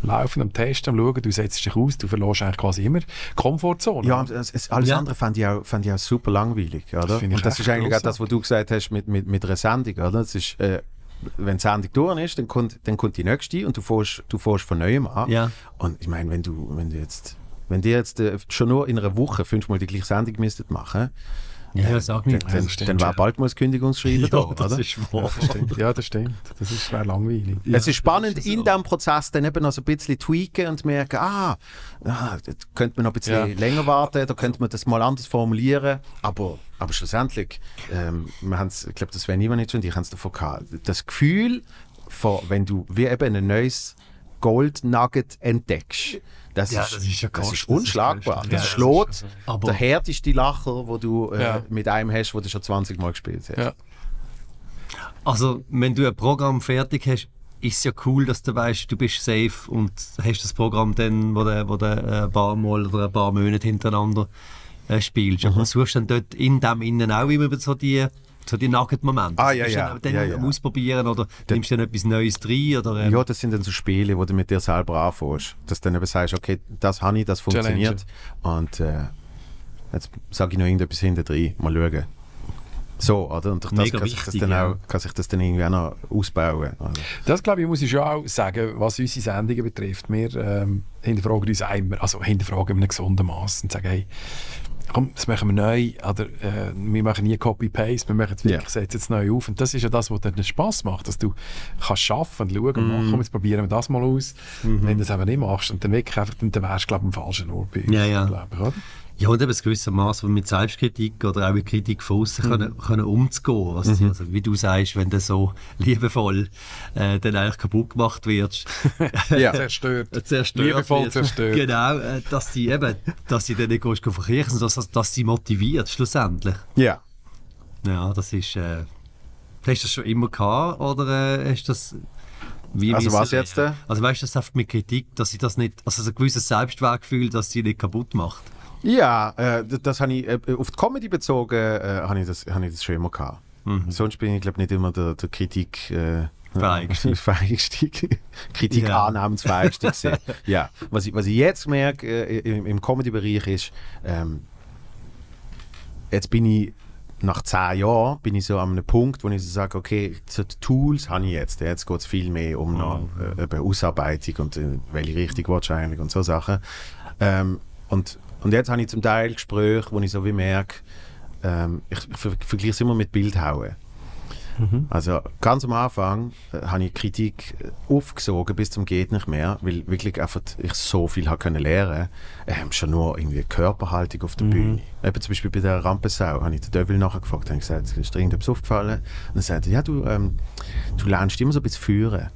laufend am Testen, am Schauen, du setzt dich aus, du verlierst eigentlich quasi immer die Komfortzone. Ja, und es, es, alles Ja. andere fand ich, auch, fand ich auch super langweilig. Oder? ich und das ist eigentlich auch das, grossartig. was du gesagt hast mit, mit, mit einer Sendung. Oder? Das ist, äh, wenn die Sendung durch ist, dann kommt, dann kommt die nächste und du fährst, du fährst von neuem an. Ja. Und ich meine, wenn du, wenn du jetzt, wenn die jetzt äh, schon nur in einer Woche fünfmal die gleiche Sendung müsstet machen, Ja, sag mir. Ja, Dann, das stimmt, dann wäre ja. bald mal das Kündigungsschreiben *laughs* da, Ja, das oder? ist wahr. Stimmt. Ja, das stimmt. Das ist wäre langweilig. es ist spannend, in diesem Prozess dann eben noch so ein bisschen tweaken und merken, ah, ah da könnte man noch ein bisschen Ja. länger warten, da könnte man das mal anders formulieren. Aber, aber schlussendlich, ähm, wir ich glaube, das wäre niemand nicht schon, ich habe es davon gehabt. Das Gefühl, von, wenn du wie eben ein neues Gold Nugget entdeckst, das, Ja, ist, das ist ja das ist das ist unschlagbar. geil. Das, Ja, schlägt Aber- der härteste Lacher, wo du äh, Ja. mit einem hast, wo du schon 20 Mal gespielt hast. Ja. Also, wenn du ein Programm fertig hast, ist es ja cool, dass du weißt, du bist safe und hast das Programm dann, wo du, wo du äh, ein paar Mal oder ein paar Monate hintereinander äh, spielst. Mhm. Aber suchst dann dort in dem Innen auch immer so die, so die Nugget-Momente. Ah, ja, du ja. Dann, dann Ja, ja. Ausprobieren oder nimmst du dann etwas Neues rein? Oder, ähm, Ja, das sind dann so Spiele, wo du mit dir selber anfängst. Dass du dann eben sagst, okay, das habe ich, das funktioniert. Und äh, jetzt sage ich noch irgendetwas hinter drin. Mal schauen. So, oder? Und durch das Mega kann sich, das wichtig, dann ja. auch, kann sich das dann irgendwie auch noch ausbauen. Also, Das glaube ich, muss ich schon auch sagen, was unsere Sendungen betrifft. Wir ähm, hinterfragen uns immer, also hinterfragen in einem gesunden Maß und sagen, hey, komm, das machen wir neu, oder äh, wir machen nie Copy-Paste, wir machen es wirklich, setzen es neu auf. Und das ist ja das, was dann Spass macht, dass du kannst schaffen und schauen machen, komm, jetzt probieren wir das mal aus. Wenn du das eben nicht machst, und dann wirklich einfach, dann wärst du, glaube ich, am falschen Ort bei uns, Ja, ja. ich? Ja, und eben ein gewisses Maß mit Selbstkritik oder auch mit Kritik von außen können, können umzugehen. Was, also, wie du sagst, wenn du so liebevoll äh, dann eigentlich kaputt gemacht wirst, *laughs* ja. Zerstört. zerstört Liebevoll wird. zerstört. Genau, äh, dass die eben, dass sie dann nicht verkirchen, sondern dass, dass sie motiviert, schlussendlich. ja. Ja, das ist, äh, hast du das schon immer gehabt oder äh, du das wie Also was jetzt, äh? Also weißt du, das einfach mit Kritik, dass sie das nicht, also so ein gewisses Selbstwertgefühl, dass sie nicht kaputt macht. Ja, äh, das habe ich äh, auf die Comedy bezogen, äh, habe ich, das- habe ich das schon immer gehabt. Sonst bin ich, glaube nicht immer der, der Kritik. Äh. Fähigste. *laughs* *laughs* Kritik Ja. annahmensfähigste gesehen. *laughs* ja, was ich, was ich jetzt merke äh, im, im Comedy-Bereich ist, ähm, jetzt bin ich nach zehn Jahren bin ich so an einem Punkt, wo ich so sage, okay, so die Tools habe ich jetzt. Jetzt geht es viel mehr um noch, äh, eben Ausarbeitung und äh, welche Richtung wahrscheinlich und so Sachen. Ähm, und, und jetzt habe ich zum Teil Gespräche, wo ich so wie merke, ähm, ich, ich ver vergleiche es immer mit Bildhauen. Also ganz am Anfang äh, habe ich Kritik äh, aufgesogen bis zum geht nicht mehr, weil wirklich einfach ich so viel habe können lernen. Ähm, schon nur irgendwie Körperhaltung auf der Bühne. Eben zum Beispiel bei der Rampensau habe ich den Dövel nachher gefragt, habe gesagt, ist dir irgendetwas aufgefallen? Und er sagte, ja du, ähm, du lernst immer so ein bisschen führen.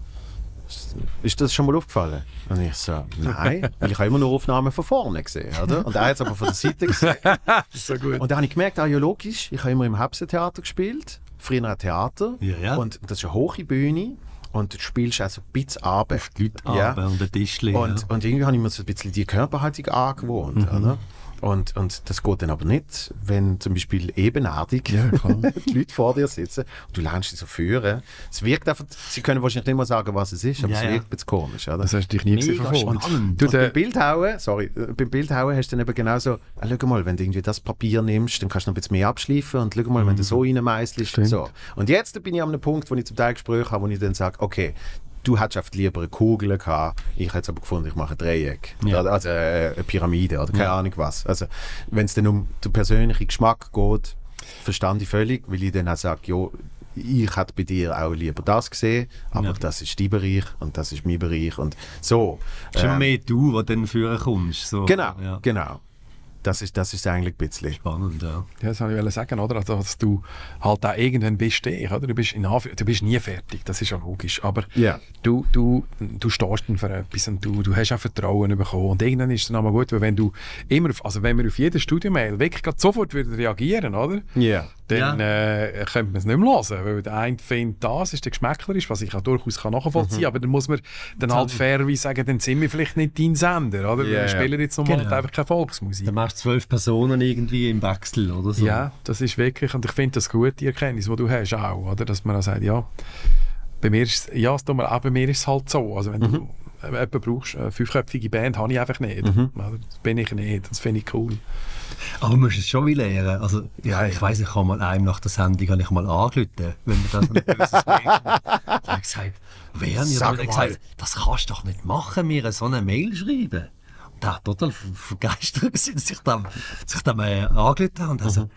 Ist das schon mal aufgefallen? Und ich so, nein, ich habe immer nur Aufnahmen von vorne gesehen, oder? Und er hat es aber von der Seite gesehen. *laughs* So gut. Und dann habe ich gemerkt, ja logisch, ich habe immer im Hepsentheater gespielt, früher ein Theater. Ja, ja. Und das ist eine hohe Bühne und du spielst also ein bisschen runter. Auf Die Leute ja. und den Tischli. Und, ja. und irgendwie habe ich mir so ein bisschen die Körperhaltung angewohnt. Oder? Und, und das geht dann aber nicht, wenn zum Beispiel ebenerdig *laughs* die Leute vor dir sitzen und du lernst sie so führen. Es wirkt einfach, sie können wahrscheinlich nicht mal sagen, was es ist, aber Ja, es ja. wirkt ein bisschen komisch. Oder? Das hast du dich nie gesehen spannend. Du, Und beim Bildhauen, sorry, äh, beim Bildhauen hast du dann eben genauso, ah, schau mal, wenn du irgendwie das Papier nimmst, dann kannst du noch ein bisschen mehr abschleifen und schau mal, wenn du so reinmeißelst und so. Und jetzt bin ich an einem Punkt, wo ich zum Teil Gespräche habe, wo ich dann sage, okay, du hättest lieber eine Kugel gehabt, ich hätte es aber gefunden, ich mache ein Dreieck. Ja. Also äh, eine Pyramide oder keine Ahnung was. Also wenn es dann um den persönlichen Geschmack geht, verstand ich völlig, weil ich dann auch sage, ja, ich hätte bei dir auch lieber das gesehen, aber Ja. das ist dein Bereich und das ist mein Bereich und so. Es ist immer Ähm, mehr du, der dann führen kommst. So. Genau, Ja. genau. Das ist, das ist eigentlich ein bisschen. Spannend, ja. Ja, das wollte ich sagen, oder? Also, dass du halt auch irgendwann bist, ich, oder? Du bist, in du bist nie fertig, das ist ja logisch. Aber Ja. du, du, du stehst dann für etwas und du, du hast auch Vertrauen bekommen. Und irgendwann ist es dann auch gut, weil wenn du immer, auf, also wenn wir auf jede Studiomail wirklich grad sofort wieder reagieren, oder? Ja. Dann äh, könnte man es nicht mehr hören, weil der eine findet, das ist der geschmäcklerisch, was ich auch durchaus kann nachvollziehen Mhm. kann, aber dann muss man dann halt fairerweise sagen, dann sind wir vielleicht nicht dein Sender, oder? Ja, wir ja. spielen jetzt nochmal Genau. einfach keine Volksmusik. Dann machst du zwölf Personen irgendwie im Wechsel oder so. Ja, das ist wirklich, und ich finde das gut, die Erkenntnis, die du hast auch, oder? dass man auch sagt, ja, bei mir ist es- ja, auch bei mir ist es halt so, also wenn du äh, jemanden brauchst, eine fünfköpfige Band habe ich einfach nicht, oder? das bin ich nicht, das finde ich cool. Aber man muss es schon wie lernen. Also, ja, ich weiss, ich habe mal einem nach der Sendung habe ich mal angerufen, wenn man das ein böses Mail hat. *laughs* Er hat gesagt, Werner, Sag er mal. gesagt, das kannst du doch nicht machen, mir so eine Mail schreiben. Und der hat total ver- vergeistert *laughs* dass ich dem, dass ich dem äh, angerufen habe. Und er so,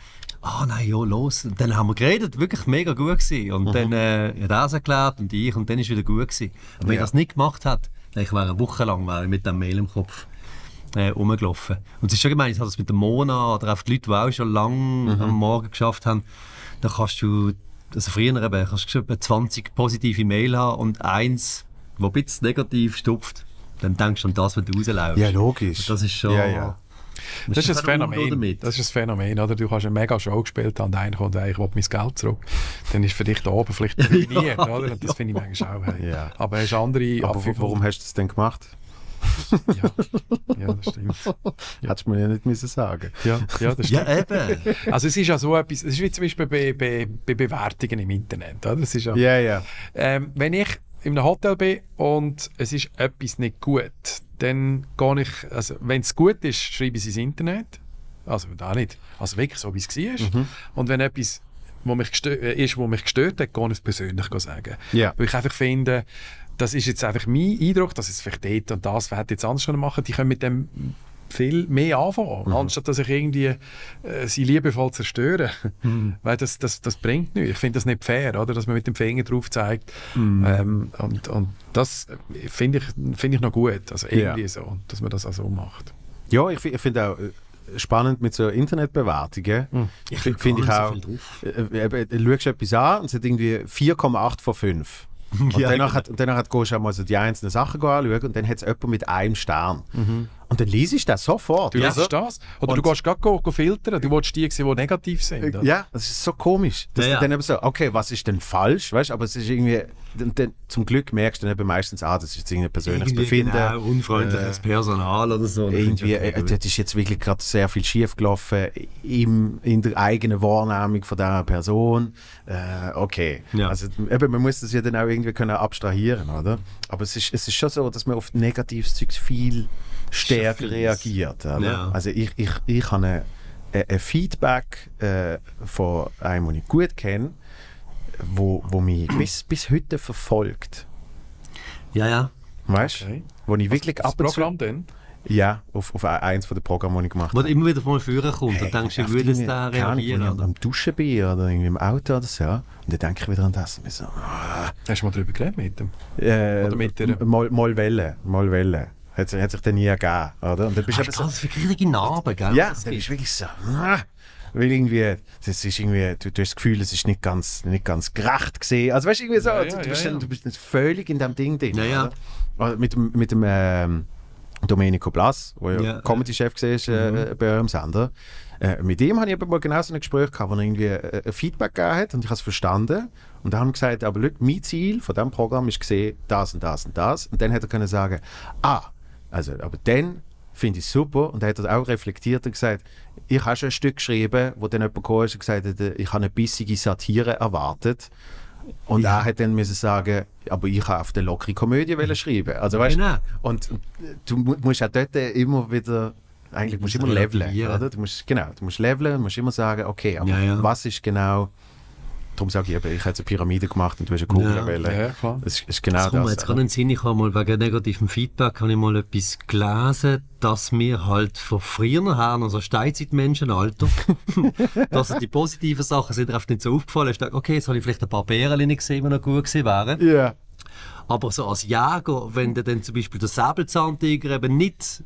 ah nein, ja, los. Und dann haben wir geredet, wirklich mega gut gewesen. Und dann äh, hat er es erklärt und ich und dann ist wieder gut gewesen. Aber wenn Ja. er das nicht gemacht hat, dann ich wäre eine Woche lang wäre mit dem Mail im Kopf äh, rumgelaufen. Und es ist schon gemein, ich habe das mit der Mona oder auch die Leute, die auch schon lange am Morgen geschafft haben, da kannst du, also früher eben, kannst du schon etwa 20 positive Mail haben und eins, wo ein bisschen negativ stupft. Dann denkst du an das, was du rausläufst. Ja, logisch. Und Das ist schon... Ja, ja. Das ist ein Phänomen. damit. Das ist ein Phänomen, oder? Du hast eine mega Show gespielt und einer kommt, ich will mein Geld zurück. Dann ist für dich da oben vielleicht *laughs* ruiniert, oder? Und das finde ich manchmal auch. Hey. Ja. Aber hast andere Aber warum hast du das denn gemacht? Ja. ja, das stimmt. Hättest du mir ja nicht müssen sagen Ja, ja das Ja, stimmt. eben. Also es ist ja so etwas, es ist wie zum Beispiel bei, bei, bei Bewertungen im Internet. Oder? Das ist ja, Ja, ja. ähm, wenn ich in einem Hotel bin und es ist etwas nicht gut, dann gehe ich, also wenn es gut ist, schreibe ich es ins Internet. Also da nicht. Also wirklich so, wie es war. Mhm. Und wenn etwas wo mich äh, ist, was mich gestört hat, gehe ich es persönlich sagen. Ja. Weil ich einfach finde, das ist jetzt einfach mein Eindruck, dass es vielleicht dort und das hätte jetzt anders können machen. Die können mit dem viel mehr anfangen, Mhm. anstatt dass ich irgendwie äh, sie liebevoll zerstöre. Mhm. *laughs* Weil das, das, das bringt nichts. Ich finde das nicht fair, oder? dass man mit dem Finger drauf zeigt. Mhm. Ähm, und, und das äh, finde ich, finde ich noch gut. Also irgendwie Ja. so, dass man das auch so macht. Ja, ich, ich finde auch äh, spannend mit so Internetbewertungen. Ich krieg finde ich auch, so viel äh, äh, du schaust etwas an und es hat irgendwie 4,8 von 5. Und Ja, danach, hat, und danach gehst du auch mal so die einzelnen Sachen anschauen und dann hat es jemand mit einem Stern. Mhm. Und dann liest ich das sofort. Du Ja. lässt das? Oder Und- du gehst gerade go, go filtern. Du willst die sehen, die negativ sind. oder? Ja, das ist so komisch. Dass Ja, du ja. dann eben so, okay, was ist denn falsch? Weißt? Aber es ist irgendwie, dann, dann, zum Glück merkst du dann eben meistens, ah, das ist jetzt irgendein persönliches Irgendwie Befinden. Genau, unfreundliches Personal oder so. irgendwie, Das äh, dort ist jetzt wirklich gerade sehr viel schief gelaufen im, in der eigenen Wahrnehmung von dieser Person. Äh, okay. Ja. Also, eben, man muss das ja dann auch irgendwie können abstrahieren, oder? Aber es ist, es ist schon so, dass man auf negatives Zeug viel stärker reagiert. Oder? Ja. Also ich, ich, ich habe ein Feedback äh, von einem, den ich gut kenne, wo, wo mich bis, bis heute verfolgt. Ja, ja. Weißt du? Okay. Wo ich wirklich Das ab und zu. Programm dann? Ja, auf, auf eins von den Programmen, die ich gemacht Wo habe. du immer wieder von vorne kommt und denkst, wie würde es da Ahnung, reagieren? wenn ich am, Oder? am Duschen bin oder irgendwie im Auto oder so. Und dann denke ich wieder an das. Und ich so, Hast du mal darüber geredet mit dem? äh, Oder mit der- mal, mal Welle, mal Welle. Hat, sich- hat sich dann nie ergeben, oder? Und dann bist eben du so, das für richtige Narben, gell? ja, Das dann bist du wirklich so, ah, weil irgendwie, das ist irgendwie, du, du hast das Gefühl, es ist nicht ganz, nicht ganz gerecht gesehen. Also weißt du, irgendwie so, Ja, du, ja, du, bist ja, dann, ja. du bist dann völlig in dem Ding drin. Ja? Oder Mit dem, mit dem ähm, Domenico Blas, der ja, Ja. Comedy-Chef war äh, bei eurem Sender. Äh, mit dem hatte ich eben mal genau so ein Gespräch gehabt, wo er irgendwie äh, ein Feedback gegeben hat und ich habe es verstanden. Und dann haben wir gesagt, aber schau, mein Ziel von diesem Programm ist gesehen, das und das und das. Und dann hätte er können sagen, ah, also, aber dann finde ich super. Und dann hat er auch reflektiert und gesagt, ich habe schon ein Stück geschrieben, wo dann jemand gekommen ist und gesagt hat, ich habe eine bissige Satire erwartet. Und er hat dann müssen sagen, aber ich habe auf der lockere Komödie wollen schreiben. Also weißt Genau. und du mu- musst auch dort immer wieder, eigentlich musst du immer leveln, oder? Du musst, genau, du musst leveln, du musst immer sagen, okay, aber Ja, ja. was ist genau, darum sage ich eben, ich habe jetzt eine Pyramide gemacht und du hast eine Kugel Ja. wählen. Ja, klar. Das ist, ist genau Das das. kommt mir jetzt gerade in den Sinn, ich habe mal wegen negativem Feedback habe ich mal etwas gelesen, dass wir halt von früher her, also Steinzeitmenschenalter, *laughs* dass die positiven Sachen sind oft nicht so aufgefallen. Ich dachte, okay, jetzt habe ich vielleicht ein paar Bären nicht gesehen, die noch gut gewesen wären. ja. Aber so als Jäger, wenn du dann zum Beispiel den Säbelzahntiger eben nicht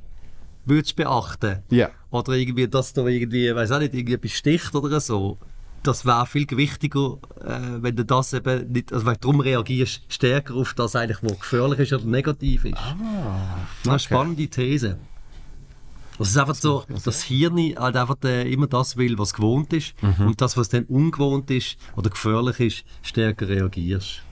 würdest beachten Ja. oder irgendwie, dass da irgendwie, weiß auch nicht, irgendwie etwas sticht oder so, das wäre viel gewichtiger, äh, wenn du das eben nicht, also weil du darum reagierst stärker auf das eigentlich, was gefährlich ist oder negativ ist. Ah, Eine spannende These. Es ist einfach so, dass das Hirn halt einfach äh, immer das will, was gewohnt ist und das, was dann ungewohnt ist oder gefährlich ist, stärker reagierst.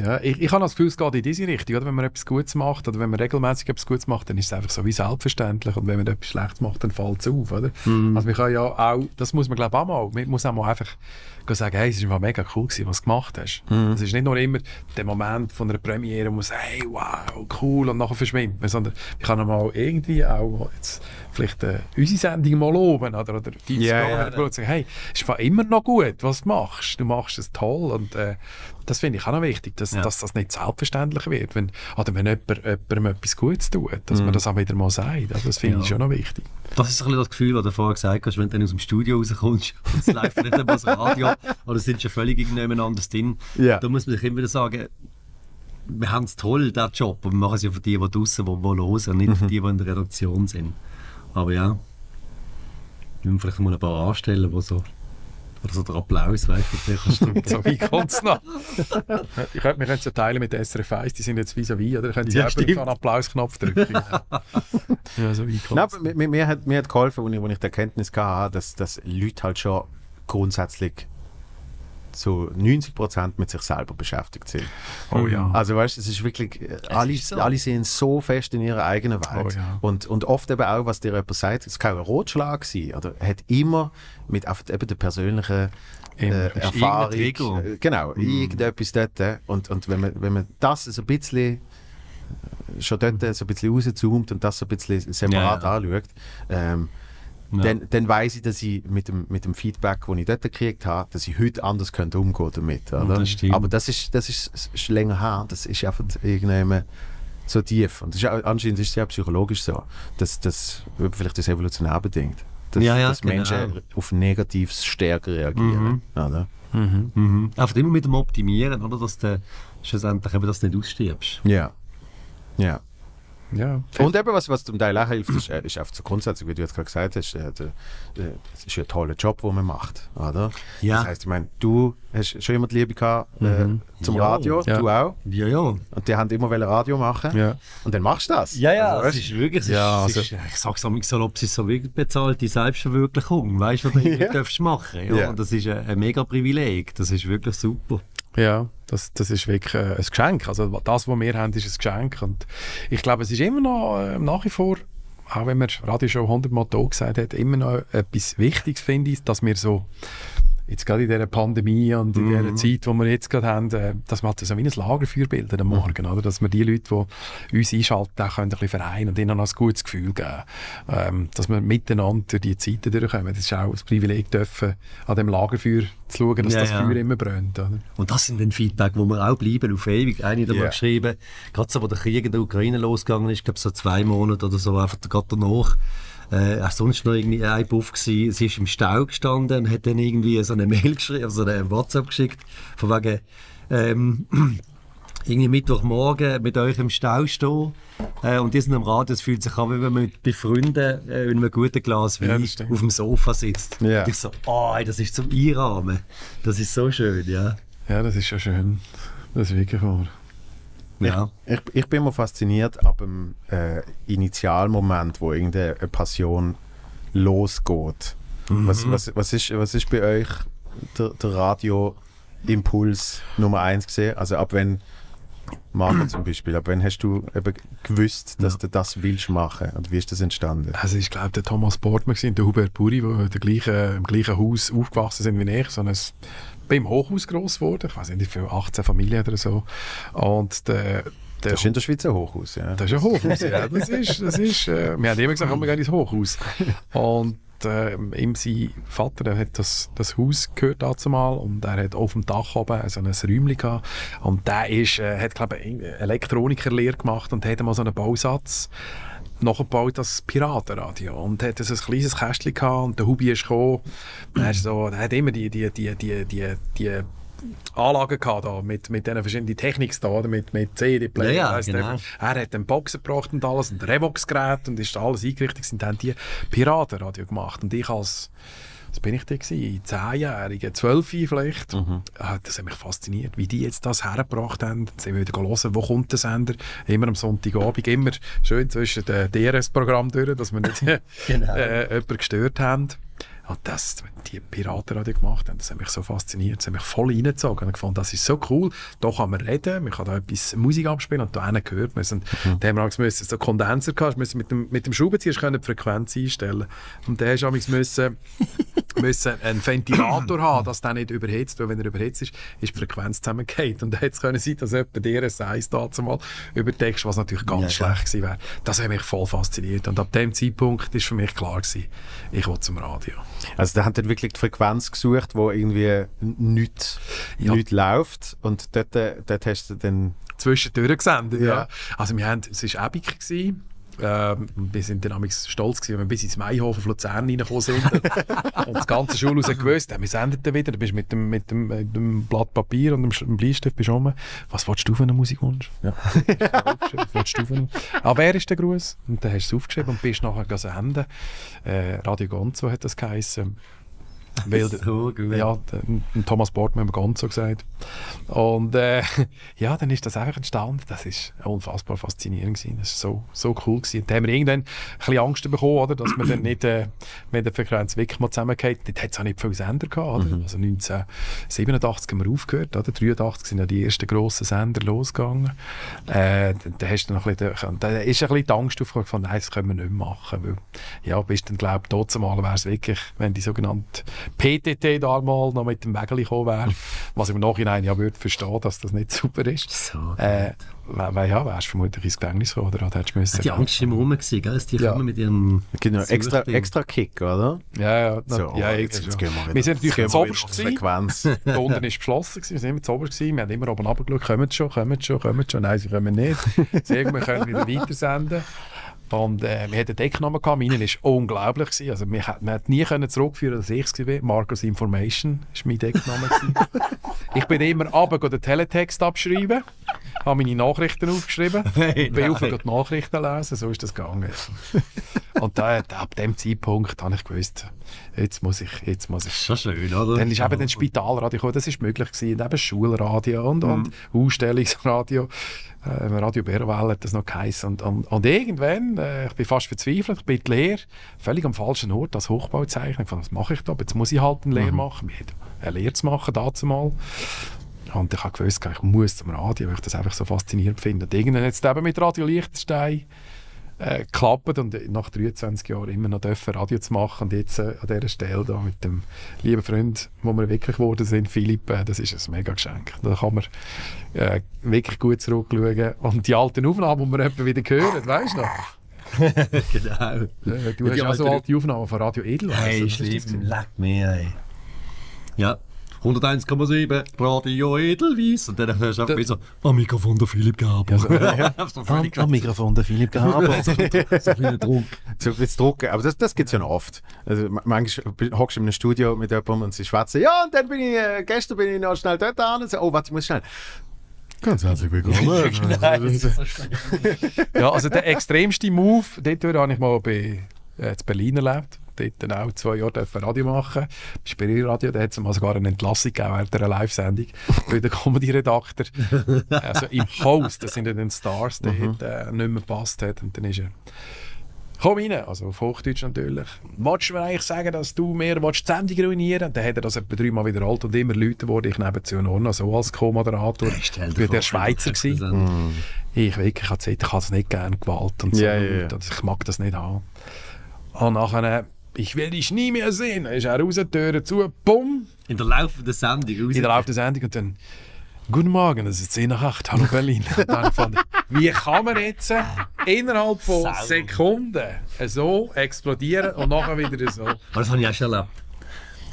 Ja, ich, ich habe das Gefühl, es geht in diese Richtung. Oder? Wenn man etwas Gutes macht oder wenn man regelmäßig etwas Gutes macht, dann ist es einfach so wie selbstverständlich. Und wenn man etwas Schlechtes macht, dann fällt es auf. Oder? Mhm. Also man kann ja auch, das muss man glaube ich auch mal, man muss auch mal einfach sagen, hey, es war mega cool, gewesen, was du gemacht hast. Mhm. Es ist nicht nur immer der Moment von einer Premiere, wo man sagt, hey, wow, cool, und nachher verschwindet man, sondern ich kann mal irgendwie auch jetzt vielleicht äh, unsere Sendung mal loben oder, oder die yeah, ja. und sagen, hey, es ist immer noch gut, was du machst. Du machst es toll und äh, das finde ich auch noch wichtig, dass Ja. dass das nicht selbstverständlich wird. Wenn, oder wenn jemand, jemandem etwas Gutes tut, dass man das auch wieder mal sagt. Also das finde ich Ja. schon noch wichtig. Das ist ein bisschen das Gefühl, das du vorher gesagt hast, wenn du dann aus dem Studio rauskommst und es läuft nicht einmal das Radio *laughs* oder es sind schon völlig irgendjemand anders drin. Ja. Da muss man sich immer wieder sagen, wir haben es toll, diesen Job, und wir machen es ja für die, die draußen die, die hören, und nicht für die, die in der Redaktion sind. Aber ja, wir müssen vielleicht mal ein paar anstellen, die so, oder so der Applaus, weißt du. *laughs* So wie kommt es noch? ich könnte, wir können es ja teilen mit der SRF 1, die sind jetzt vis-à-vis, oder? Können Sie Ja, stimmt. einen Applausknopf drücken? *laughs* ja, so wie kommt's. aber mir, mir, hat, mir hat geholfen, als ich, als ich die Erkenntnis hatte, dass, dass Leute halt schon grundsätzlich zu 90% mit sich selber beschäftigt sind. Oh ja. Also weißt du, es ist wirklich, äh, alle, ist so. alle sind so fest in ihrer eigenen Welt. Oh ja. und, und oft eben auch, was dir jemand sagt, es kann ein Rotschlag sein, oder hat immer mit einfach eben der persönlichen äh, Erfahrung, äh, genau, irgendetwas dort. äh, Und, und wenn, man, wenn man das so ein bisschen äh, schon dort so ein bisschen rauszoomt und das so ein bisschen separat Ja, anschaut, ähm, Ja. dann, dann weiß ich, dass ich mit dem, mit dem Feedback, das ich dort gekriegt habe, dass ich heute anders könnte umgehen damit. Oder? das. Aber das ist, das ist, das ist länger her. Das ist einfach irgendwann so tief. Und das ist, anscheinend ist es ja psychologisch so, dass das vielleicht das evolutionär bedingt. Dass, Ja, ja, dass genau. Menschen auf Negatives stärker reagieren. Oder? Mhm. Einfach immer mit dem Optimieren, oder? Dass du schlussendlich eben das nicht ausstirbst. Ja. Ja. Ja. Und eben, was, was zum Teil auch hilft, ist, äh, ist einfach so grundsätzlich, wie du jetzt gerade gesagt hast, äh, der, es ist ja ein toller Job, den man macht. Oder? Ja. Das heisst, ich meine, du hast schon immer die Liebe gehabt äh, zum Ja. Radio, Ja. du auch. Ja, ja. Und die haben immer wollen Radio machen. Ja. Und dann machst du das. Ja, ja, Also, es weißt, ist wirklich, es Ja, ist, also- ich sag's auch so, ob es ist so wirklich bezahlte Selbstverwirklichung, weißt du, was du *laughs* Ja. darfst machen. Ja? Ja. Und das ist ein, ein mega Privileg, das ist wirklich super. Ja, das, das ist wirklich äh, ein Geschenk. Also das, was wir haben, ist ein Geschenk. Und ich glaube, es ist immer noch äh, nach wie vor, auch wenn man Radio schon 100 Mal gesagt hat, immer noch etwas Wichtiges, finde ich, dass wir so jetzt gerade in dieser Pandemie und in dieser Zeit, die wir jetzt gerade haben, äh, dass wir halt so wie ein Lagerfeuer bilden am Morgen, oder? dass wir die Leute, die uns einschalten, auch können ein bisschen vereinen und ihnen noch ein gutes Gefühl geben. Ähm, dass wir miteinander durch die Zeiten durchkommen. Das ist auch ein Privileg, dürfen, an dem Lagerfeuer zu schauen, dass Ja, das ja. Feuer immer brennt. Oder? Und das sind dann Feedback, wo wir auch bleiben, auf ewig. Eine hat mal geschrieben, gerade so, wo der Krieg in der Ukraine losgegangen ist, ich glaube so zwei Monate oder so, einfach gerade danach, äh, auch sonst noch irgendwie ein Buff gewesen. Sie ist im Stau gestanden und hat dann irgendwie so eine Mail geschrieben, also eine WhatsApp geschickt, von wegen, ähm, *clears throat* irgendwie Mittwochmorgen mit euch im Stau stehen äh, und die sind am Radio, es fühlt sich an, wie wenn man mit, bei Freunden äh, in einem guten Glas Ja, Wein stimmt. auf dem Sofa sitzt. Ja. Und ich so, oh, das ist zum Einrahmen. Das ist so schön, ja. Ja, das ist schon schön. Das ist wirklich wahr. Ja. ich, ich bin immer fasziniert ab dem äh, Initialmoment, wo irgendeine Passion losgeht. Was, was, was, ist, was ist bei euch der, der Radio-Impuls Nummer eins gesehen? Also ab wenn, Marco zum Beispiel, ab wann hast du eben gewusst, dass du das willst machen? Und wie ist das entstanden? Also ich glaube, der Thomas Portman und der Hubert Puri, die gleichen, im gleichen Haus aufgewachsen sind wie ich, so ein, bin im Hochhaus groß geworden, ich weiß nicht, für 18 Familien oder so. Und der, der Das ist in der Schweiz ein Hochhaus, ja. Das ist ein Hochhaus, ja. Das ist, das ist, äh, wir haben immer gesagt, wir gehen ins Hochhaus. Und äh, ihm sein Vater der hat das, das Haus gehört dazu mal und er hat auf dem Dach oben so ein Räumchen gehabt. Und der ist, äh, hat, glaube ich, Elektronikerlehre gemacht und hat mal so einen Bausatz nachgebaut als Piratenradio und hat so ein kleines Kästchen gehabt und der Hubi ist gekommen. Er, so, er hat immer die, die, die, die, die, die Anlagen gehabt da, mit, mit diesen verschiedenen Techniks da, oder? mit, mit CD-Player. Ja, ja, genau. Er hat den Boxer gebracht und alles, und Revox-Gerät und ist alles eingerichtet sind, haben die Piratenradio gemacht. Und ich als, was bin ich da gewesen? Zehnjährige, zwölf vielleicht. Ah, Das hat mich fasziniert, wie die jetzt das hergebracht haben. Jetzt sind wir wieder hören, wo kommt der Sender? Immer am Sonntagabend, immer schön zwischen den DRS-Programm durch, dass wir nicht *laughs* *laughs* Genau. äh, jemanden gestört haben. Und das, die Piratenradio gemacht haben, das hat mich so fasziniert, das hat mich voll reingezogen. Ich fand, das ist so cool, da kann man reden, man kann da etwas Musik abspielen und da hinten gehört man. Und da haben wir müssen, so Kondenser gehabt, müssen mit dem, mit dem Schraubenzieher können die Frequenz einstellen. Und da hast du auch müssen müssen *laughs* einen Ventilator haben, dass der nicht überhitzt, weil wenn er überhitzt ist, ist die Frequenz zusammengeht. Und da hätte es können sein, dass jemand dir ein Size dazu mal überdeckst, was natürlich ganz Ja, schlecht gewesen wäre. Das hat mich voll fasziniert. Und ab dem Zeitpunkt ist für mich klar gewesen, ich will zum Radio. Also da haben dann wirklich die Frequenz gesucht, wo irgendwie nichts Ja. nicht läuft und dort, äh, dort hast du dann... zwischendurch gesendet. Ja. Ja. Also wir haben, es war Epic. Ähm, wir sind dann stolz gewesen, wenn wir bis ins Maihof auf Luzern reingekommen sind. *laughs* und das ganze Schulhaus hat gewusst, ja, wir senden dann wieder. Du bist mit dem, mit dem, mit dem Blatt Papier und dem, Bleistift bist rum. Was willst du für einen Musikwunsch? Ja. *laughs* Willst du für einen? Ah, wer ist der Gruß? Und dann hast du es aufgeschrieben und bist nachher senden. Äh, Radio Gonzo hat das geheißen. Weil, So ja, der Thomas Bortmann hat Gonzo gesagt. Und äh, *laughs* ja, dann ist das einfach entstanden. Das ist unfassbar faszinierend gewesen. Das ist so, so cool gewesen. Da haben wir irgendwann ein bisschen Angst bekommen, oder, dass wir dann *clears throat* nicht, äh, wenn der Frequenz wirklich mal zusammengeht, dort hat es auch nicht viele Sender gehabt, oder? Also 1987 haben wir aufgehört, oder? 83 sind ja die ersten grossen Sender losgegangen. Äh, da- hast du noch ein bisschen, da ist ein bisschen die Angst aufgekommen, von, nein, das können wir nicht machen, weil, ja, bist dann, glaube ich, tot zumal wäre es wirklich, wenn die sogenannte PTT da mal noch mit dem Wägeli gekommen wäre, *laughs* was ich im Nachhinein ja würde verstehen, dass das nicht super ist. So. Äh, weil, ja, wärst du vermutlich ins Gefängnis gekommen, oder? Hättest du müssen, Die Angst war immer rum, gewesen, gell? dass die Ja. kommen mit ihrem Genau, extra, extra Kick, oder? Ja, ja, na, So, ja, jetzt, jetzt gehen wir wieder. Wir sind natürlich Jetzt gehen zu wir oberst. Frequenz. *laughs* Da unten war beschlossen, gewesen, wir sind immer zu oberst, gewesen. wir haben immer oben runtergeschaut, kommen sie schon, kommen sie schon, kommen sie schon, nein, sie kommen nicht. *laughs* Gut, wir können wieder weitersenden. Und äh, wir hatten einen Decknamen gehabt, meinen war unglaublich. Gewesen. Also, wir, hat nie können zurückführen dass ich es war. Marcos Information war mein Deckname. ich bin immer runter den Teletext abschreiben, habe meine Nachrichten aufgeschrieben, *laughs* Hey, bin auf nein. die Nachrichten lesen, so ist das gegangen. *laughs* Und da, ab dem Zeitpunkt habe ich gewusst, jetzt muss ich, jetzt muss ich Schon schön, oder? dann ist eben das Spitalradio gekommen, das ist möglich gewesen, und eben Schulradio und, und Ausstellungsradio. Äh, Radio Berwell hat das noch geheißen. Und, und, und irgendwann, äh, ich bin fast verzweifelt, ich bin Lehre, völlig am falschen Ort. Ich fand, was mache ich da? Jetzt muss ich halt eine Lehre machen. Wir hatten eine Lehre zu machen, dazu mal. Und ich habe gewusst, ich muss zum Radio, weil ich das einfach so faszinierend finde. Und irgendwann es eben mit Radio Liechtenstein äh, geklappt und nach 23 Jahren immer noch dürfen Radio zu machen und jetzt äh, an dieser Stelle da mit dem lieben Freund, wo wir wirklich geworden sind, Philipp, äh, das ist ein mega Geschenk. Da kann man äh, wirklich gut zurückschauen und die alten Aufnahmen, die wir etwa wieder hören, weißt du noch? *laughs* genau. Du hast ja auch so alte Aufnahmen von Radio Edelweiss. Hey, schlimm, leck mir, ey. Ja, 101,7, Radio Edelweiss. Und dann hörst du einfach so, am Mikrofon der Philipp Gaber. so *laughs* völlig Am Mikrofon der Philipp Gaber. *laughs* so ein bisschen Druck. so jetzt drucken. Aber das, das gibt es ja noch oft. Also, ma- manchmal hockst du in einem Studio mit jemandem und sie schwätzen. Ja, und dann bin ich, äh, gestern bin ich noch schnell dort an. Und so, oh, warte, ich muss schnell. Ganz herzlich willkommen. *laughs* Ja, also der extremste Move, dort habe ich mal bei äh, in Berlin erlebt. Dort auch zwei Jahre Radio machen. Bei Spirit Radio, da hat es mal sogar eine Entlassung gegeben während einer Live-Sendung. Weil der Comedy-Redakteur, *laughs* also im Host, das sind ja dann Stars, der hat, äh, nicht mehr gepasst hat. Und dann ist er Komm rein, also auf Hochdeutsch natürlich. Wolltest du mir eigentlich sagen, dass du mir willst die Sendung ruinieren Und Dann hat er das etwa dreimal wiederholt und immer Leute wurde ich nebenzu noch noch so als Co-Moderator. Ich vor, der Schweizer gewesen. Ich wirklich, ich habe gesagt, ich habe es nicht gerne, Gewalt und so. Ja, ja. Und Ich mag das nicht haben. Und nachher, ich will dich nie mehr sehen. Dann ist er raus, die Tür zu, bumm, In der laufenden Sendung raus. in der Lauf der Sendung und dann Guten Morgen, es ist 10 nach 8, hallo Berlin. *laughs* Fand wie kann man jetzt äh, innerhalb von Sau. Sekunden so explodieren und nachher wieder so? Aber das habe ich auch schon erlebt.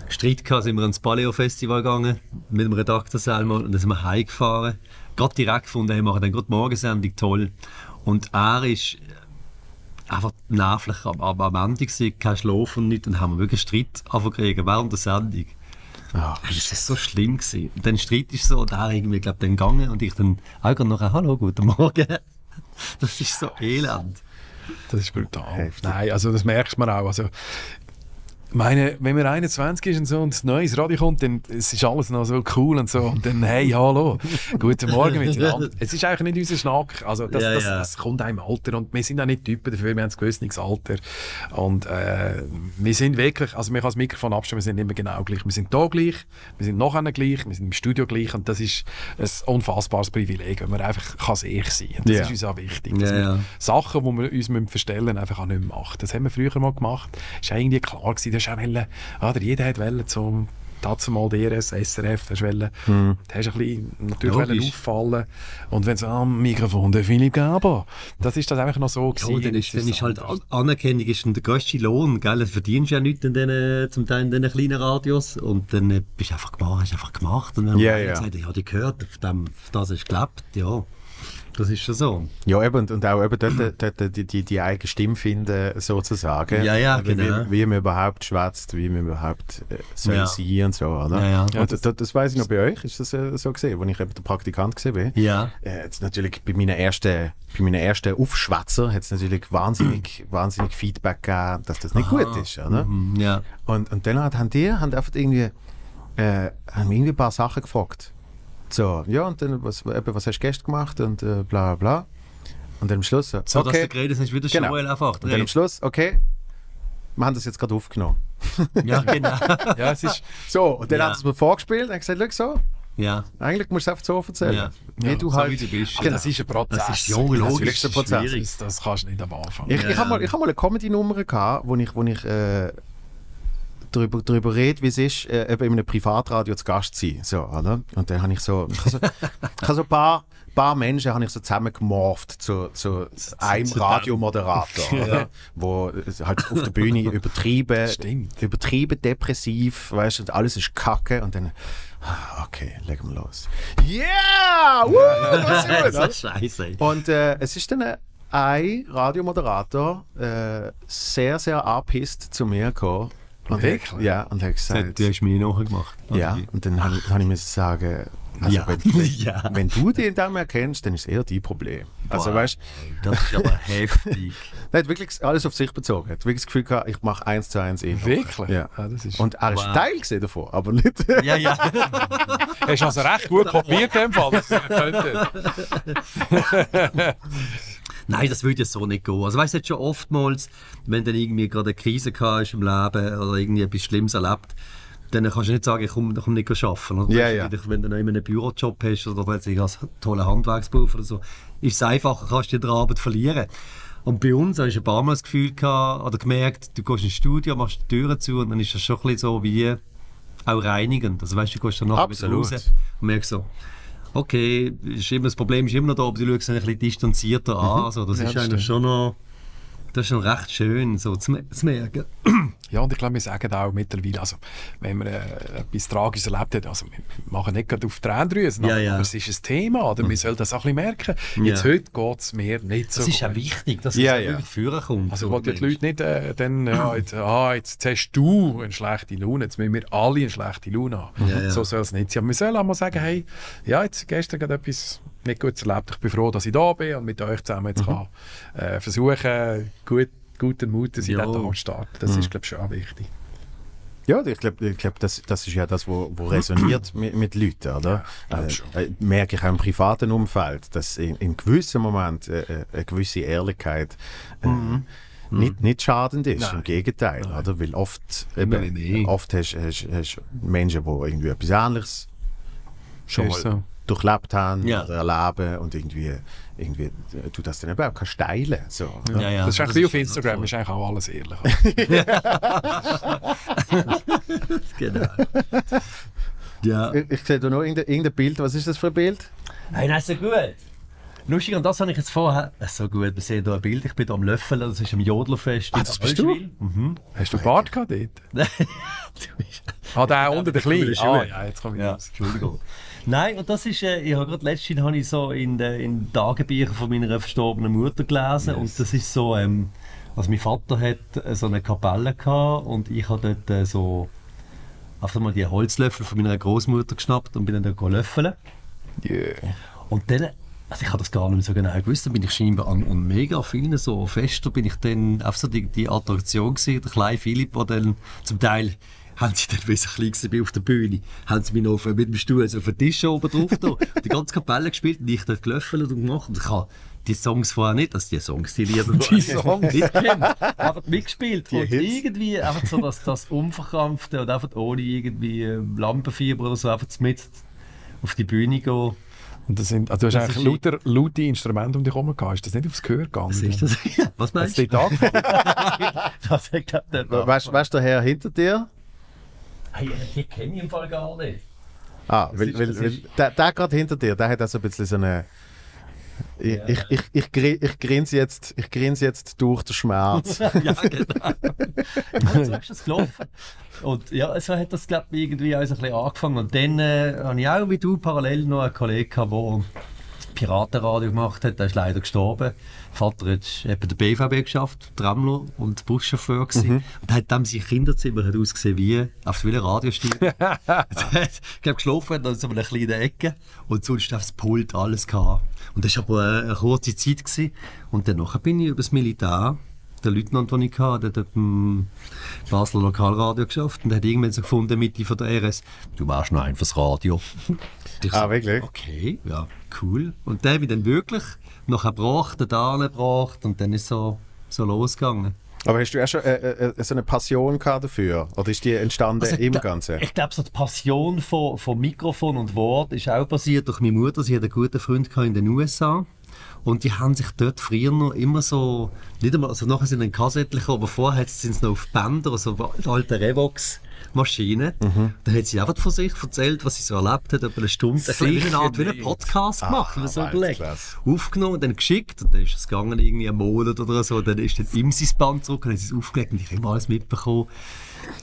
Streit gehabt, sind wir ins Paleo-Festival gegangen, mit dem Redakteur Selma, und dann sind wir heimgefahren. Gerade direkt gefunden, wir machen dann gerade die Morgensendung, toll. Und er ist einfach nervlich am, am am Ende gewesen, kein Schlaf und nichts, dann haben wir wirklich Streit angefangen während der Sendung. Ach, Das ist so schlimm gewesen. Und dann Streit ist so, und er irgendwie, glaub dann gegangen, und ich dann auch noch, Hallo, guten Morgen. *laughs* Das ist so elend. Das ist brutal. Heftig. Nein, also das merkst man auch. Also, meine, wenn man 21 ist und so und ein neues Radio kommt, dann es ist alles noch so cool und so. Und dann, hey, hallo, *laughs* guten Morgen miteinander. Es ist eigentlich nicht unser Schnack. Also das, Ja, das, ja. das kommt einem Alter. Und wir sind auch nicht Typen dafür, wir haben ein gewisses Alter. Und äh, wir sind wirklich, also wir kann das Mikrofon abstellen, wir sind immer genau gleich. Wir sind da gleich, wir sind nachher gleich, wir sind im Studio gleich. Und das ist ein unfassbares Privileg, wenn man einfach kann sich sein kann. Und das Ja. ist uns auch wichtig. dass wir. Sachen, die wir uns verstellen müssen, einfach auch nicht machen. Das haben wir früher mal gemacht. Es war irgendwie klar, gewesen, hast auch wollen, oder jeder hat wollen zum dazu mal DRS, SRF, hast wollen, Hm. hast du ein bisschen natürlich wollen auffallen und wenn so am Mikrofon der Philipp Gaber, das ist das einfach noch so Ja, dann ist, dann ist halt Anerkennung ist der grösste Lohn, gell? Du verdienst ja nichts in den, zum Teil in diesen kleinen Radios und dann äh, bist du einfach gemacht, hast einfach gemacht und dann haben ja. gesagt, ja, die gehört, auf, dem, auf das hast du gelebt, ja. Das ist schon so. Ja, eben, und- und auch eben dort, dort die, die, die eigene Stimme finden, sozusagen. Ja, ja, wie, genau. Wie, wie man überhaupt schwätzt, wie man überhaupt äh, soll Ja. sein und so, oder? Ja, ja. Und das, das, das weiß ich noch bei euch, ist das äh, so gesehen, als ich eben der Praktikant gesehen bin. Ja. Äh, jetzt natürlich bei meinen ersten, bei meinen ersten Aufschwätzer hat es natürlich wahnsinnig, *clears throat* wahnsinnig Feedback gegeben, dass das nicht gut ist, oder? Mhm, ja. Und, und dann hat- haben die haben einfach irgendwie, äh, haben irgendwie ein paar Sachen gefragt. So, ja, und dann, was, eben, was hast du gestern gemacht und äh, bla bla. Und dann am Schluss so, So, dass okay. du geredet hast, wie der Genau. Joel einfach. Und dann am Schluss, okay, wir haben das jetzt gerade aufgenommen. *laughs* Ja, genau. *laughs* Ja, es ist, So, und dann Ja. hat er es mir vorgespielt und hat gesagt, schau so, ja. eigentlich musst du es einfach so erzählen. Ja. Wie Ja, du so halt... wie du bist. aber das ist ein Prozess. Das ist ja logisch. Natürlich ist der Prozess. schwierig. Das, das kannst du nicht am Anfang. Ich, Ja, ich habe mal, ich hab mal eine Comedy-Nummer gehabt, wo ich, wo ich äh, darüber, darüber rede, wie es ist, äh, eben in einem Privatradio zu Gast zu sein. So, oder? Und dann habe ich so, ich habe so, ich habe so ein paar, paar Menschen habe ich so zusammengemorpht zu, zu einem zu. Radiomoderator, *laughs* oder? wo äh, halt auf der Bühne übertrieben, *laughs* Stimmt. übertrieben depressiv, weißt du, und alles ist Kacke und dann, ah, okay, legen wir los. Yeah! Woo, das ist? *laughs* Das ist scheiße. Und äh, es ist dann äh, ein Radiomoderator äh, sehr, sehr angepisst zu mir gekommen. Und Wirklich? Hat, ja, und hat gesagt, Du hast mir nachgemacht. ja, und dann habe ich, hab ich müssen sagen, also Ja. wenn, wenn, *laughs* Ja. wenn du den dann erkennst, dann ist es eher dein Problem. Also Boah, weißt Das ist aber *laughs* heftig. er hat wirklich alles auf sich bezogen. Er hat wirklich das Gefühl gehabt, ich mache eins zu eins ihn. Wirklich? Ja. das ist, Und er ist Wow. Teil gewesen davon, aber nicht. *laughs* ja, ja. hast also recht gut kopiert in dem Fall. dass ihr könntet. Nein, das würde ja so nicht gehen. Also weißt du, jetzt schon oftmals, wenn dann irgendwie gerade eine Krise im Leben oder irgendwie etwas Schlimmes erlebt, dann kannst du nicht sagen, ich komme komm nicht arbeiten. Oder? Ja. vielleicht, Wenn du noch immer einen Bürojob hast oder plötzlich als toller Handwerksberuf oder so, ist es einfacher, kannst du die Arbeit verlieren. Und bei uns habe ich ein paar Mal das Gefühl gehabt, oder gemerkt, du gehst ins Studio, machst die Türen zu und dann ist das schon ein bisschen so wie auch reinigend. Also weißt du, du gehst dann nachher wieder raus und merkst so, okay, ist immer, das Problem ist immer noch da, aber du schaust es ein bisschen distanzierter an. Also, das Ja, ist das eigentlich schon noch das ist schon recht schön so zu, zu merken. Ja, und ich glaube, wir sagen auch mittlerweile, also, wenn man äh, etwas Tragisches erlebt hat, also, wir machen nicht gerade auf Tränendrüsen, Ja, ja. aber es ist ein Thema, oder? Man soll das auch ein bisschen merken. Jetzt Ja. heute geht es mir nicht so Das ist gut. auch wichtig, dass Ja, es ja. wirklich führen kommt. Also, will die Leute nicht äh, dann, *clears throat* ja, jetzt, ah, jetzt, hast du eine schlechte Laune, jetzt müssen wir alle eine schlechte Laune haben. Ja, ja. So soll es nicht sein. Aber wir sollen auch mal sagen, hey, ja, jetzt gestern gerade etwas nicht Gutes erlebt. Ich bin froh, dass ich da bin und mit euch zusammen jetzt kann, äh, versuchen, gut, guten Mutes in Ja. diesen Tag starten. Das ist, glaube ich, schon auch wichtig. Ja, ich glaube, ich glaub, das, das ist ja das, wo, wo resoniert *clears throat* mit, mit Leuten, oder? glaub äh, äh, merke ich auch im privaten Umfeld, dass in, in gewissen Momenten äh, äh, eine gewisse Ehrlichkeit äh, nicht, nicht schadend ist, Nein. im Gegenteil, oder? Weil oft, eben, nicht. oft hast du hast, hast Menschen, die irgendwie etwas Ähnliches schon mal so. durchlebt haben Ja. oder erleben und irgendwie, irgendwie äh, du das dann eben auch kannst teilen. So? Ja, ja, das ist das eigentlich auf ist Instagram ist eigentlich auch alles ehrlich. *laughs* Genau. ja. Ich, ich sehe da noch irgendein, irgendein Bild, was ist das für ein Bild? Hey, nein, so gut. Lustig, und das habe ich jetzt vorher. äh, So gut, wir sehen hier ein Bild. Ich bin hier am Löffeln, das ist am Jodelfest. Ah, das bist du? Mhm. Hast du Bart gehabt dort? *laughs* Du bist- Ah, der unter der Kleinen. Ah, ja, jetzt komme ich Ja, raus. Entschuldigung. Nein, und das ist, äh, ich habe gerade letztens habe ich so in den Tagebüchern von meiner verstorbenen Mutter gelesen und das ist so, ähm, also mein Vater hat äh, so eine Kapelle gehabt und ich habe dort äh, so einfach mal die Holzlöffel von meiner Großmutter geschnappt und bin dann da löffeln. Yeah. Und dann, also ich habe das gar nicht mehr so genau gewusst, dann bin ich scheinbar an, an mega vielen so Festen bin ich dann auf so die, die Attraktion gewesen, der kleine Philipp, der dann zum Teil haben sie dann, weil ich klein war auf der Bühne, haben sie mich noch auf, mit dem Stuhl so auf den Tisch oben drauf da, *laughs* die ganze Kapelle gespielt und ich dort gelöffelt und gemacht und ich habe die Songs vorher nicht, also die Songs, die Lieder die Songs nicht kennen, einfach mitgespielt und Hits. irgendwie einfach so das, das Unverkrampfte und einfach ohne irgendwie äh, Lampenfieber oder so einfach mit auf die Bühne gehen Und das sind, also du hast eigentlich lauter, laute Instrumente um dich herum gehabt. Ist das nicht aufs Gehör gegangen? Was ist das? *laughs* Was meinst du? *laughs* Das Weißt weißt du, der Herr hinter dir? Hey, die kenne ich im Fall gar nicht. Ah, weil, ist- weil, weil der, der gerade hinter dir, der hat also ein bisschen so eine. Ich, ich, ich, ich, gri- ich, grinse jetzt, ich grinse jetzt durch den Schmerz. *laughs* ja, genau. *laughs* ja, so ist das gelaufen. Und ja, so hat das, glaube ich, irgendwie alles ein bisschen angefangen. Und dann äh, habe ich auch wie du parallel noch einen Kollegen gehabt, der Piratenradio gemacht hat. Der ist leider gestorben. Vater hat eben der BVB geschafft, Tramler und Buschauffeur gewesen. Und hat dann sein Kinderzimmer hat ausgesehen wie auf wie ein Radiostudio. *laughs* Der hat, ich glaube, geschlafen hat, also in einer kleinen Ecke und sonst aufs Pult alles gehabt. Und das war aber äh, eine kurze Zeit. Gewesen. Und dann nachher bin ich über das Militär, der Leutnant, den ich hatte, der hat beim Basler Lokalradio geschafft und hat irgendwann so gefunden, Mitte von der RS, du wärst noch ein fürs Radio. *laughs* Ich Ah, so, wirklich? Okay, ja, cool. Und der habe ich dann wirklich nachher gebracht, da gebracht und dann ist so, so losgegangen. Aber hast du auch schon äh, äh, so eine Passion gehabt dafür? Oder ist die entstanden Also, im Ganzen? Ich glaube, so die Passion von, von Mikrofon und Wort ist auch basiert durch meine Mutter. Sie hat einen guten Freund in den USA. Und die haben sich dort früher noch immer so, nicht einmal, also nachher sind sie in Kassettchen gekommen, aber vorher sind sie noch auf Bänder, also alte Revox-Maschinen. Da hat sie einfach von sich erzählt, was sie so erlebt hat, etwa eine Stunde. Eine kleine Art wie einen Podcast gemacht, man so überlegt. Aufgenommen, dann geschickt und dann ist es gegangen, irgendwie einen Monat oder so. Dann ist dann ihm sein Band zurück und hat es aufgelegt und ich habe immer alles mitbekommen.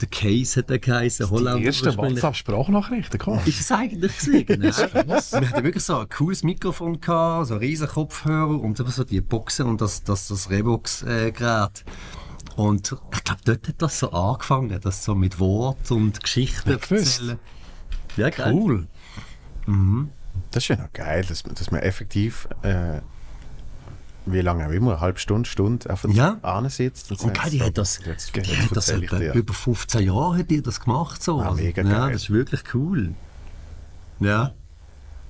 Der Case hat er geheißen, Die Holland. ersten ursprünglich. WhatsApp-Sprachnachrichten, komm. Ist es eigentlich gewesen. *laughs* Wir hatten wirklich so ein cooles Mikrofon, gehabt, so einen riesen Kopfhörer und so die Boxen und das, das, das Revox-Gerät. Und ich glaube, dort hat das so angefangen, das so mit Wort und Geschichten gewusst. erzählen. Ja, geil. Cool. Das ist ja noch geil, dass, dass man effektiv, äh, wie lange auch immer, eine halbe Stunde, Stunde einfach Ja. sitzt. Und geil, die hat das, Jetzt, die jetzt hat das über 15 Jahre hat die das gemacht. So. Ah, mega ja, geil. Das ist wirklich cool. Ja.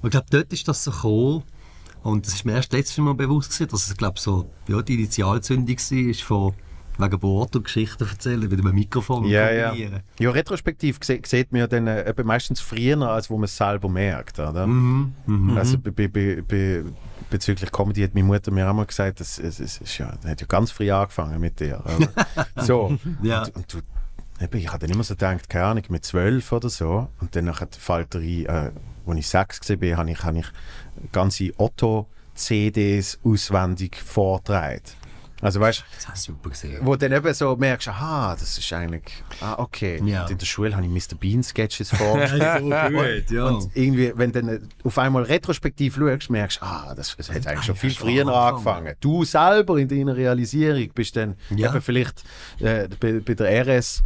Und ich glaube, dort ist das so gekommen. Und das ist mir erst letztes Mal bewusst gewesen, dass es, glaube so, ja, die Initialzündung war, von wegen Wort und Geschichten erzählen, mit einem Mikrofon Ja, ja. Ja, retrospektiv sieht man ja dann äh, meistens früher, als wo man es selber merkt. Oder? Mhm. Also be, be, be, be, bezüglich Comedy hat meine Mutter mir auch mal gesagt, das, es, es ist ja, hat ja ganz früh angefangen mit dir. *laughs* So. Ja. Und, und du, ich habe dann immer so gedacht, keine Ahnung, mit zwölf oder so. Und dann fällt er ein, äh, als ich sechs war, habe ich, habe ich ganze Otto-CDs auswendig vorgetragen. Also weißt Das hast du super gesehen. wo dann eben so merkst, aha, das ist eigentlich, ah, okay. Ja. Und in der Schule habe ich Mr. Bean Sketches vor. *laughs* so gut, ja. Und irgendwie, wenn du dann auf einmal retrospektiv schaust, merkst du, ah, das, das hat eigentlich schon viel früher angefangen. angefangen. Du selber in deiner Realisierung bist dann Ja. eben vielleicht äh, bei, bei der RS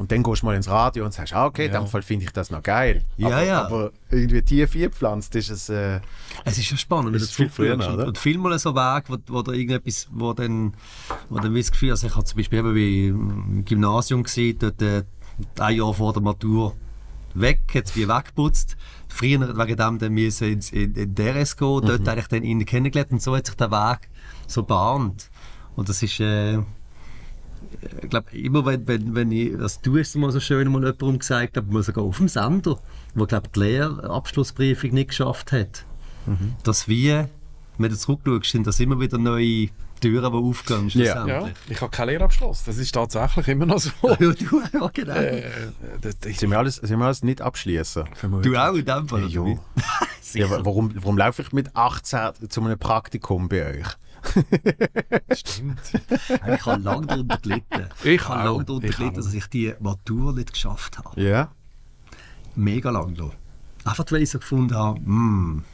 und dann gehst du mal ins Radio und sagst, ah, okay, in dem Fall finde ich das noch geil. Ja, aber, ja. aber irgendwie tief eingepflanzt ist es, äh, Es ist ja spannend, Ist du viel früher, oder? Und viel mal so Weg, wo, wo da irgendetwas, wo dann, wo dann das Gefühl, also ich habe zum Beispiel eben wie im Gymnasium gesehen, dort äh, ein Jahr vor der Matur weg, jetzt wie weggeputzt. Früher wegen dem dann müssen ins, in, in DRS gehen, dort eigentlich dann ihn kennengelernt und so hat sich der Weg so bahnt. Und das ist, äh, ich glaube, immer wenn, wenn, wenn ich, das du hast mal so schön mal jemandem gesagt, aber man sogar auf dem Sender, wo glaube die Lehrabschlussprüfung nicht geschafft hat, dass wir, wenn du zurückschaust, sind das immer wieder neue Türen, die aufgehen Ja, schlussendlich. ich habe keinen Lehrabschluss. Das ist tatsächlich immer noch so. Ja, du, ja, genau. Äh, das, ich, sind wir alles, sind wir alles nicht abschließen. du auch in dem Fall. Ja, ja, *laughs* warum, warum laufe ich mit 18 zu einem Praktikum bei euch? *laughs* stimmt. Ich habe lange darunter gelitten. *laughs* Ich habe lange darunter Ich gelitten, dass ich die Matur nicht geschafft habe. Ja. Mega lang noch. Einfach weil ich so gefunden habe, hm,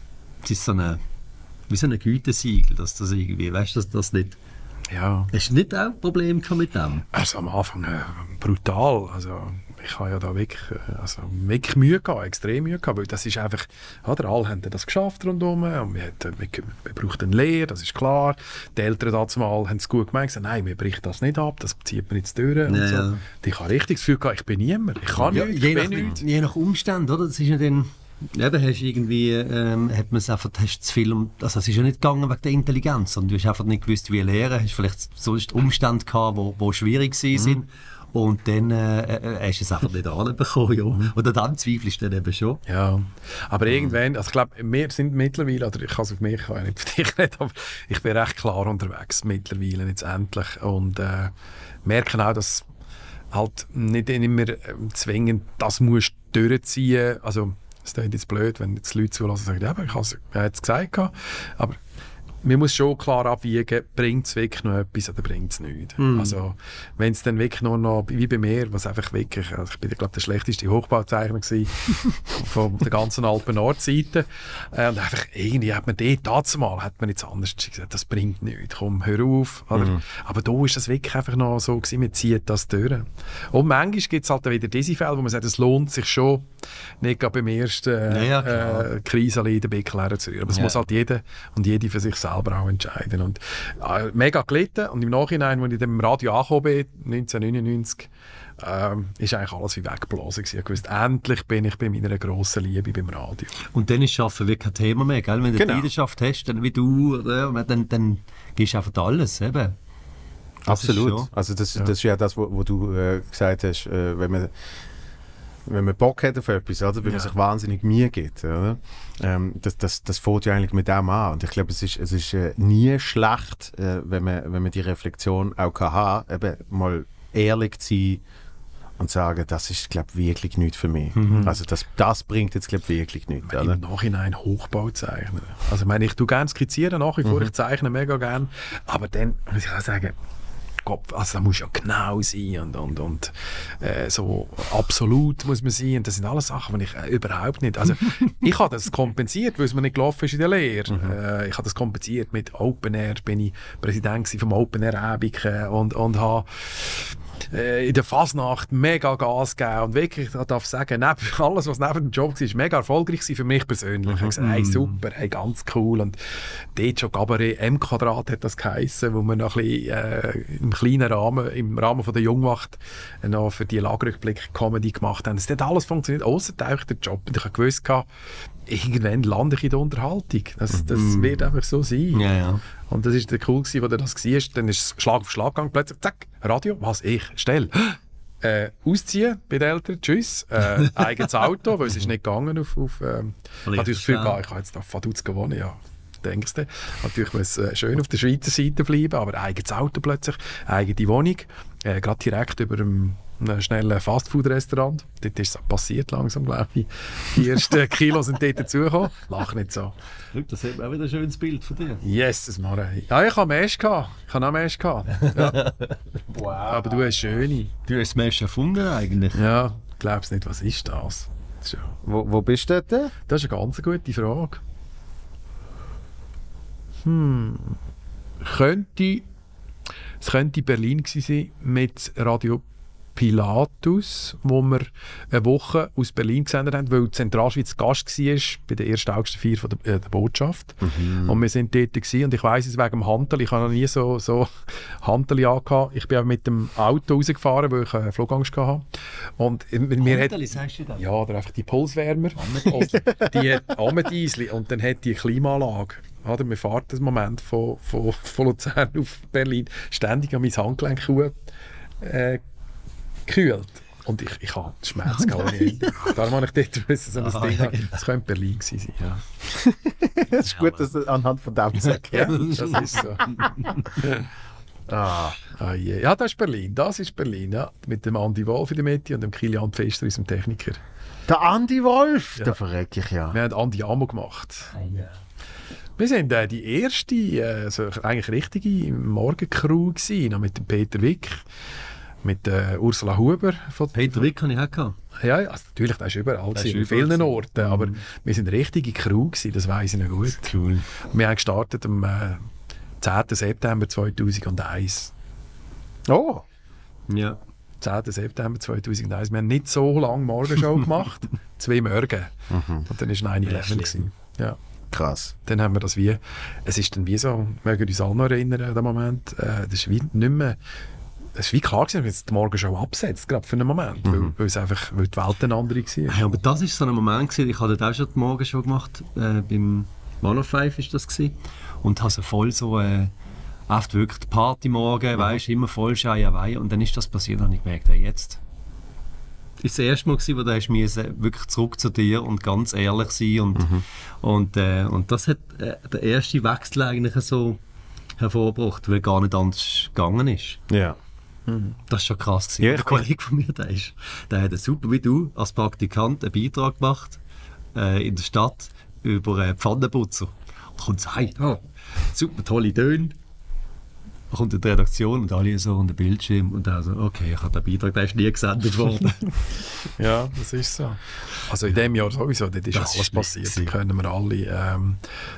es ist so eine, wie so ein Gütesiegel, dass das irgendwie, weißt du, dass das nicht. Ja. Hast du nicht auch ein Problem mit dem? Also am Anfang äh, brutal. Also ich habe ja da wirklich, äh, also wirklich Mühe gehabt, extrem Mühe gehabt, weil das ist einfach, ja, der alle haben das geschafft rundherum und wir, hat, wir, wir brauchen eine Lehre, das ist klar. Die Eltern dazu mal haben es gut gemeint, gesagt, nein, wir brechen das nicht ab, das zieht man jetzt durch und Ja, so. ja. Und Ich habe richtig das Gefühl gehabt, ich bin niemand, ich kann Ja, nichts, je, ich nach, bin nichts. je nach Umstand, oder? Das ist ja dann, eben, hast du irgendwie, ähm, hat man es einfach, hast zu viel, um, also es ist ja nicht gegangen wegen der Intelligenz, sondern du hast einfach nicht gewusst, wie lehren, hast vielleicht sonst Umstände gehabt, wo, wo schwierig gewesen sind Und dann äh, äh, hast du es einfach nicht anbekommen. Ja. Und an dem zweifelst du dann eben schon. Ja, aber irgendwann, also ich glaube, wir sind mittlerweile, oder ich kann es auf mich, kann ich nicht *laughs* für dich nicht, aber ich bin recht klar unterwegs mittlerweile jetzt endlich und äh, merke auch, dass halt nicht immer ähm, zwingend das musst du durchziehen, also es ist jetzt blöd, wenn jetzt Leute zulassen und sagen, ja, ich habe es ja gesagt, aber man muss schon klar abwiegen, bringt es wirklich noch etwas oder bringt es nicht. Also, wenn es dann wirklich nur noch, wie bei mir, was einfach wirklich, also ich bin, glaube der schlechteste Hochbauzeichner *laughs* von der ganzen Alpen-Nordseite. Äh, und einfach, irgendwie hat man dort, dazu mal, hat man jetzt anders gesagt, das bringt nichts, komm, hör auf. Oder? Aber da ist das wirklich einfach noch so gewesen, man zieht das durch. Und manchmal gibt es halt wieder diese Fälle, wo man sagt, es lohnt sich schon, nicht gerade beim ersten Ja, ja, äh, Krise in den Beckel zu rühren. Aber es Ja. muss halt jeder und jede für sich selber auch entscheiden. Und äh, mega gelitten. Und im Nachhinein, als ich dann im Radio angekommen bin, 1999, ähm, ist eigentlich alles wie weggeblasen gewesen. Ich wusste, endlich bin ich bei meiner grossen Liebe beim Radio. Und dann ist Schaffen wirklich kein Thema mehr, gell? Wenn du Genau. die Leidenschaft hast, dann wie du, äh, dann, dann gehst du einfach alles, eben. Das Absolut. Also das, das ist ja das, wo, wo du äh, gesagt hast, äh, wenn man wenn man Bock hat auf etwas, oder? wenn Ja. man sich wahnsinnig Mühe gibt. Oder? Ähm, das, das, das fängt ja eigentlich mit dem an. Und ich glaube, es ist, es ist äh, nie schlecht, äh, wenn, man, wenn man die Reflexion auch kann haben eben mal ehrlich zu sein und sagen, das ist, glaube wirklich nichts für mich. Also das, das bringt jetzt, glaube wirklich nichts. Oder? Im Nachhinein Hochbau zeichnen. Also ich meine, ich tue gerne skizzieren nach wie vor, ich zeichne mega gerne. Aber dann muss ich auch sagen, Gott, also da muss ja genau sein und, und, und äh, so absolut muss man sein. Und das sind alles Sachen, die ich äh, überhaupt nicht. Also *laughs* ich habe das kompensiert, weil es mir nicht gelaufen ist in der Lehre. Äh, ich habe das kompensiert mit Open Air, bin ich Präsident vom Open Air Abiken und, und habe in der Fasnacht mega Gas gegeben und wirklich, ich darf sagen, neben, *laughs* alles, was neben dem Job war, mega erfolgreich gewesen für mich persönlich. Ich habe gesagt, hey, super, hey, ganz cool und dort schon Gabaret M Quadrat hat das geheissen, wo wir noch ein bisschen äh, im kleinen Rahmen, im Rahmen von der Jungwacht äh, noch für die Lagerrückblick Comedy gemacht haben. Es hat alles funktioniert, außer der Job. Und ich habe gewusst, irgendwann lande ich in der Unterhaltung. Das, das wird einfach so sein. Ja, ja. Und das ist der cool gewesen, wo du das siehst. Dann ist es Schlag auf Schlag gegangen. Plötzlich, zack, Radio, was ich, stell. *gasps* Äh, ausziehen bei den Eltern, tschüss. Äh, eigenes Auto, weil es ist nicht gegangen auf... auf ähm, ich hatte das Gefühl, ich habe jetzt auf Vaduz gewonnen, ja. Denkst du? Natürlich muss es äh, schön auf der Schweizer Seite bleiben, aber eigenes Auto plötzlich, eigene Wohnung, äh, gerade direkt über einem, einem schnellen Fastfood-Restaurant. Dort ist es passiert langsam, glaube ich. Die ersten *laughs* Kilos sind dort dazugekommen. Lach nicht so. Das hat auch wieder ein schönes Bild von dir. Yes, das mache ich. Ja, ich habe Mesh gehabt. Ich habe auch Mesh gehabt. Ja. *laughs* Aber du hast schöne. Du hast Smash erfunden eigentlich. Ja, glaubst nicht, was ist das? Ja, Wo, wo bist du dort? das ist eine ganz gute Frage. Hm. Könnte, es könnte Berlin gewesen sein mit Radio Pilatus, wo wir eine Woche aus Berlin gesendet haben, weil die Zentralschweiz Gast war bei der ersten Augustfeier von der, äh, der Botschaft. Und wir sind dort gewesen, und ich weiss es wegen dem Hantel, ich habe noch nie so, so *laughs* Hantel angehabt. Ich bin auch mit dem Auto rausgefahren, weil ich äh, Flugangst hatte. Und äh, mir hat, Handeli, sagst du das? ja, oder einfach die Pulswärmer. Und die Amediesli und dann hat die Klimaanlage. Oder, wir fahren das Moment von, von, von Luzern auf Berlin ständig an mein Handgelenk äh, gekühlt. Und ich, ich habe Schmerz gehabt. ohne Ende. Darum habe ich dort wissen, so ein Ah, Ding. ja, genau. Das könnte Berlin gewesen sein. Ja, *laughs* Es ist gut, dass du anhand von dem sagst. ja das ist so. *laughs* Ah. Ah, je. Ja, das ist Berlin. Das ist Berlin. Ja. Mit dem Andi Wolf in der Mitte und dem Kilian Pfester, unserem Techniker. Der Andi Wolf, Ja. da verreck ich ja. Wir haben Andi Amo gemacht. Wir sind äh, die erste, äh, also eigentlich richtige Morgencrew gewesen, noch mit dem Peter Wick, mit äh, Ursula Huber. Von, Peter Wick habe ich auch. Ja, ja, also natürlich, das ist überall, Das ist in überall vielen. Orten, aber wir sind richtige Crew gewesen, das weiss ich noch gut. Cool. Wir haben gestartet am äh, 10. September 2001. Oh, Ja. 10. September 2001. Wir haben nicht so lange Morgenshow *laughs* gemacht, zwei Morgen. Und dann war 9-11. schlimm. gewesen. Ja. krass. dann haben wir das wie, es ist dann wie so, wir mögen uns alle noch erinnern an den Moment, äh, das ist wie nicht mehr, es ist wie klar gewesen, wenn es die Morgenshow absetzt, gerade für einen Moment, weil, weil es einfach, weil die Welt eine andere war. Hey, aber das ist so ein Moment gewesen, ich habe dort auch schon die Morgenshow gemacht, äh, beim One of Five ist das gewesen. und habe so voll so, äh, Oft wirklich die Partymorgen, weißt immer voll Scheierei. Und dann ist das passiert und ich gemerkt, hey, jetzt ist das erste Mal, gewesen, wo du hast müssen, wirklich zurück zu dir und ganz ehrlich sein und, und, äh, und das hat äh, der erste Wechsel eigentlich so hervorgebracht, weil gar nicht anders gegangen ist. Ja. Das ist schon krass. Gewesen. Ja, der ich- Kollege von mir, der, ist, der hat super wie du als Praktikant einen Beitrag gemacht äh, in der Stadt über äh, Pfannenputzer. Und kommt so, hey, oh, super tolle Töne. Dann kommt in die Redaktion und alle so an den Bildschirm und dann so, okay, ich habe den Beitrag, der ist nie gesendet worden. *laughs* Ja, das ist so. Also in dem Jahr sowieso, dort ist Das alles ist passiert, das können wir alle. Ähm,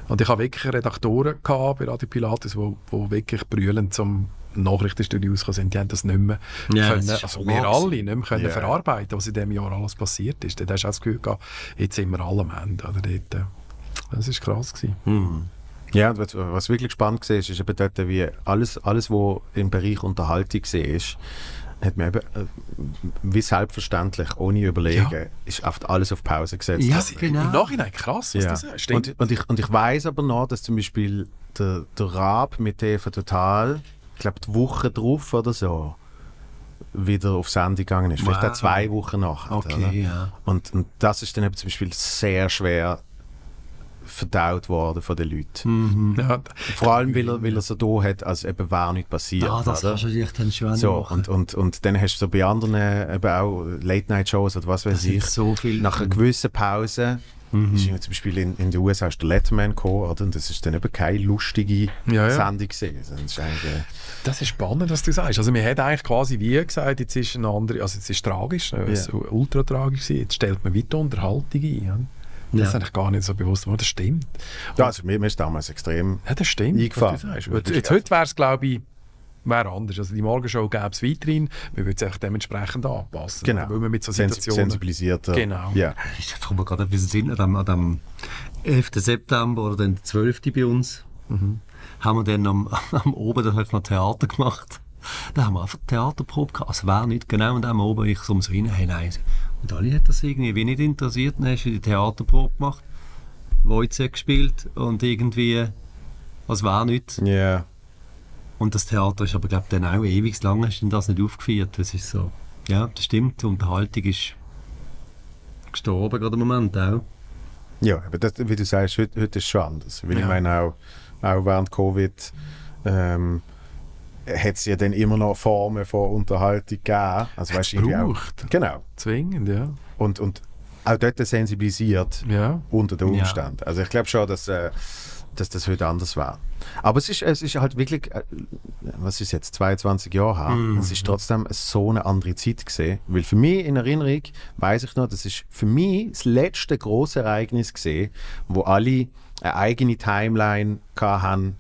und ich habe wirklich Redaktoren gehabt bei Radio Pilatus, die wirklich brüllend zum Nachrichtenstudio rausgekommen sind. Die haben das nicht mehr Ja, können, das also wir alle nicht mehr können Ja. verarbeiten, was in dem Jahr alles passiert ist. Dort hast du auch das Gefühl gehabt, jetzt sind wir alle am Ende. Oder? Dort, äh, das ist krass gewesen. Ja, und was, was wirklich spannend war, ist, ist eben dort, wie alles, alles was im Bereich Unterhaltung war, hat man eben, äh, wie selbstverständlich, ohne überlegen, ist oft alles auf Pause gesetzt. Ja, Das, genau. Im Nachhinein krass, was Ja. sagst. Stimmt. Und, und, ich, und ich weiß aber noch, dass zum Beispiel der, der Raab mit TV Total, glaube die Woche drauf oder so, wieder auf Sendung gegangen ist. Vielleicht Wow. auch zwei Wochen nachher. Okay, ja. Und, und das ist dann eben zum Beispiel sehr schwer verdaut worden von den Leuten. ja, Vor allem, weil er, weil er so da hat, als eben wäre nichts passiert. Ah, das oder? kannst du dich dann schon so, machen. und, und, und dann hast du so bei anderen eben auch Late-Night-Shows oder was weiß Das ich, so viel- nach einer gewissen Pause ist irgendwie zum Beispiel in, in den USA ist der Letterman gekommen, oder? und das ist dann eben keine lustige Ja, ja. Sendung gewesen. Das ist äh, Das ist spannend, was du sagst. Also, wir haben eigentlich quasi wie gesagt, jetzt ist eine andere, also jetzt ist tragisch, es Ja. ist ultra tragisch. Jetzt stellt man weiter Unterhaltung ein. Das Ja. ist eigentlich gar nicht so bewusst geworden. Das stimmt. ja, also mir, mir ist damals extrem Ja, das stimmt. Sagst. Wirklich Jetzt, heute wäre es, glaube ich, wäre anders. Also die Morgenshow gäbe es weiterhin. Wir würden es einfach dementsprechend anpassen. genau, Weil wir mit so Situationen... sensibilisierter. Genau. Ja. Ich komme gerade ein bisschen Sinn, an dem 11. September oder dann 12. bei uns, haben wir dann am, *laughs* am Oben dann halt noch Theater gemacht. Da haben wir einfach Theaterprobe gehabt. Also war nicht genau und am Oben ich so ums rein, hey nein. Und alle hat das irgendwie wie nicht interessiert. Dann hast du die Theaterprobe gemacht, Wojciech gespielt und irgendwie, was war nicht. Ja. Und das Theater ist aber, glaube ich, dann auch ewig lang hast du das nicht aufgeführt. Das ist so, ja, das stimmt. Die Unterhaltung ist gestorben gerade im Moment auch. Ja, aber das, wie du sagst, heute, heute ist es schon anders. Weil ich Ja. meine, auch, auch während Covid ähm, hat es ja dann immer noch Formen von Unterhaltung gegeben. Also, weißt, du, irgendwie auch, genau. Zwingend, ja. Und, und auch dort sensibilisiert Ja. unter den Ja. Umständen. Also ich glaube schon, dass, äh, dass das heute anders war. Aber es ist, es ist halt wirklich, äh, was ist jetzt, 22 Jahre her, Mhm. es ist trotzdem so eine andere Zeit gesehen. Weil für mich in Erinnerung, weiß ich noch, das ist für mich das letzte große Ereignis gesehen, wo alle eine eigene Timeline hatten,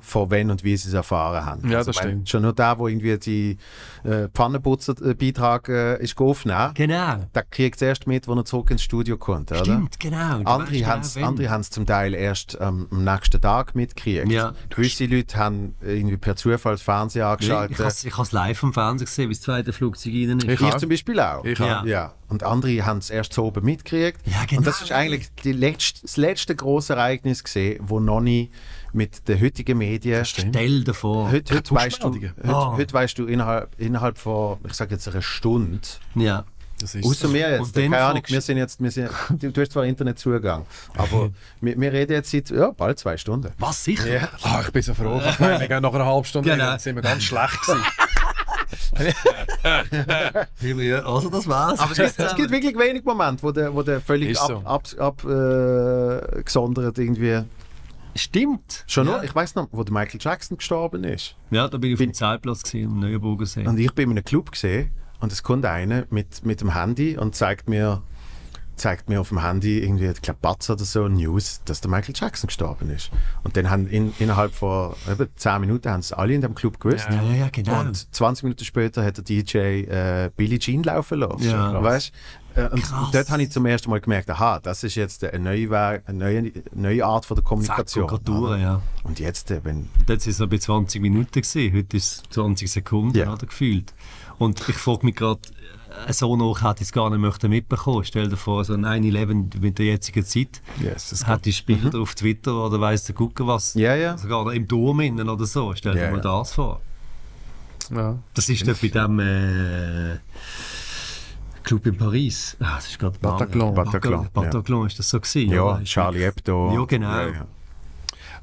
von wann und wie sie es erfahren haben. Mhm. Ja, Also, das ich stimmt. Schon nur da, wo irgendwie die äh, Pfannenputzer-Beitrag äh, ist aufgenommen, Genau. der kriegt es erst mit, wenn er zurück ins Studio kommt, oder? Stimmt, genau. Andere haben es genau, zum Teil erst ähm, am nächsten Tag mitgekriegt. Ja. Gewisse Leute haben irgendwie per Zufall das Fernsehen Ich angeschaltet. habe es live am Fernsehen gesehen, wie das zweite Flugzeug rein ist. Ich Ich zum Beispiel auch. Ich Ja. Ja. Und andere haben es erst so oben mitgekriegt. Ja, genau. Und das ist eigentlich letzte, das letzte große Ereignis gesehen, wo noch nicht mit den heutigen Medien. Stell dir vor. Heute, heute, weißt du, heute, Ah. heute weißt du innerhalb, innerhalb von, ich sage jetzt einer Stunde, Ja. Das ist Außer mir jetzt, keine Ahnung, wir sind jetzt, wir sind, *laughs* du, du hast zwar Internetzugang, aber *laughs* wir, wir reden jetzt seit ja, bald zwei Stunden. Was sicher? Ja. Ah, ich bin so froh. Ich meine, wir gehen nach einer halben Stunde, Genau. dann sind wir ganz schlecht gewesen. *laughs* Also das war's. Aber es gibt, es gibt wirklich wenig Momente, wo der, wo der völlig Ist ab, ab, ab, äh, irgendwie. Stimmt. Schon ja. nur, ich weiß noch, wo der Michael Jackson gestorben ist. Ja, da bin ich auf dem Zeltplatz gewesen, am Neuenburgersee. Und ich bin in einem Club gesehen und es kommt einer mit, mit dem Handy und zeigt mir, zeigt mir auf dem Handy irgendwie, ich glaube, Batz oder so, News, dass der Michael Jackson gestorben ist. Und dann haben in, innerhalb von eben 10 Minuten haben es alle in dem Club gewusst. Ja, ja, genau. Und 20 Minuten später hat der DJ äh, Billie Jean laufen lassen. Ja. weißt? Äh, und Krass. dort habe ich zum ersten Mal gemerkt, aha, das ist jetzt eine neue, Weg, eine neue, neue Art von der Kommunikation. Oder? ja. Und jetzt, äh, wenn Dort war es bei 20 Minuten, gewesen. heute ist es 20 Sekunden Ja. oder, gefühlt. Und ich frage mich gerade, so noch hätte ich es gar nicht möchten mitbekommen. Stell dir vor, so ein 9-11 mit der jetzigen Zeit. Yes, das Hat die Bilder auf Twitter oder weiss der Gucker was. Ja, ja. Sogar noch im Turm innen oder so. Stell dir Ja, mal das vor. Ja. Das ist dort bei dem äh, Club in Paris. Ah, das ist gerade. Bataclan. Bataclan, Bataclan ist das so gewesen? Ja, oder? Charlie Hebdo. Ja, genau. Ja, ja.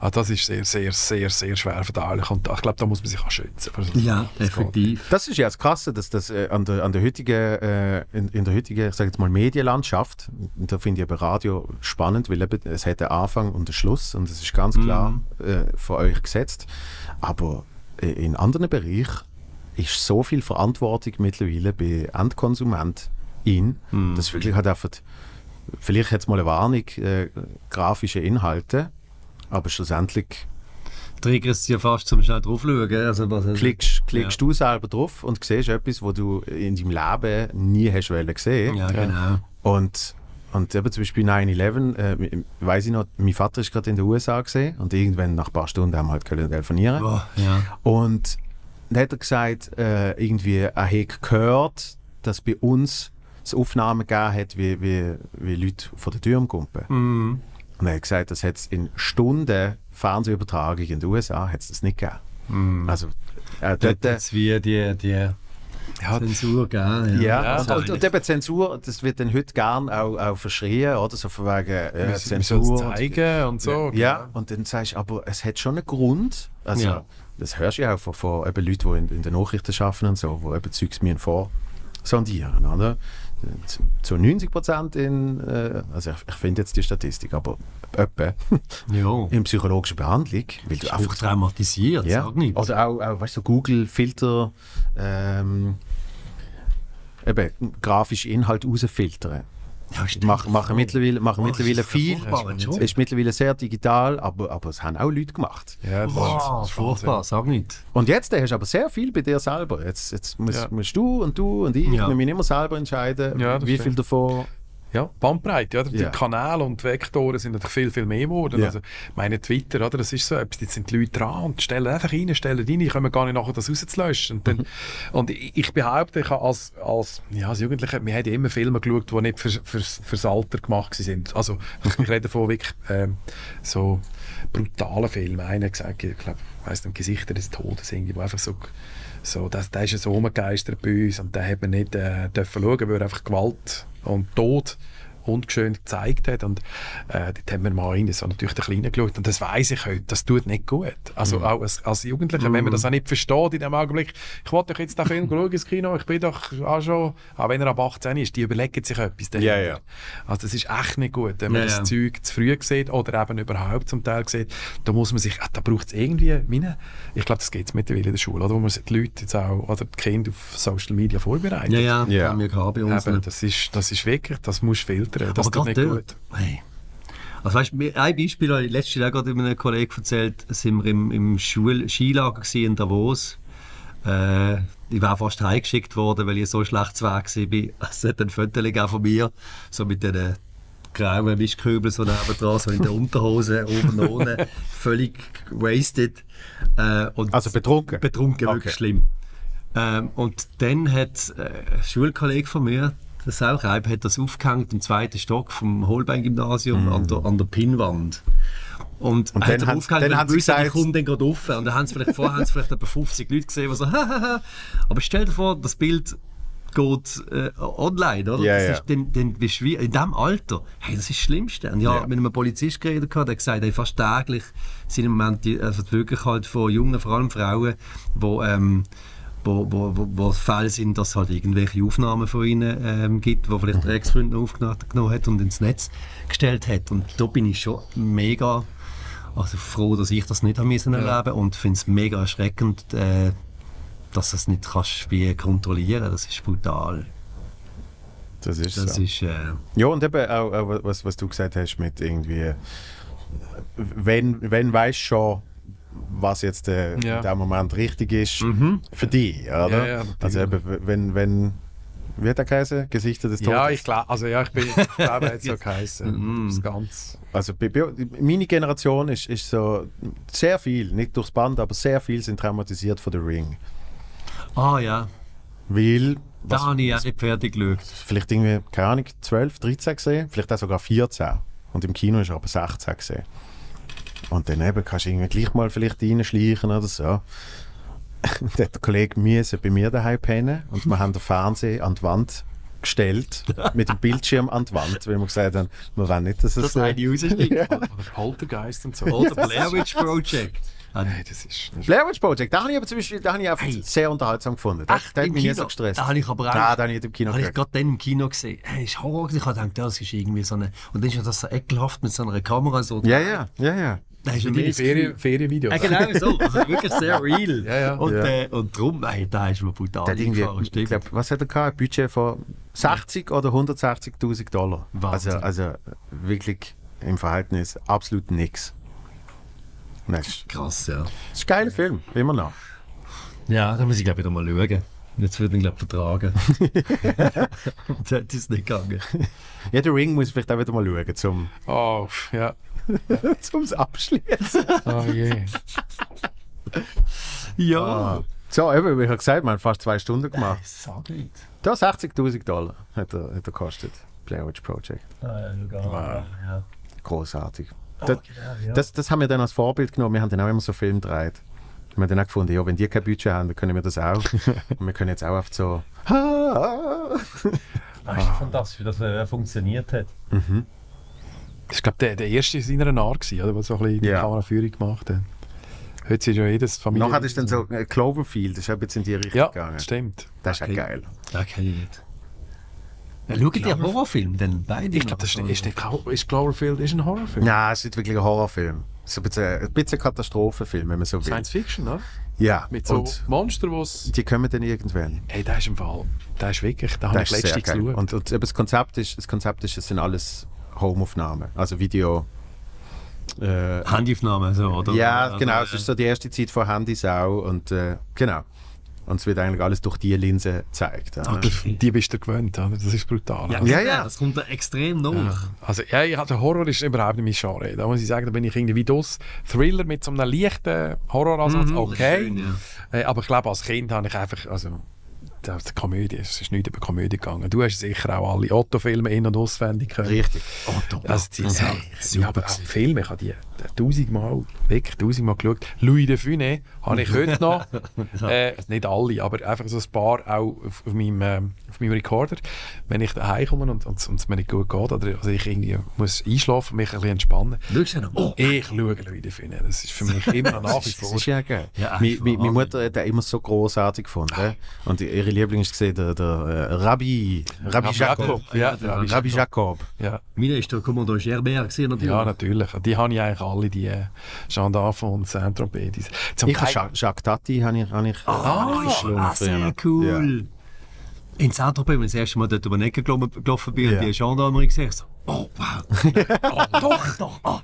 Ah, das ist sehr, sehr, sehr, sehr schwer verdaulich und ich glaube, da muss man sich auch schützen. Ja, das effektiv. Das ist ja das Krasse, dass das äh, an, der, an der heutigen, äh, in, in der heutigen, ich sage jetzt mal Medienlandschaft, und da finde ich eben Radio spannend, weil eben, es hat einen Anfang und einen Schluss und es ist ganz klar äh, für euch gesetzt. Aber äh, in anderen Bereichen ist so viel Verantwortung mittlerweile bei Endkonsumentin, dass wirklich halt einfach, vielleicht jetzt mal eine Warnung, äh, grafische Inhalte, aber schlussendlich Triggerst ja fast zum schnell drauf schauen. Also, was, klickst, klickst du selber drauf und siehst etwas, was du in deinem Leben nie hast wollen sehen. Ja, genau. Und, und eben zum Beispiel 9-11, äh, weiß ich noch, mein Vater ist gerade in den USA gesehen und irgendwann nach ein paar Stunden haben wir halt können telefonieren. Oh, ja. Und dann hat er gesagt, äh, irgendwie, er hätte gehört, dass bei uns es Aufnahmen gegeben hat, wie, wie, wie Leute vor der Tür kumpen. Mhm. Und er hat gesagt, das hat es in Stunden Fernsehübertragung in den USA hat's das nicht gegeben. Mhm. Also, äh, Dort dort, jetzt wie die, die Zensur, gell? Ja, Ja, und, und, und eben Zensur, das wird dann heute gern auch, auch verschrien, oder? So von wegen äh, Zensur. zeigen und so. Ja, und dann sagst du, aber es hat schon einen Grund. Also, Ja. das hörst du ja auch von, von eben Leuten, die in, in den Nachrichten arbeiten und so, die eben Zeugs mir vorsondieren, oder? Zu- Zu 90 Prozent in, äh, also ich, ich finde jetzt die Statistik, aber etwa *laughs* Ja. in psychologischer Behandlung, weil du Einfach traumatisiert, ja. sag nicht. Oder auch, auch weißt du, Google-Filter, ähm, eben grafische Inhalte rausfiltern. Ja, machen vor. mittlerweile, machen Oh, mittlerweile viel. ist mittlerweile sehr digital, aber, aber es haben auch Leute gemacht. Ja, das Wow, ist furchtbar, sag nicht. Und jetzt hast du aber sehr viel bei dir selber. Jetzt, jetzt musst, Ja. musst du und du und ich, Ja. wir müssen immer selber entscheiden, Ja, wie viel stimmt. davon. Ja, Bandbreite, oder? Die Ja. Kanäle und Vektoren sind natürlich viel, viel mehr geworden. Ja. Also, meine Twitter, oder? Das ist so etwas, jetzt sind die Leute dran und stellen einfach rein, stellen rein, die kommen gar nicht nachher, das rauszulöschen. Und, dann, Mhm. und ich, ich behaupte, ich habe als, als, ja, als Jugendlicher, wir haben ja immer Filme geschaut, die nicht für, für, fürs Alter gemacht sind. Also, ich, ich *laughs* rede von wirklich ähm, so brutalen Filmen. Einer gesagt, ich glaube, ich weiss nicht, Gesichter des Todes, irgendwie, wo einfach so so, das, der ist so rumgegeistert bei uns und den hat man nicht äh, dürfen schauen, weil er einfach Gewalt und Tod ungeschönt gezeigt hat und äh, dort haben wir mal rein, so natürlich der Kleine geschaut und das weiß ich heute, das tut nicht gut. Also auch als, als Jugendlicher, wenn man das auch nicht versteht in dem Augenblick, ich wollte doch jetzt den Film schauen ins Kino, ich bin doch auch schon, auch wenn er ab 18 ist, die überlegen sich etwas dahinter. Ja, ja. Also das ist echt nicht gut, wenn man Ja, das. Zeug zu früh sieht oder eben überhaupt zum Teil sieht, da muss man sich, ah, da braucht es irgendwie, meine, ich glaube, das geht es mittlerweile in der Schule, oder, wo man die Leute jetzt auch, oder die Kinder auf Social Media vorbereitet. Ja, ja, Ja. haben wir gehabt bei uns. Eben, das, ist, das ist wirklich, das musst du filtern, das Aber gerade nicht gut. hey. Also weißt, ein Beispiel habe ich letztes Jahr gerade einem Kollegen erzählt, sind wir im, im Schul Skilager in Davos. Äh, ich war fast heimgeschickt worden, weil ich so schlecht zu war. *laughs* Es hat ein Foto von mir, so mit den grauen Wischkübeln so nebendran, so in der Unterhose, *laughs* oben und ohne, völlig wasted. Äh, Also betrunken? Betrunken, Okay. wirklich schlimm. Ähm, und dann hat äh, ein Schulkollege von mir, der Saureib, hat das aufgehängt im zweiten Stock vom Holbein-Gymnasium an, der, an der Pinnwand. Und, Und hat dann haben- dann haben sie wusste, ich gesagt- komme dann gerade rauf. Und dann haben sie vielleicht, vorher haben sie vielleicht etwa 50 Leute gesehen, die so, *laughs* hahaha. Aber stell dir vor, das Bild geht äh, online, oder? Ja, das ist dann, dann bist wie, in diesem Alter, hey, das ist das Schlimmste. Und ich Ja. habe mit einem Polizist geredet, gehabt, der hat gesagt, hey, fast täglich sind im Moment die, also wirklich halt von jungen, vor allem Frauen, wo, ähm, wo, wo, wo, Fälle sind, dass es halt irgendwelche Aufnahmen von ihnen ähm, gibt, wo vielleicht der Ex-Freund noch aufgenommen hat und ins Netz gestellt hat. Und da bin ich schon mega also froh, dass ich das nicht haben müssen erleben und finde es mega erschreckend, äh, dass du es nicht kannst wie kontrollieren. Das ist brutal. Das ist Das so. ist äh, Ja, und eben auch, auch was, was du gesagt hast mit irgendwie, wenn, wenn weißt schon, was jetzt äh, Ja. in dem Moment richtig ist für dich, oder? Ja, ja, also eben, wenn, wenn, hat der Käse? Gesichter des Todes? Ja, ich glaube, also ja, ich bin, ich glaube, er hat so *laughs* geheißen. das ganz. Also meine Generation ist, ist so sehr viel, nicht durchs Band, aber sehr viel sind traumatisiert von The Ring. Ah ja. Weil Da habe ich auch nicht fertig geschaut. vielleicht irgendwie, keine Ahnung, 12, 13 gesehen, vielleicht auch sogar 14. Und im Kino ist er aber 16 gesehen. Und dann eben kannst du irgendwie gleich mal vielleicht reinschleichen oder so. *laughs* Und der Kollege müssen bei mir daheim pennen und wir haben den Fernseher an die Wand gestellt, *laughs* mit dem Bildschirm an die Wand, weil wir gesagt haben, wir wollen nicht, dass es... Das eine rausschlägt. Oder Poltergeist und so. Oder Blair Witch Project. Ah, Nein, das ist... Das Blair Witch Project, da habe ich aber zum Beispiel da habe ich einfach sehr unterhaltsam gefunden. Das, Echt? das hat mich nicht Kino? so gestresst. Da habe ich aber auch- Ja, da habe ich nicht im Kino Habe ich gerade dann im Kino gesehen. Hey, ist Horror. Ich habe gedacht, das ist irgendwie so eine. Und dann ist ja das so ekelhaft mit so einer Kamera so. Ja, ja, ja, ja. Da ist deine das Ferien, Ferienvideos. Ja, genau so. Also *laughs* wirklich sehr real. Ja, ja. Und, Ja. Äh, und darum, ey, da ist mir brutal Der eingefahren. ich Stimmt. glaub, was hat er gehabt? Ein Budget von 60 oder 160.000 Dollar. Also, Wahnsinn. also wirklich im Verhältnis absolut nichts. Das Krass, ja. das ist ein geiler Film, immer noch. Ja, da muss ich glaube wieder mal schauen. Jetzt wird ihn glaube ich vertragen. *laughs* *laughs* Das ist nicht gegangen. Ja, der Ring muss ich vielleicht auch wieder mal schauen, zum, Oh, ja. *laughs* zum Abschließen. Oh je. Ja. Ah. So, eben, wie ich habe gesagt, wir haben fast zwei Stunden gemacht. Sag nicht. Da 60.000 Dollar hat er, hat er gekostet. Blair Witch Project. Ah, ja, sogar. Ja. Großartig. Oh, Das, genau, ja. das, das haben wir dann als Vorbild genommen. Wir haben dann auch immer so Filme gedreht. Wir haben dann auch gefunden, ja, wenn die kein Budget haben, dann können wir das auch. *laughs* Und wir können jetzt auch oft so. *laughs* Das ist fantastisch, wie das äh, funktioniert hat. Das ist, glaube der, der erste in seiner Art, gewesen, oder, der so ein bisschen die Ja. Kameraführung gemacht hat. Heute ist ja jedes Familie... Nachher ist dann so äh, Cloverfield, das ist ein bisschen in die Richtung Ja, gegangen. stimmt. Das ist Okay. auch geil. Das kenne ich nicht. Ja, schaut ihr Horrorfilm denn beide? Ich glaube, das ist, ist, nicht, ist Cloverfield ist ein Horrorfilm. Nein, es ist nicht wirklich ein Horrorfilm. Es ist ein bisschen, ein bisschen Katastrophenfilm, wenn man so will. Science Fiction, oder? Ja, Mit so und Monstern, die die kommen dann irgendwann. Hey, der ist im Fall... Der ist wirklich... Da habe Das ich letztens geschaut. Und, und eben das Konzept ist, das Konzept ist, es sind alles Homeaufnahmen, also Video. Äh, Handaufnahme, so, oder? ja, Oder- genau. Es ist so die erste Zeit von Handys auch und äh, genau. Und es wird eigentlich alles durch die Linse gezeigt. Ja. Die- Die bist du gewöhnt, oder? Das ist brutal. Ja, Also, Ja, ja, ja. Das kommt da extrem nach. Also, ja, ich, also Horror ist überhaupt nicht mein Genre. Da muss ich sagen, da bin ich irgendwie wie das. Thriller mit so einem leichten Horroransatz, okay. schön, ja. Äh, aber ich glaube, als Kind habe ich einfach, also, ist Komödie, es ist nicht über Komödie gegangen. Du hast sicher auch alle Otto-Filme in- und auswendig können. Richtig. Also die, Das hey, super aber auch Filme, ich habe die tausendmal, wirklich tausendmal geschaut. Louis de Funès habe ich heute noch, *laughs* äh, nicht alle, aber einfach so ein paar auch auf, auf, meinem, ähm, meinem Recorder. Wenn ich daheim komme und, und, und es mir nicht gut geht, oder also ich irgendwie muss einschlafen, mich ein bisschen entspannen, Schaust du noch? Oh, ich schaue *laughs* de Funès. Das ist für mich immer noch nach wie Das vor. ist ja geil. Ja, Meine Wahnsinn. Mutter hat den immer so großartig gefunden. Und ihre Liebling ist gesehen, der, der äh, Rabbi, Rabbi Rabbi Jacob. Jacob, ja, der Rabbi Rabbi Jacob. Ja. Meine ist der Commodore Gerbert gesehen, natürlich. ja, natürlich. Die habe ich eigentlich alle, die äh, Jean d'Arfon und Zum Ich habe Jacques, Tati habe ich, habe ich Ah, ah, sehr cool. In Saint-Tropez, wenn ich das erste Mal dort über den Ecke gelaufen bin Ja. und die Gendarmerie gesehen oh wow. doch, doch, ah.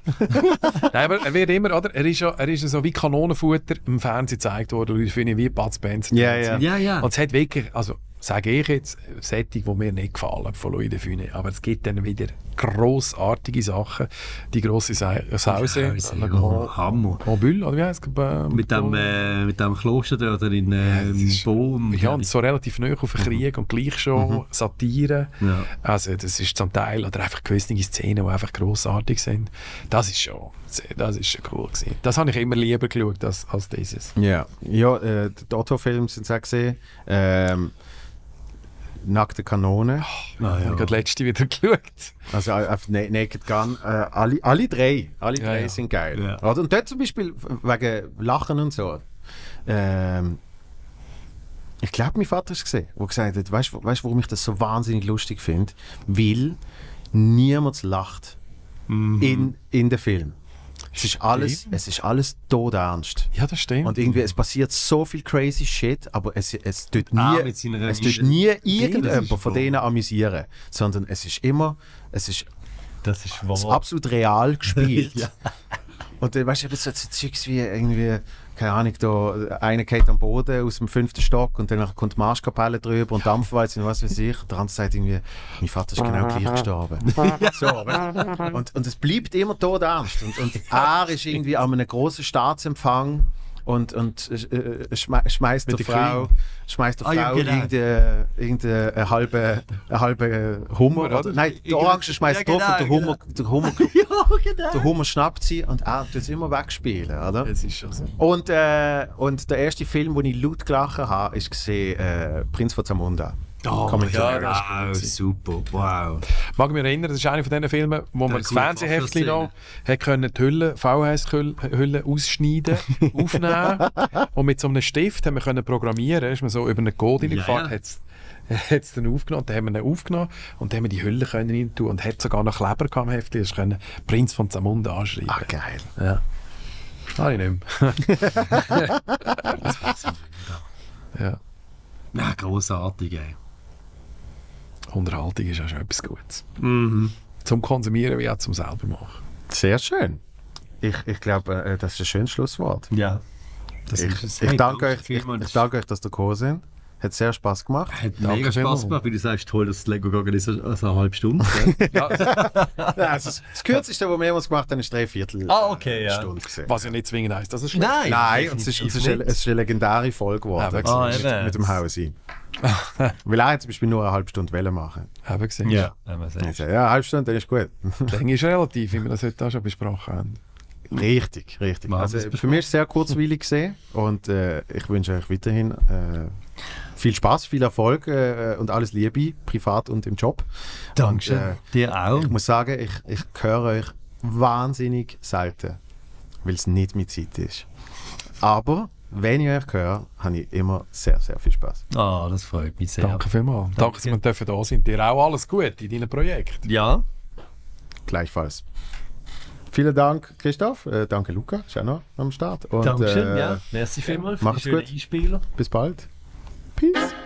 Nein, aber er wird immer, oder? Er ist ja, er ist ja so wie Kanonenfutter im Fernsehen gezeigt worden, Louis Funès, wie Bud Spencer. Ja, ja. Ja, ja. Und es hat wirklich, also sage ich jetzt, Sättig, die mir nicht gefallen von Louis de Funès. Aber es gibt dann wieder grossartige Sachen. Die grosse Sa- Sause, ja, Hammer. Grand Bulle, oder wie heißt es? Äh, Mit dem, äh, mit dem Kloster dort in äh, ist- Bohm. Ja, und so relativ nah auf den Krieg und gleich schon Satire. Ja. Also das ist zum Teil, oder einfach gewisse Szenen, die einfach grossartig sind. Das ist schon, das ist schon cool gewesen. Das habe ich immer lieber geschaut als, als dieses. Ja, ja äh, die Otto-Filme sind es auch gesehen. Ähm, Nackte Kanone. Ah, Ich habe gerade letzte wieder *laughs* geschaut. Also äh, auf Na- Naked Gun. Äh, alle, alle drei. Alle Ja, drei ja. sind geil. Ja. Oder? Und dort zum Beispiel wegen Lachen und so. Ähm, ich glaube, mein Vater ist gesehen, der gesagt hat, weißt du, warum ich das so wahnsinnig lustig finde? Weil niemand lacht in, in dem Film. Es ist alles, Stimmt. es ist alles todernst. Ja, das stimmt. Und irgendwie, es passiert so viel crazy Shit, aber es, es tut Ah, nie, seiner es tut nie das irgendjemand von denen amüsieren, sondern es ist immer, es ist Das ist es ist absolut real *laughs* gespielt. Ja. Und dann weißt du, eben so Zeugs wie irgendwie, keine Ahnung, da, einer geht am Boden aus dem fünften Stock und dann kommt die Marschkapelle drüber und Dampfwalze und was weiß ich. Der andere sagt irgendwie, mein Vater ist genau gleich gestorben. *laughs* so, und, und es bleibt immer tot ernst. Und, und er ist irgendwie an einem großen Staatsempfang und, und äh, schme schmeißt der Mit der Frau, schmeißt der Ah, ja, Frau genau. irgendeinen irgendeine, eine halbe, eine halbe Hummer. oder? Oder? Nein, die Orange schmeißt Ja, drauf und der genau, Hummer, der, Hummer, *laughs* ja, genau. der Hummer schnappt sie und er tut es immer wegspielen. Oder? Es ist schon so. Und, äh, und der erste Film, den ich laut gelacht habe, ist gesehen, äh, Prinz von Zamunda. Commentary. ja, wow, super, wow. Mag mich erinnern, das ist einer von diesen Filmen, wo man das Fernsehheftchen noch hat können die Hülle, VHS-Hülle ausschneiden, *laughs* aufnehmen und mit so einem Stift haben wir können programmieren, ist man so über einen Code Ja, reingefahren, ja. hat's *laughs* hat es dann aufgenommen, dann haben wir ihn aufgenommen und dann haben wir die Hülle können rein tun und hat sogar noch Kleber gehabt im Heftchen, das können Prinz von Zamunda anschreiben. Ah, geil. Ja. Habe ich nicht mehr. *laughs* ja. Ja, grossartig, ey. Unterhaltung ist auch schon etwas Gutes. Mhm. Zum Konsumieren wie auch zum selber machen. Sehr schön. Ich, ich glaube, äh, das ist ein schönes Schlusswort. Ja. Das Ich, ist es. ich, Hey, danke euch, ich, ich danke euch, dass ihr gekommen sind. Hat sehr Spaß gemacht. Hat Danke mega. Spaß gemacht, wie du sagst, toll, dass das Lego gegangen ist, also eine halbe Stunde. *laughs* Ja, *laughs* also das, das kürzeste, was wir jemals gemacht haben, ist drei Viertel Ah, okay, ja. Stunde gesehen. Was ja nicht zwingend heisst, dass es schlecht Nein, Nein, und es ist, und es, ist eine, es ist eine legendäre Folge geworden. Ja, Ah, mit, mit dem Hausi. *laughs* Weil er zum Beispiel nur eine halbe Stunde Welle machen. Haben gesehen. Ja, sage, ja, eine halbe Stunde, dann ist gut. Länge ist relativ, wie wir das heute auch schon besprochen haben. richtig, richtig. Also, wir für mich ist es sehr kurzweilig gesehen und äh, ich wünsche euch weiterhin äh, viel Spaß, viel Erfolg äh, und alles Liebe, privat und im Job. Dankeschön. Und, äh, Dir auch. Ich muss sagen, ich, ich höre euch wahnsinnig selten, weil es nicht meine Zeit ist. Aber wenn ich euch höre, habe ich immer sehr, sehr viel Spaß. Ah, das freut mich sehr. Danke vielmals. Danke, dass wir dürfen da sind. Dir auch alles gut in deinem Projekt. Ja, Gleichfalls. Vielen Dank, Christoph. Äh, danke, Luca. Ist auch noch am Start. Und, Dankeschön, äh, ja. Merci vielmals für die schönen. Einspieler. Bis bald. Peace.